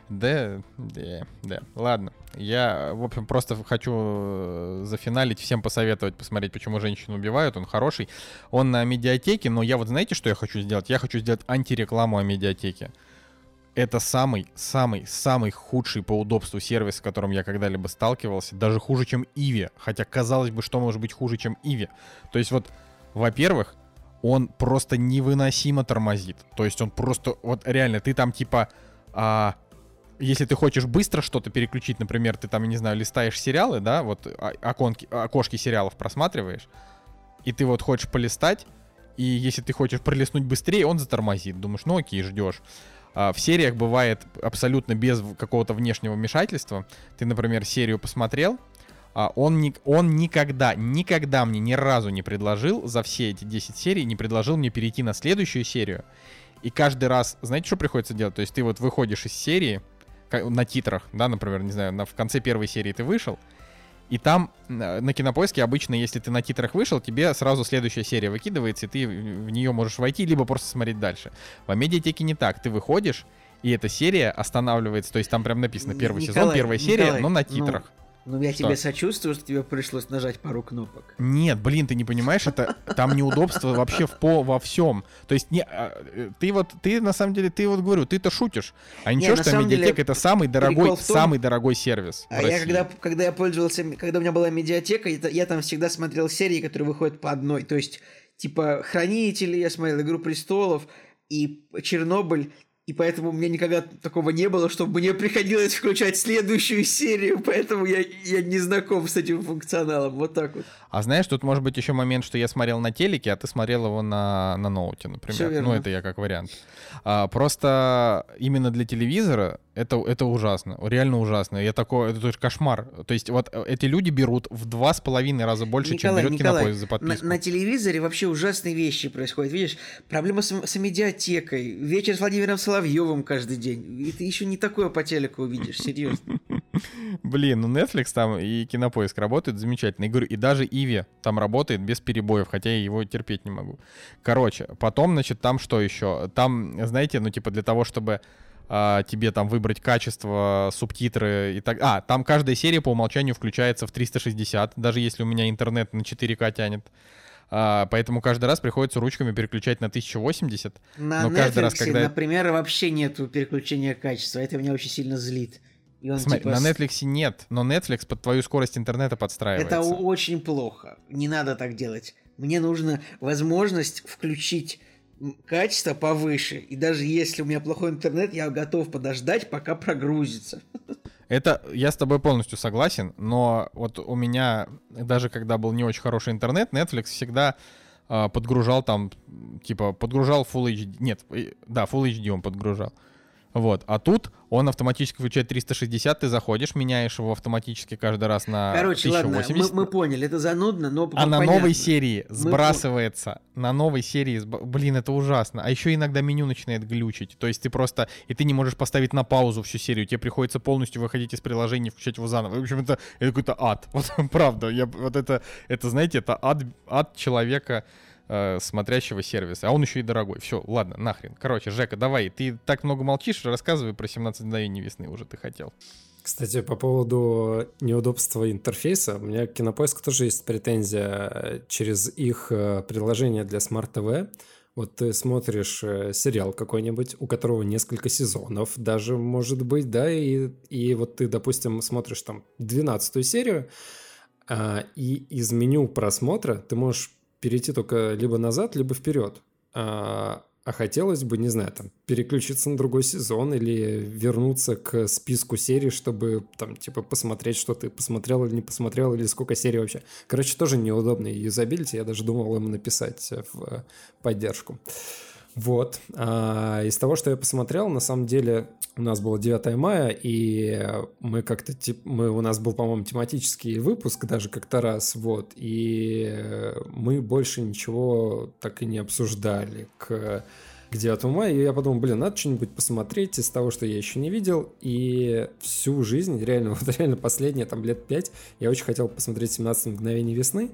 Да, да, да. Ладно. Я, в общем, просто хочу э, зафиналить, всем посоветовать посмотреть, почему женщину убивают. Он хороший. Он на медиатеке, но я вот знаете, что я хочу сделать? Я хочу сделать антирекламу о медиатеке. Это самый, самый, самый худший по удобству сервис, с которым я когда-либо сталкивался. Даже хуже, чем Иви. Хотя, казалось бы, что может быть хуже, чем Иви. То есть вот, во-первых, он просто невыносимо тормозит. То есть он просто, вот реально, ты там типа, а, если ты хочешь быстро что-то переключить, например, ты там, не знаю, листаешь сериалы, да, вот оконки, окошки сериалов просматриваешь, и ты вот хочешь полистать, и если ты хочешь пролистнуть быстрее, он затормозит. Думаешь, ну окей, ждешь. А, в сериях бывает абсолютно без какого-то внешнего вмешательства. Ты, например, серию посмотрел, он, ни- он никогда, никогда мне ни разу не предложил, за все эти 10 серий, не предложил мне перейти на следующую серию. И каждый раз, знаете, что приходится делать? То есть ты вот выходишь из серии, на титрах, да, например, не знаю, на, в конце первой серии ты вышел, и там э, на кинопоиске обычно, если ты на титрах вышел, тебе сразу следующая серия выкидывается, и ты в, нее можешь войти, либо просто смотреть дальше. В медиатеке не так. Ты выходишь, и эта серия останавливается. То есть там прям написано первый сезон, Николай, первая серия, Николай, но на ну, титрах. Ну, я Что? тебе сочувствую, что тебе пришлось нажать пару кнопок. Нет, блин, ты не понимаешь, это там неудобство вообще в по во всем. То есть не, а, э, ты вот, ты на самом деле, ты вот говорю, ты-то шутишь, а Не, ничего, на что самом деле, медиатека это самый дорогой, том- самый дорогой сервис. А я когда, когда я пользовался, когда у меня была медиатека, я там всегда смотрел серии, которые выходят по одной. То есть, типа, Хранители, я смотрел Игру престолов и Чернобыль. И поэтому у меня никогда такого не было, чтобы мне приходилось включать следующую серию, поэтому я, я не знаком с этим функционалом. Вот так вот. А знаешь, тут может быть еще момент, что я смотрел на телеке, а ты смотрел его на, на ноуте, например. Ну, это я как вариант. А, просто именно для телевизора это, это ужасно. Реально ужасно. Я такой, это тоже кошмар. То есть вот э, эти люди берут в два с половиной раза больше, чем берет кинопоиск за на, подписку. на телевизоре вообще ужасные вещи происходят. Видишь, проблема с, с медиатекой, вечер с Владимиром Соловьевым каждый день. И ты еще не такое по телеку увидишь, серьезно. Блин, ну Netflix там и кинопоиск работает замечательно. И говорю, и даже Иви там работает без перебоев, хотя я его терпеть не могу. Короче, потом, значит, там что еще? Там, знаете, ну типа для того, чтобы а, тебе там выбрать качество, субтитры и так. А, там каждая серия по умолчанию включается в 360, даже если у меня интернет на 4К тянет. А, поэтому каждый раз приходится ручками переключать на 1080. На Но Netflix, каждый раз, когда- например, вообще нету переключения качества. Это меня очень сильно злит. И он, Смотри, типа, на Netflix нет, но Netflix под твою скорость интернета подстраивается. Это очень плохо. Не надо так делать. Мне нужна возможность включить качество повыше. И даже если у меня плохой интернет, я готов подождать, пока прогрузится. Это я с тобой полностью согласен, но вот у меня даже когда был не очень хороший интернет, Netflix всегда а, подгружал там, типа, подгружал Full HD. Нет, э, да, Full HD он подгружал. Вот. А тут он автоматически включает 360, ты заходишь, меняешь его автоматически каждый раз на Короче, ладно, 1080. мы, мы поняли, это занудно, но А на понятно. новой серии сбрасывается, на новой серии, сб- блин, это ужасно. А еще иногда меню начинает глючить. То есть ты просто, и ты не можешь поставить на паузу всю серию, тебе приходится полностью выходить из приложения, включать его заново. В общем, это, это какой-то ад. Вот правда, я, вот это, это, знаете, это ад, ад человека, э, смотрящего сервиса. А он еще и дорогой. Все, ладно, нахрен. Короче, Жека, давай, ты так много молчишь, рассказывай про 17 мгновений весны уже ты хотел. Кстати, по поводу неудобства интерфейса, у меня к Кинопоиску тоже есть претензия э, через их э, приложение для TV. Вот ты смотришь сериал какой-нибудь, у которого несколько сезонов даже, может быть, да, и, и вот ты, допустим, смотришь там 12 серию, а, и из меню просмотра ты можешь перейти только либо назад, либо вперед. А, а хотелось бы, не знаю, там, переключиться на другой сезон или вернуться к списку серий, чтобы там, типа, посмотреть, что ты посмотрел или не посмотрел, или сколько серий вообще. Короче, тоже неудобно юзабилити, я даже думал им написать э, в э, поддержку. Вот. А из того, что я посмотрел, на самом деле у нас было 9 мая, и мы как-то, мы, у нас был, по-моему, тематический выпуск даже как-то раз, вот, и мы больше ничего так и не обсуждали к, к 9 мая, и я подумал, блин, надо что-нибудь посмотреть из того, что я еще не видел, и всю жизнь, реально, вот реально последние там лет 5, я очень хотел посмотреть 17 мгновений весны,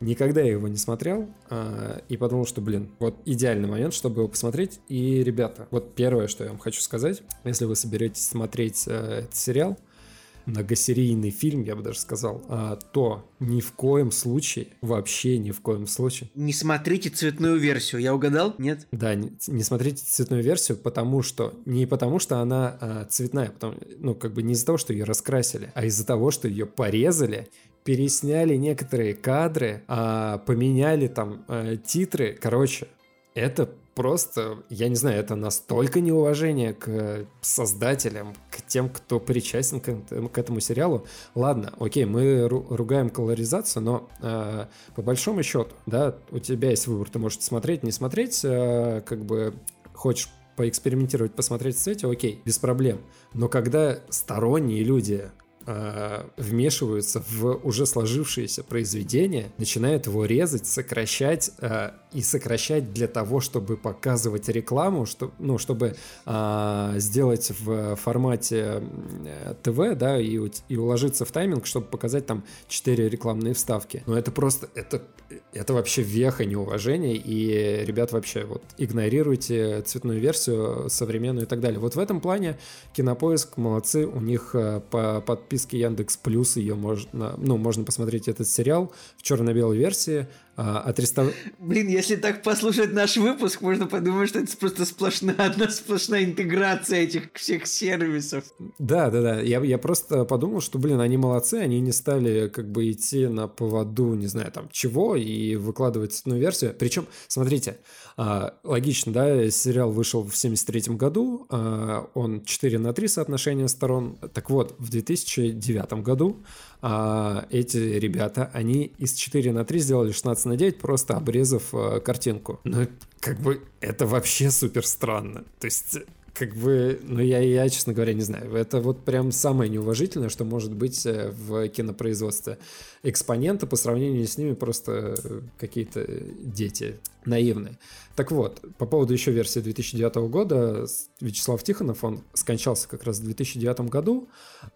Никогда я его не смотрел а, и подумал, что, блин, вот идеальный момент, чтобы его посмотреть. И, ребята, вот первое, что я вам хочу сказать, если вы соберетесь смотреть э, этот сериал, многосерийный фильм, я бы даже сказал, а, то ни в коем случае, вообще ни в коем случае, Не смотрите цветную версию. Я угадал? Нет? да, не, не смотрите цветную версию, потому что не потому что она а, цветная, потому, ну как бы не из-за того, что ее раскрасили, а из-за того, что ее порезали, пересняли некоторые кадры, а, поменяли там а, титры, короче, это просто, я не знаю, это настолько неуважение к создателям, к тем, кто причастен к, к этому сериалу. Ладно, окей, мы ру- ругаем колоризацию, но э, по большому счету, да, у тебя есть выбор, ты можешь смотреть, не смотреть, э, как бы хочешь поэкспериментировать, посмотреть в цвете, окей, без проблем. Но когда сторонние люди э, вмешиваются в уже сложившееся произведение, начинают его резать, сокращать э, и сокращать для того, чтобы показывать рекламу, что, ну, чтобы а, сделать в формате э, ТВ, да, и, и уложиться в тайминг, чтобы показать там 4 рекламные вставки. Но это просто, это, это вообще веха неуважения, и, ребят, вообще вот игнорируйте цветную версию современную и так далее. Вот в этом плане Кинопоиск молодцы, у них э, по подписке Яндекс Плюс ее можно, ну, можно посмотреть этот сериал в черно-белой версии, а. Блин, если так послушать наш выпуск, можно подумать, что это просто сплошная, одна сплошная интеграция этих всех сервисов. Да, да, да. Я, я просто подумал, что, блин, они молодцы, они не стали как бы идти на поводу, не знаю, там, чего, и выкладывать одну версию. Причем, смотрите, а, логично, да, сериал вышел в 73 году, а, он 4 на 3 соотношение сторон. Так вот, в 2009 году а, эти ребята, они из 4 на 3 сделали 16 на 9, просто обрезав а, картинку. Ну, как бы, это вообще супер странно. То есть как бы, ну я, я, честно говоря, не знаю. Это вот прям самое неуважительное, что может быть э, в кинопроизводстве. Экспоненты по сравнению с ними просто э, какие-то дети наивные. Так вот, по поводу еще версии 2009 года, Вячеслав Тихонов, он скончался как раз в 2009 году,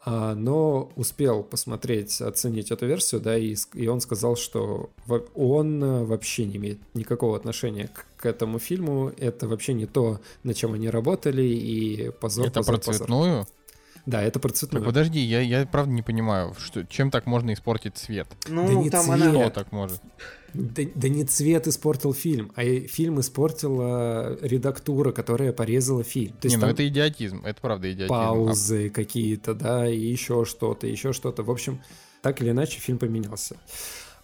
а, но успел посмотреть, оценить эту версию, да, и, и он сказал, что он э, вообще не имеет никакого отношения к, к этому фильму, это вообще не то, на чем они работали, и позор, Это позор, про цветную? Позор. Да, это про цветную. Так подожди, я, я правда не понимаю, что, чем так можно испортить цвет? Ну, Да не там цвет. она... Что так может? Да, да не цвет испортил фильм, а фильм испортила редактура, которая порезала фильм. То не, есть ну там это идиотизм, это правда идиотизм. А паузы какие-то, да, и еще что-то, еще что-то. В общем, так или иначе фильм поменялся.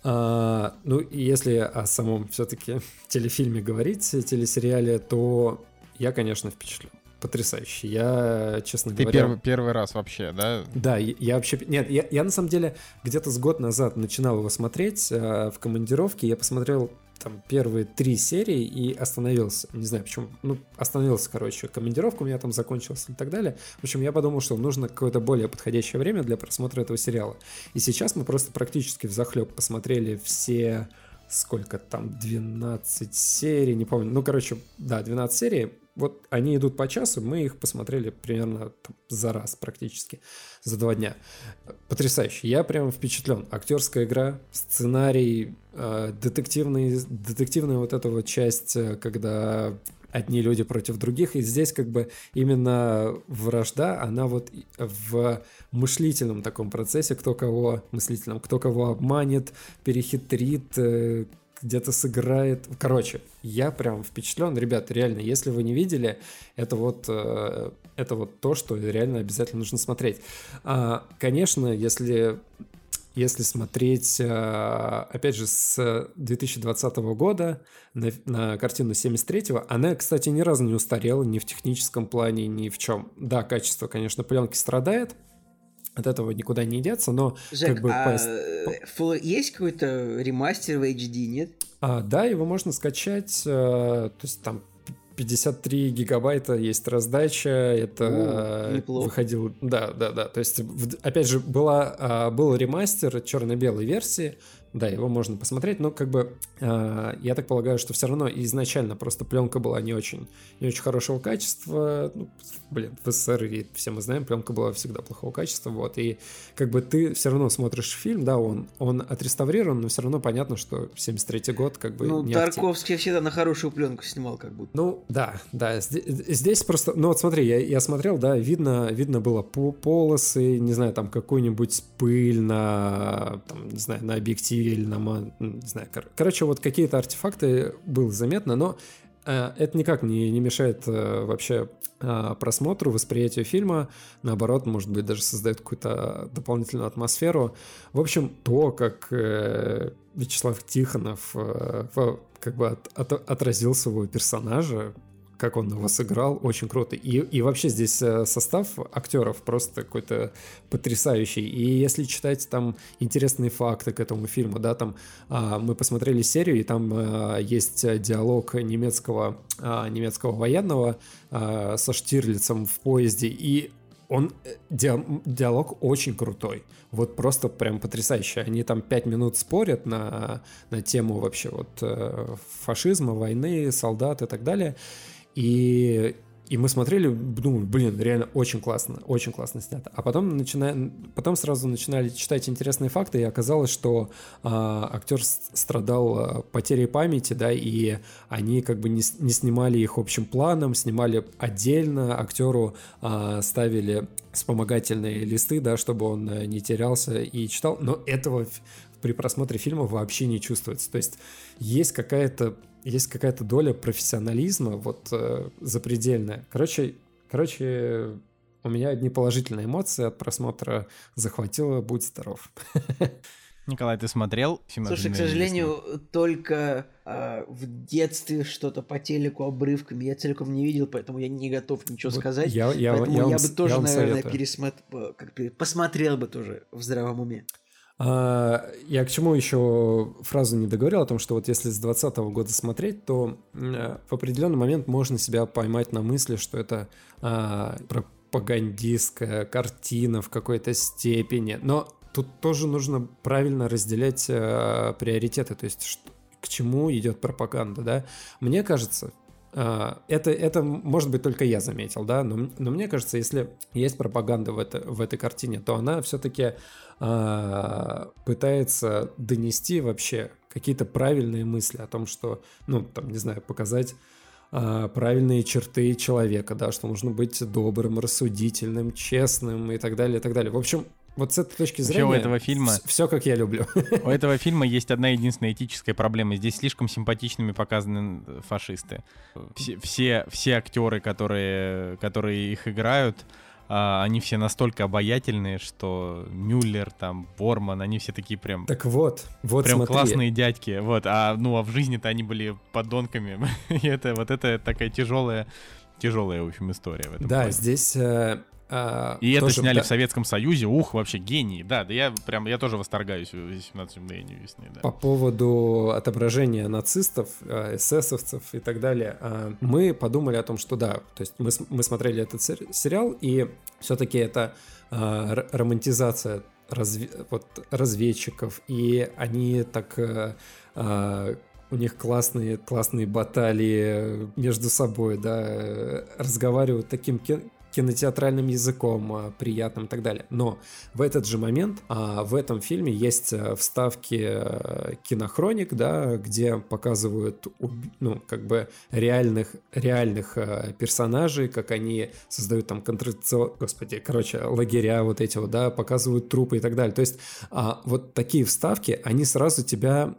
А, ну, если о самом все-таки телефильме говорить, телесериале, то я, конечно, впечатлен. Потрясающе. Я, честно Ты говоря... первый, первый раз вообще, да? Да, я, я вообще... Нет, я, я на самом деле где-то с год назад начинал его смотреть э, в командировке. Я посмотрел там первые три серии и остановился. Не знаю почему. Ну, остановился, короче. Командировка у меня там закончилась и так далее. В общем, я подумал, что нужно какое-то более подходящее время для просмотра этого сериала. И сейчас мы просто практически в захлеб посмотрели все сколько там, 12 серий, не помню. Ну, короче, да, 12 серий. Вот они идут по часу, мы их посмотрели примерно там, за раз практически, за два дня. Потрясающе. Я прям впечатлен. Актерская игра, сценарий, э, детективный, детективная вот эта вот часть, э, когда одни люди против других. И здесь как бы именно вражда, она вот в мыслительном таком процессе, кто кого, мыслительном, кто кого обманет, перехитрит, э, где-то сыграет. Короче, я прям впечатлен. Ребят, реально, если вы не видели, это вот, э, это вот то, что реально обязательно нужно смотреть. А, Конечно, если если смотреть, э, опять же, с 2020 года на, на картину 73-го, она, кстати, ни разу не устарела ни в техническом плане, ни в чем. Да, качество, конечно, пленки страдает, от этого никуда не деться, но Жек, как бы... а по- фул- есть какой-то ремастер в HD, нет? А, да, его можно скачать, э, то есть там 53 гигабайта есть раздача, это О, неплохо. выходил, да, да, да, то есть опять же была, а, был ремастер черно-белой версии, да, его можно посмотреть, но как бы а, я так полагаю, что все равно изначально просто пленка была не очень, не очень хорошего качества, ну, блин, в СССР, и все мы знаем, пленка была всегда плохого качества, вот, и как бы ты все равно смотришь фильм, да, он, он отреставрирован, но все равно понятно, что 73 год как бы Ну, не актив- Тарковский всегда на хорошую пленку снимал, как будто. ну, да, да. Здесь, здесь просто, ну вот смотри, я, я смотрел, да, видно, видно было по полосы, не знаю, там какую-нибудь пыль на, там, не знаю, на объективе или на, не знаю, кор- короче, вот какие-то артефакты было заметно, но это никак не, не мешает э, вообще э, просмотру, восприятию фильма. Наоборот, может быть, даже создает какую-то дополнительную атмосферу. В общем, то, как э, Вячеслав Тихонов э, как бы от- от- отразил своего персонажа, как он его сыграл, очень круто. И, и вообще здесь э, состав актеров просто какой-то потрясающий. И если читать там интересные факты к этому фильму, да, там а, мы посмотрели серию, и там а, есть диалог немецкого, а, немецкого военного а, со Штирлицем в поезде, и он э, диа- диалог очень крутой. Вот просто прям потрясающе. Они там пять минут спорят на, на тему вообще вот фашизма, войны, солдат и так далее. И, и мы смотрели, думали, блин, реально очень классно, очень классно снято. А потом, начинаем, потом сразу начинали читать интересные факты, и оказалось, что а, актер страдал а, потерей памяти, да, и они как бы не, не снимали их общим планом, снимали отдельно, актеру а, ставили вспомогательные листы, да, чтобы он э, не терялся и читал, но этого при просмотре фильма вообще не чувствуется. То есть есть какая-то есть какая-то доля профессионализма вот э, запредельная. Короче, короче, у меня одни положительные эмоции от просмотра захватило. Будь здоров. Николай, ты смотрел? Слушай, к сожалению, только э, в детстве что-то по телеку обрывками я целиком не видел, поэтому я не готов ничего вот сказать. Я, я, поэтому я, я, я бы тоже, я наверное, пересмотрел, как, посмотрел бы тоже в здравом уме. А, я к чему еще фразу не договорил о том, что вот если с 2020 года смотреть, то в определенный момент можно себя поймать на мысли, что это а, пропагандистская картина в какой-то степени. Но тут тоже нужно правильно разделять э, приоритеты, то есть что, к чему идет пропаганда, да. Мне кажется, э, это, это, может быть, только я заметил, да, но, но мне кажется, если есть пропаганда в, это, в этой картине, то она все-таки э, пытается донести вообще какие-то правильные мысли о том, что, ну, там, не знаю, показать а, правильные черты человека, да, что нужно быть добрым, рассудительным, честным и так далее, и так далее. В общем, вот с этой точки зрения... Вообще у этого фильма... Все, как я люблю. У этого фильма есть одна единственная этическая проблема. Здесь слишком симпатичными показаны фашисты. Все, все, все актеры, которые, которые их играют, а, они все настолько обаятельные, что Мюллер, там, Борман, они все такие прям... Так вот, вот Прям смотри. классные дядьки, вот, а, ну, а в жизни-то они были подонками, и это, вот это такая тяжелая, тяжелая, в общем, история в этом Да, плане. здесь э, а, и тоже, это сняли да. в Советском Союзе, ух, вообще гений. Да, да я прям, я тоже восторгаюсь 18 мгновений весны. Да. По поводу отображения нацистов, э, эсэсовцев и так далее, а, мы подумали о том, что да, то есть мы, мы смотрели этот сериал, и все-таки это а, романтизация разве, вот, разведчиков, и они так э, у них классные, классные баталии между собой, да, разговаривают таким кинотеатральным языком, а, приятным и так далее. Но в этот же момент а, в этом фильме есть э, вставки э, кинохроник, да, где показывают ну, как бы реальных, реальных э, персонажей, как они создают там контрацепцион... Господи, короче, лагеря вот эти вот, да, показывают трупы и так далее. То есть а, вот такие вставки, они сразу тебя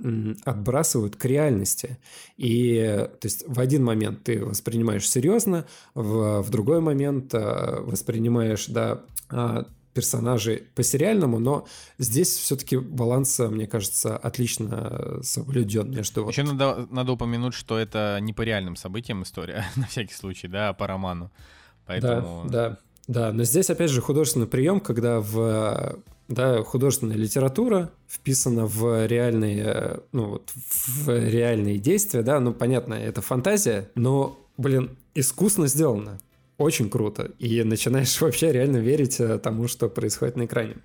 отбрасывают к реальности. И то есть в один момент ты воспринимаешь серьезно, в, в другой момент воспринимаешь, да, а, персонажей по-сериальному, но здесь все-таки баланс, мне кажется, отлично соблюден между... Еще вот... надо, надо упомянуть, что это не по реальным событиям история, на всякий случай, да, а по роману. Поэтому... Да, да, да, но здесь, опять же, художественный прием, когда в да, художественная литература вписана в реальные, ну, вот, в реальные действия, да, ну, понятно, это фантазия, но, блин, искусно сделано очень круто. И начинаешь вообще реально верить э, тому, что происходит на экране.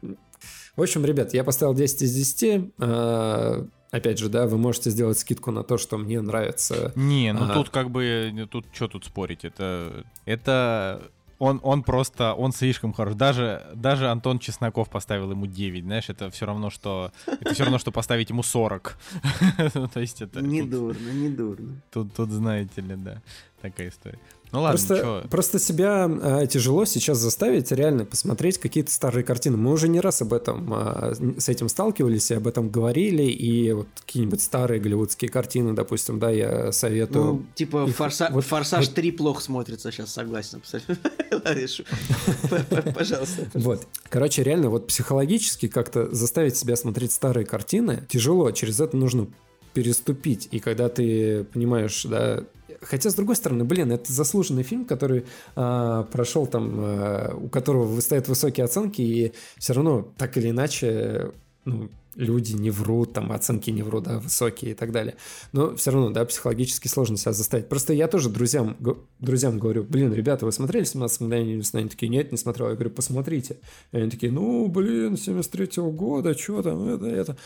В общем, ребят, я поставил 10 из 10. А, опять же, да, вы можете сделать скидку на то, что мне нравится. Не, ну а... тут как бы, тут что тут спорить? Это, это он, он просто, он слишком хорош. Даже, даже Антон Чесноков поставил ему 9, знаешь, это все равно, что, это все равно, что поставить ему 40. То есть это... Не дурно, не дурно. Тут, тут, знаете ли, да, такая история. Ну ладно, просто, чё? просто себя э, тяжело сейчас заставить реально посмотреть какие-то старые картины. Мы уже не раз об этом э, с этим сталкивались и об этом говорили. И вот какие-нибудь старые голливудские картины, допустим, да, я советую. Ну, типа их, Форса... вот, Форсаж вот... 3 плохо смотрится, сейчас согласен абсолютно. Пожалуйста. Вот. Короче, реально, вот психологически как-то заставить себя смотреть старые картины тяжело. Через это нужно переступить. И когда ты понимаешь, да, Хотя, с другой стороны, блин, это заслуженный фильм, который э, прошел там, э, у которого выставят высокие оценки, и все равно так или иначе ну, люди не врут, там оценки не врут, да, высокие и так далее. Но все равно, да, психологически сложно себя заставить. Просто я тоже друзьям, друзьям говорю, блин, ребята, вы смотрели 17 мгновений весны? Они такие, нет, не смотрел. Я говорю, посмотрите. И они такие, ну, блин, 73-го года, что там, это, это.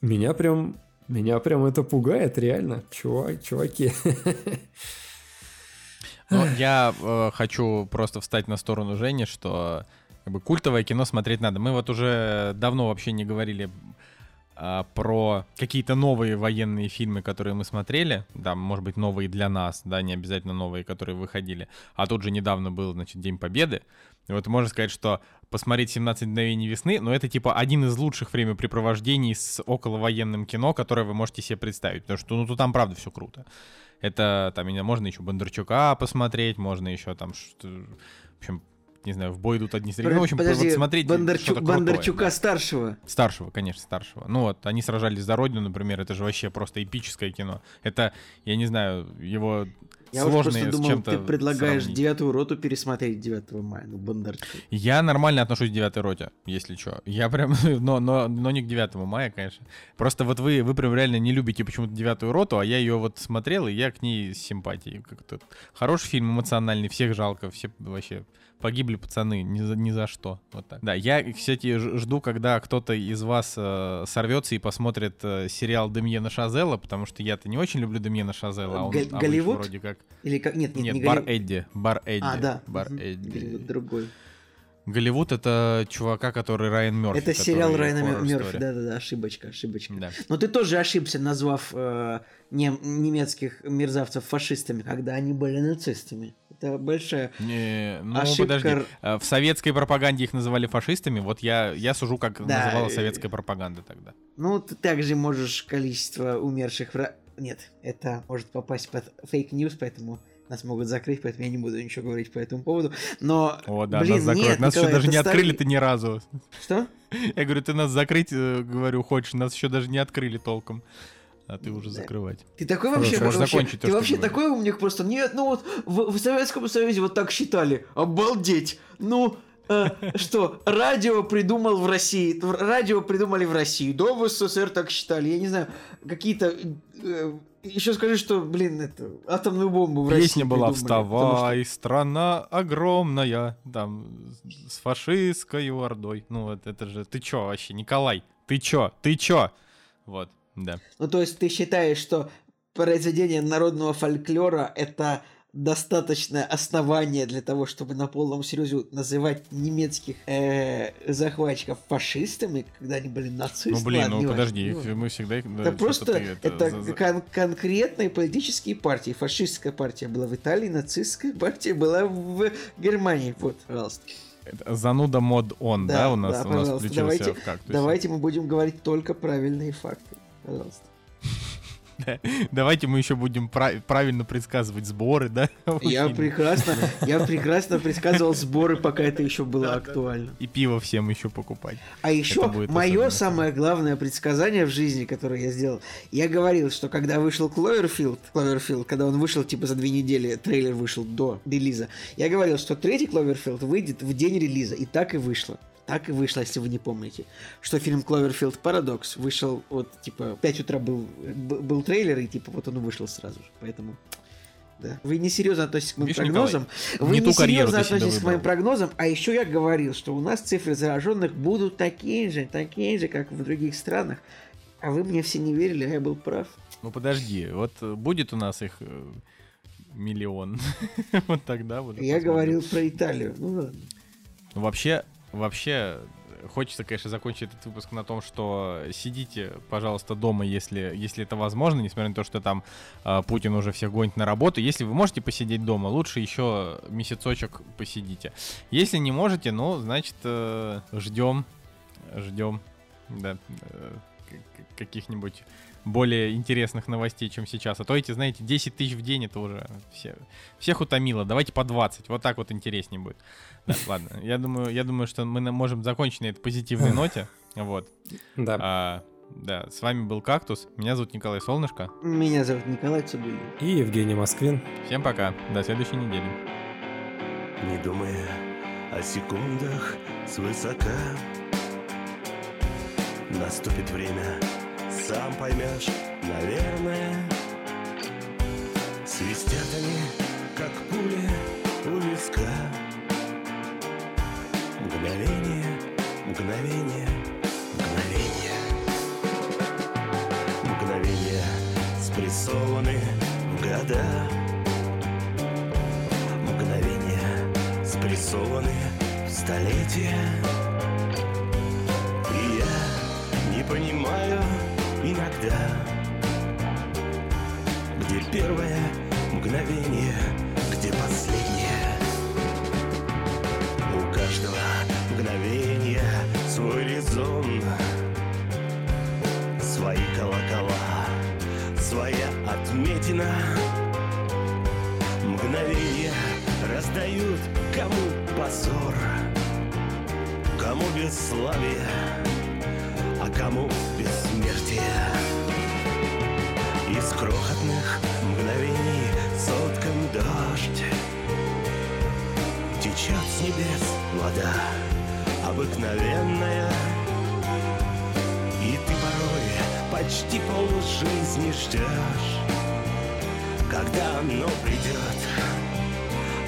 Меня прям меня прям это пугает, реально, чувак, чуваки. Ну, я э, хочу просто встать на сторону Жени, что как бы культовое кино смотреть надо. Мы вот уже давно вообще не говорили про какие-то новые военные фильмы, которые мы смотрели, да, может быть, новые для нас, да, не обязательно новые, которые выходили, а тут же недавно был, значит, День Победы, и вот можно сказать, что посмотреть «17 мгновений весны», но это типа один из лучших времяпрепровождений с околовоенным кино, которое вы можете себе представить, потому что, ну, тут там правда все круто. Это, там, можно еще Бондарчука посмотреть, можно еще там, что, в общем, не знаю, в бой идут одни стрелки. Ну, в общем, Подожди, вот что-то крутое, Бондарчука да. старшего. Старшего, конечно, старшего. Ну вот, они сражались за родину, например, это же вообще просто эпическое кино. Это, я не знаю, его Я сложно просто с думал, чем-то ты предлагаешь сравнить. девятую роту пересмотреть 9 мая. Ну, Бондарчук. Я нормально отношусь к девятой роте, если что. Я прям, но, но, но не к 9 мая, конечно. Просто вот вы, вы прям реально не любите почему-то девятую роту, а я ее вот смотрел, и я к ней с симпатией. Как-то хороший фильм, эмоциональный, всех жалко, все вообще погибли пацаны, ни за, ни за что. Вот так. Да, я, кстати, жду, когда кто-то из вас э, сорвется и посмотрит э, сериал Демьена Шазела, потому что я-то не очень люблю Демьена Шазела, а он Га- а Голливуд? вроде как... Или как? Нет, нет, Нет, не Бар Голливуд. Эдди, Бар Эдди. А, да. Бар Мгм. Эдди. Голливуд другой. Голливуд это чувака, который Райан Мерфи. Это сериал Райана Мерфи. Да-да-да, ошибочка, ошибочка. Да. Но ты тоже ошибся, назвав э, нем- немецких мерзавцев фашистами, когда они были нацистами. Это большая... Не, ну Ошибка подожди. Э, В советской пропаганде их называли фашистами. Вот я, я сужу, как Да, называла э, советская пропаганда тогда. Ну, ты также можешь количество умерших... вра- Нет, это может попасть под fake news, поэтому нас могут закрыть, поэтому я не буду ничего говорить по этому поводу. Но, О, да, блин, нас закроют. нет, нас еще даже не старый- открыли-то ни разу. Что? Я говорю, ты нас закрыть, э, говорю, хочешь, нас еще даже не открыли толком. А ты уже Да. закрывать. Ты такой вообще, можешь вообще- закончить ты вообще говоришь. такой умник просто. Нет, ну вот в, в Советском Союзе вот так считали. Обалдеть. Ну, э, что, радио придумал в России. Радио придумали в России. Да, в СССР так считали. Я не знаю, какие-то... еще скажи, что, блин, это атомную бомбу в России Песня была придумали, потому что- «Вставай, страна огромная», там, с- с фашистской ордой. Ну вот это же, ты чё вообще, Николай? Ты чё? Ты чё? Вот, да. Ну, то есть ты считаешь, что произведение народного фольклора это достаточное основание для того, чтобы на полном серьезе называть немецких э, захватчиков фашистами, когда они были нацисты. Ну блин, ну подожди, их- мы всегда... их- да, Это просто ты это за- кон- конкретные политические партии. Фашистская партия была в Италии, нацистская партия была в Германии. Вот, пожалуйста. это зануда мод он, да, Да, у нас, да, у нас включился давайте- в кактусе. Давайте мы будем говорить только правильные факты. Пожалуйста. Давайте мы еще будем пра- правильно предсказывать сборы, да? Я прекрасно, я прекрасно предсказывал сборы, пока это еще было актуально. И пиво всем еще покупать. А еще мое самое главное предсказание в жизни, которое я сделал, я говорил, что когда вышел Кловерфилд, Кловерфилд, когда он вышел типа за две недели, трейлер вышел до релиза, я говорил, что третий Кловерфилд выйдет в день релиза, и так и вышло. Так и вышло, если вы не помните, что фильм Кловерфилд Парадокс вышел вот типа в 5 утра был, был трейлер, и типа вот он вышел сразу же. Поэтому да. Вы не серьезно относитесь к моим Видишь, прогнозам. Николай, Вы не не, серьезно относитесь к моим прогнозам. А еще я говорил, что у нас цифры зараженных будут такие же, такие же, как в других странах. А вы мне все не верили, а я был прав. Ну подожди, вот э, будет у нас их э, миллион. Вот тогда вот. Я говорил про Италию. Ну ладно. Ну, Вообще, вообще, хочется, конечно, закончить этот выпуск на том, что сидите, пожалуйста, дома, если, если это возможно, несмотря на то, что там э, Путин уже всех гонит на работу. Если вы можете посидеть дома, лучше еще месяцочек посидите. Если не можете, ну, значит, э, ждем, ждем, да, э, каких-нибудь более интересных новостей, чем сейчас. А то эти, знаете, 10 тысяч в день, это уже все, всех утомило. Давайте по 20, вот так вот интереснее будет. Да, ладно, я думаю, я думаю, что мы можем закончить на этой позитивной ноте. Вот. Да. А, да, с вами был Кактус. Меня зовут Николай Солнышко. Меня зовут Николай Цибулин. И Евгений Москвин. Всем пока. До следующей недели. Не думая о секундах свысока Наступит время, сам поймешь, наверное. Свистят они, как пули у виска. Мгновение, мгновение, мгновение. Мгновения спрессованы в года. Мгновения спрессованы в столетия. И я не понимаю, тебя Где первое мгновение, где последнее. У каждого мгновения свой резон Свои колокола, своя отметина. Мгновения раздают кому позор Кому бесславие, а кому бессмертие Из крохотных мгновений соткан дождь. Течет с небес вода обыкновенная. И ты порой почти полжизни ждешь Когда оно придет,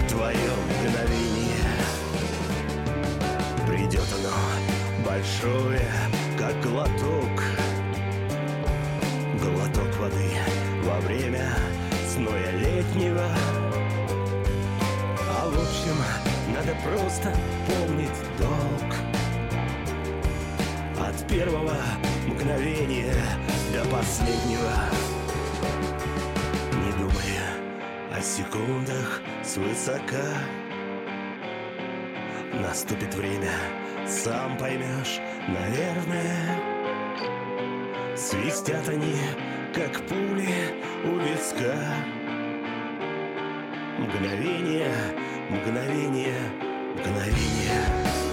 твое мгновение. Придет оно большое, как Глоток время сноя летнего. А в общем, надо просто помнить долг. От первого мгновения до последнего. Не думая о секундах свысока. Наступит время, сам поймешь, наверное. Свистят они, как пули у виска. Мгновение, мгновение, мгновение